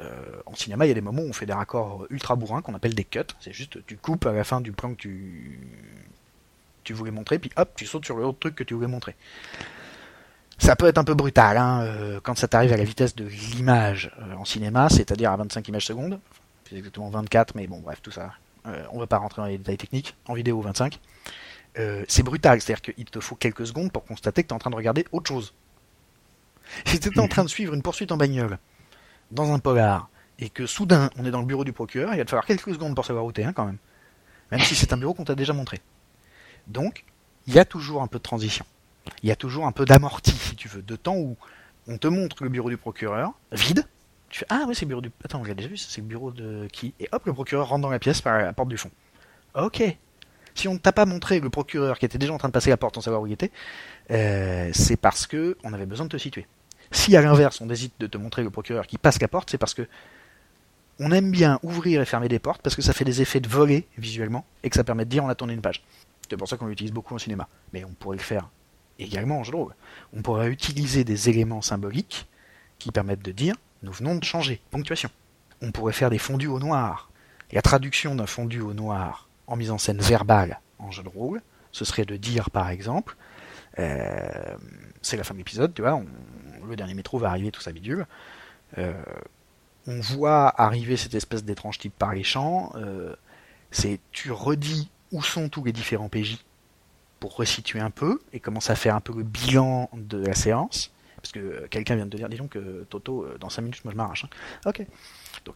Euh, en cinéma, il y a des moments où on fait des raccords ultra bourrins qu'on appelle des cuts. C'est juste, tu coupes à la fin du plan que tu, tu voulais montrer, puis hop, tu sautes sur le autre truc que tu voulais montrer. Ça peut être un peu brutal hein, euh, quand ça t'arrive à la vitesse de l'image euh, en cinéma, c'est-à-dire à 25 images secondes. C'est exactement 24, mais bon, bref, tout ça. on va pas rentrer dans les détails techniques. En vidéo, 25. Euh, c'est brutal. C'est-à-dire qu'il te faut quelques secondes pour constater que tu es en train de regarder autre chose. Si tu en train de suivre une poursuite en bagnole dans un polar et que soudain on est dans le bureau du procureur, il va te falloir quelques secondes pour savoir où t'es, hein, quand même. Même si c'est un bureau qu'on t'a déjà montré. Donc, il y a toujours un peu de transition. Il y a toujours un peu d'amorti, si tu veux, de temps où on te montre le bureau du procureur, vide. Ah oui, c'est le bureau du. Attends, l'a déjà vu, c'est le bureau de qui? Et hop, le procureur rentre dans la pièce par la porte du fond. Ok, si on ne t'a pas montré le procureur qui était déjà en train de passer la porte sans savoir où il était, euh, c'est parce que on avait besoin de te situer. Si à l'inverse on hésite de te montrer le procureur qui passe la porte, c'est parce que on aime bien ouvrir et fermer des portes parce que ça fait des effets de voler visuellement et que ça permet de dire on a tourné une page. C'est pour ça qu'on l'utilise beaucoup en cinéma. Mais on pourrait le faire également en jeu de rôle. On pourrait utiliser des éléments symboliques qui permettent de dire nous venons de changer, ponctuation. On pourrait faire des fondus au noir. La traduction d'un fondu au noir en mise en scène verbale en jeu de rôle, ce serait de dire par exemple, euh, c'est la fin de l'épisode, tu vois, le dernier métro va arriver, tout ça bidule. Euh, on voit arriver cette espèce d'étrange type par les champs. Euh, c'est tu redis où sont tous les différents PJ pour resituer un peu et commencer à faire un peu le bilan de la séance. Parce que euh, quelqu'un vient de te dire, disons que Toto, euh, dans 5 minutes, moi je m'arrache. hein. Ok. Donc,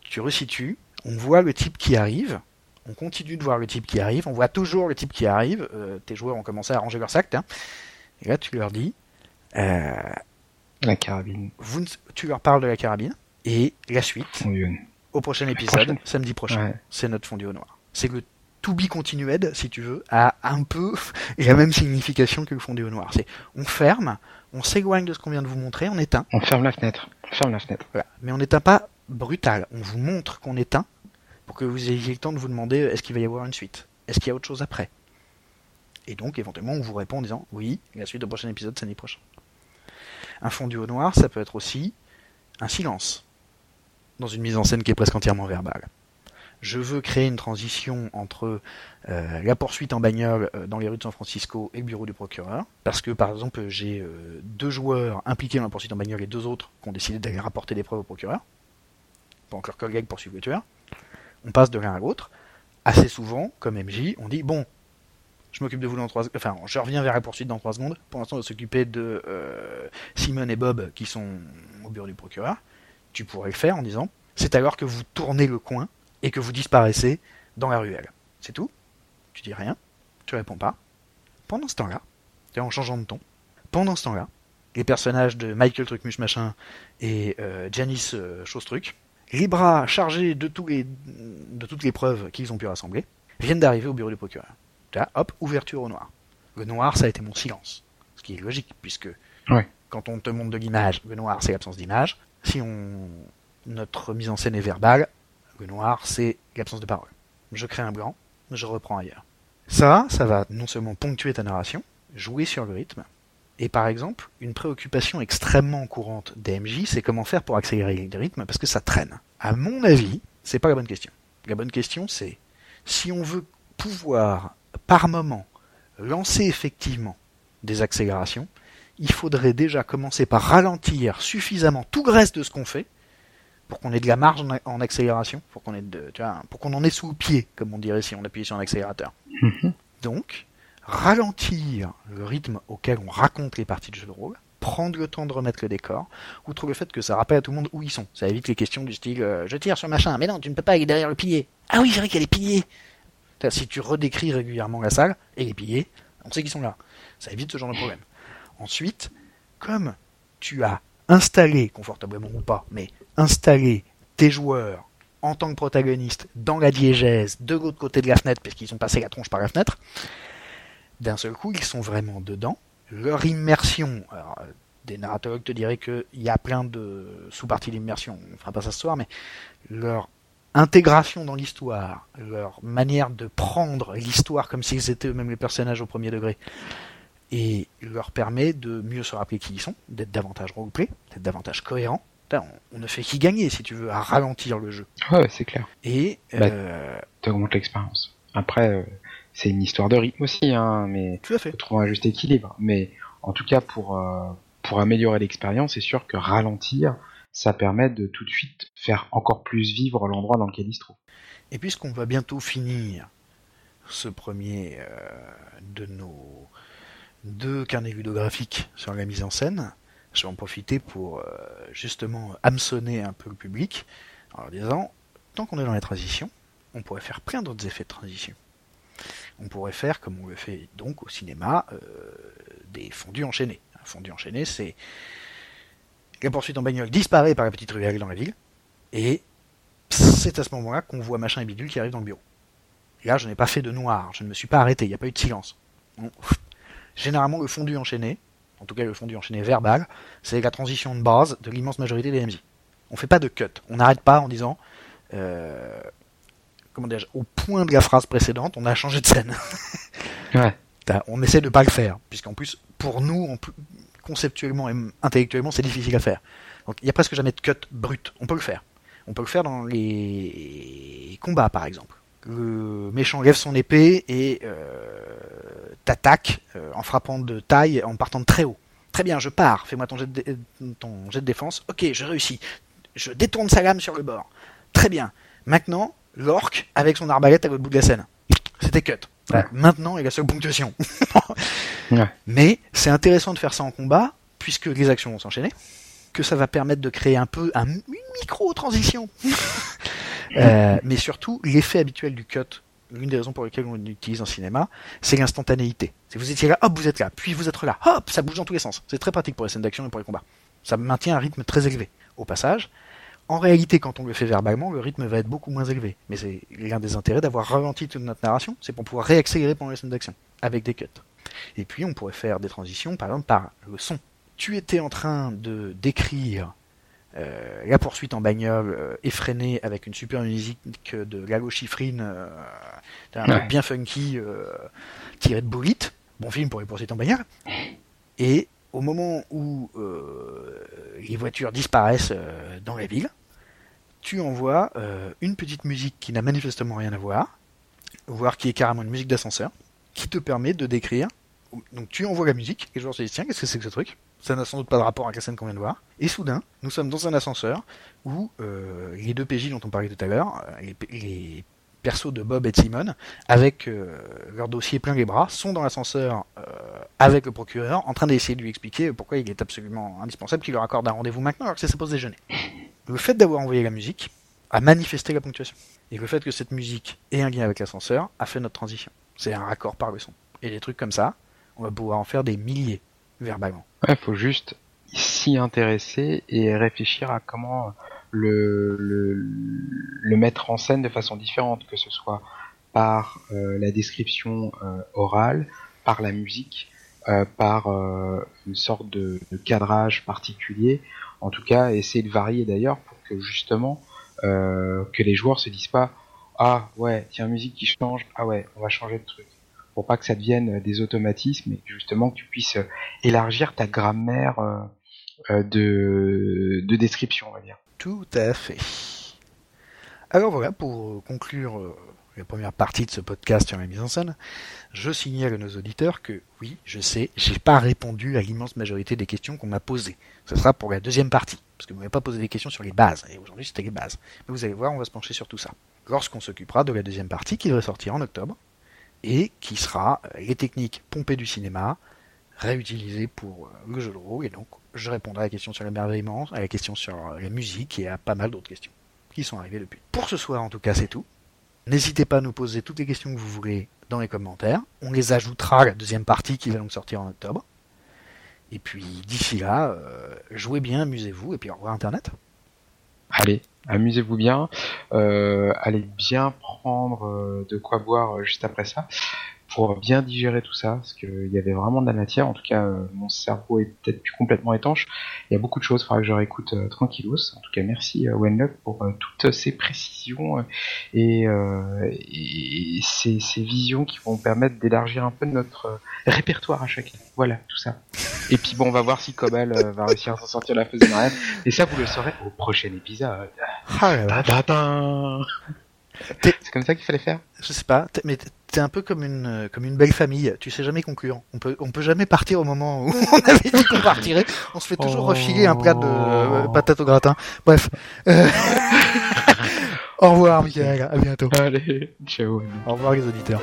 tu resitues, on voit le type qui arrive, on continue de voir le type qui arrive, on voit toujours le type qui arrive, euh, tes joueurs ont commencé à ranger leur sac, hein. et là tu leur dis, euh, La carabine. vous ne- tu leur parles de la carabine, et la suite, au prochain épisode, samedi prochain, Ouais. c'est notre fondu au noir. C'est le to be continued, si tu veux, a un peu la même signification que le fondu au noir. C'est on ferme, on s'éloigne de ce qu'on vient de vous montrer, on éteint. On ferme la fenêtre. On ferme la fenêtre. Voilà. Mais on n'éteint pas brutal. On vous montre qu'on éteint pour que vous ayez le temps de vous demander est-ce qu'il va y avoir une suite? Est-ce qu'il y a autre chose après? Et donc, éventuellement, on vous répond en disant oui, la suite au prochain épisode, samedi prochain. Un fondu au noir, ça peut être aussi un silence dans une mise en scène qui est presque entièrement verbale. Je veux créer une transition entre euh, la poursuite en bagnole euh, dans les rues de San Francisco et le bureau du procureur, parce que par exemple j'ai euh, deux joueurs impliqués dans la poursuite en bagnole et deux autres qui ont décidé d'aller rapporter des preuves au procureur, pendant que leurs collègues poursuivent le tueur. On passe de l'un à l'autre. Assez souvent, comme MJ, on dit bon, je m'occupe de vous dans trois, enfin, je reviens vers la poursuite dans trois secondes. Pour l'instant, on va s'occuper de Simon et Bob qui sont au bureau du procureur. Tu pourrais le faire en disant c'est alors que vous tournez le coin et que vous disparaissez dans la ruelle. C'est tout? Tu dis rien? Tu réponds pas? Pendant ce temps-là, en changeant de ton, pendant ce temps-là, les personnages de Michael Trucmuche machin et euh, Janice euh, les bras chargés de, tous les, de toutes les preuves qu'ils ont pu rassembler, viennent d'arriver au bureau du procureur. Là, hop, ouverture au noir. Le noir, ça a été mon silence. Ce qui est logique, puisque quand on te montre de l'image, le noir, c'est l'absence d'image. Si on... notre mise en scène est verbale, le noir, c'est l'absence de parole. Je crée un blanc, je reprends ailleurs. Ça, ça va non seulement ponctuer ta narration, jouer sur le rythme, et par exemple, une préoccupation extrêmement courante des MJ, c'est comment faire pour accélérer le rythme, parce que ça traîne. À mon avis, c'est pas la bonne question. La bonne question, c'est si on veut pouvoir, par moment, lancer effectivement des accélérations, il faudrait déjà commencer par ralentir suffisamment tout le reste de ce qu'on fait pour qu'on ait de la marge en, accélération, pour qu'on ait de, tu vois, pour qu'on en ait sous le pied, comme on dirait si on appuyait sur un accélérateur. Mhm. Donc, ralentir le rythme auquel on raconte les parties de jeu de rôle, prendre le temps de remettre le décor, outre le fait que ça rappelle à tout le monde où ils sont. Ça évite les questions du style euh, je tire sur machin, mais non, tu ne peux pas, est derrière le pilier. Ah oui, c'est vrai qu'il y a les piliers. C'est-à-dire, Si tu redécris régulièrement la salle et les piliers, on sait qu'ils sont là. Ça évite ce genre de problème. Ensuite, comme tu as installé, confortablement ou pas, mais installé tes joueurs en tant que protagonistes dans la diégèse de l'autre côté de la fenêtre, parce qu'ils ont passé la tronche par la fenêtre, d'un seul coup, ils sont vraiment dedans. Leur immersion, alors, euh, des narrateurs te diraient qu'il y a plein de sous-parties d'immersion, on fera pas ça ce soir, mais leur intégration dans l'histoire, leur manière de prendre l'histoire comme s'ils étaient eux-mêmes les personnages au premier degré, et leur permet de mieux se rappeler qui ils sont, d'être davantage roleplay, d'être davantage cohérent. Putain, On, on ne fait qu'y gagner, si tu veux, à ralentir le jeu. Ouais, c'est clair. Et Bah, euh, T'augmentes l'expérience. Après, euh, c'est une histoire de rythme aussi, hein, mais tout à fait. trouver un juste équilibre. Mais en tout cas, pour, euh, pour améliorer l'expérience, c'est sûr que ralentir, ça permet de tout de suite faire encore plus vivre l'endroit dans lequel il se trouve. Et puisqu'on va bientôt finir ce premier euh, de nos deux carnets ludographiques sur la mise en scène, je vais en profiter pour euh, justement hameçonner un peu le public en leur disant, tant qu'on est dans la transition, on pourrait faire plein d'autres effets de transition. On pourrait faire, comme on le fait donc au cinéma, euh, des fondus enchaînés. Un fondu enchaîné, c'est la poursuite en bagnole disparaît par la petite ruelle dans la ville, et c'est à ce moment-là qu'on voit machin et bidule qui arrive dans le bureau. Là, je n'ai pas fait de noir, je ne me suis pas arrêté, il n'y a pas eu de silence. Généralement, le fondu enchaîné, en tout cas le fondu enchaîné verbal, c'est la transition de base de l'immense majorité des MJ. On fait pas de cut, on n'arrête pas en disant, euh, comment dirais-je, au point de la phrase précédente, on a changé de scène. Ouais. On essaie de pas le faire, puisqu'en plus, pour nous, conceptuellement et intellectuellement, c'est difficile à faire. Donc il n'y a presque jamais de cut brut. On peut le faire. On peut le faire dans les combats, par exemple. Le méchant lève son épée et euh, t'attaque euh, en frappant de taille, en partant de très haut. Très bien, je pars. Fais-moi ton, jet de dé- ton jet de défense. Ok, je réussis. Je détourne sa lame sur le bord. Très bien. Maintenant, l'orque avec son arbalète à l'autre bout de la scène. C'était cut. Voilà, Maintenant est la seule ponctuation. Mais c'est intéressant de faire ça en combat, puisque les actions vont s'enchaîner, que ça va permettre de créer un peu un, une micro-transition. Euh, mais surtout, l'effet habituel du cut, l'une des raisons pour lesquelles on l'utilise en cinéma, c'est l'instantanéité. Si vous étiez là, hop, vous êtes là, puis vous êtes là, hop, ça bouge dans tous les sens. C'est très pratique pour les scènes d'action et pour les combats. Ça maintient un rythme très élevé. Au passage, en réalité, quand on le fait verbalement, le rythme va être beaucoup moins élevé. Mais c'est l'un des intérêts d'avoir ralenti toute notre narration, c'est pour pouvoir réaccélérer pendant les scènes d'action, avec des cuts. Et puis, on pourrait faire des transitions, par exemple, par le son. Tu étais en train de décrire euh, la poursuite en bagnole euh, effrénée avec une super musique de Lalo Schifrin, euh, un Ouais. truc bien funky tiré de Bullet. Bon film pour les poursuites en bagnole. Et au moment où les voitures disparaissent dans la ville, tu envoies une petite musique qui n'a manifestement rien à voir, voire qui est carrément une musique d'ascenseur, qui te permet de décrire. Donc tu envoies la musique, et les joueurs se tiens, qu'est-ce que c'est que ce truc? Ça n'a sans doute pas de rapport avec la scène qu'on vient de voir. Et soudain, nous sommes dans un ascenseur où euh, les deux PJ dont on parlait tout à l'heure, euh, les, les persos de Bob et de Simon, avec euh, leur dossier plein les bras, sont dans l'ascenseur avec le procureur, en train d'essayer de lui expliquer pourquoi il est absolument indispensable qu'il leur accorde un rendez-vous maintenant alors que c'est sa pause déjeuner. Le fait d'avoir envoyé la musique a manifesté la ponctuation. Et le fait que cette musique ait un lien avec l'ascenseur a fait notre transition. C'est un raccord par le son. Et des trucs comme ça, on va pouvoir en faire des milliers verbalement. Ouais, faut juste s'y intéresser et réfléchir à comment le, mettre en scène de façon différente, que ce soit par euh, la description euh, orale, par la musique, euh, par une sorte de, de cadrage particulier. En tout cas, essayer de varier d'ailleurs pour que justement que les joueurs se disent pas ah ouais tiens musique qui change ah ouais on va changer de truc pour pas que ça devienne des automatismes et justement que tu puisses élargir ta grammaire euh, euh, de, de description, on va dire. Tout à fait. Alors voilà, pour conclure euh, la première partie de ce podcast sur la mise en scène, je signale à nos auditeurs que oui, je sais, j'ai pas répondu à l'immense majorité des questions qu'on m'a posées. Ce sera pour la deuxième partie, parce que vous m'avez pas posé des questions sur les bases, et aujourd'hui c'était les bases. Mais vous allez voir, on va se pencher sur tout ça. Lorsqu'on s'occupera de la deuxième partie qui devrait sortir en octobre, et qui sera euh, les techniques pompées du cinéma, réutilisées pour euh, le jeu de rôle, et donc je répondrai à la question sur l'émerveillement, à la question sur euh, la musique et à pas mal d'autres questions qui sont arrivées depuis. Pour ce soir, en tout cas, c'est tout. N'hésitez pas à nous poser toutes les questions que vous voulez dans les commentaires. On les ajoutera à la deuxième partie qui va donc sortir en octobre. Et puis d'ici là, jouez bien, amusez-vous, et puis au revoir Internet. Allez, amusez-vous bien. Euh, allez bien prendre euh, de quoi boire euh, juste après ça pour bien digérer tout ça, parce qu'il y avait vraiment de la matière. En tout cas, euh, mon cerveau est peut-être plus complètement étanche. Il y a beaucoup de choses, il faudra que je réécoute euh, tranquillos. En tout cas, merci euh, Wenlock pour euh, toutes ces précisions et, euh, et ces, ces visions qui vont permettre d'élargir un peu notre répertoire à chacun. Voilà, tout ça. Et puis bon, on va voir si Cobal va réussir à s'en sortir de la fausse. Et ça, vous le saurez au prochain épisode. Ah là là, C'est comme ça qu'il fallait faire je sais pas, mais t'es un peu comme une euh, comme une belle famille. Tu sais jamais conclure. On peut on peut jamais partir au moment où on avait dit qu'on partirait. On se fait toujours Oh. refiler un plat de euh, patates au gratin. Bref. Euh, au revoir, Michael. À bientôt. Allez, ciao. Au revoir les auditeurs.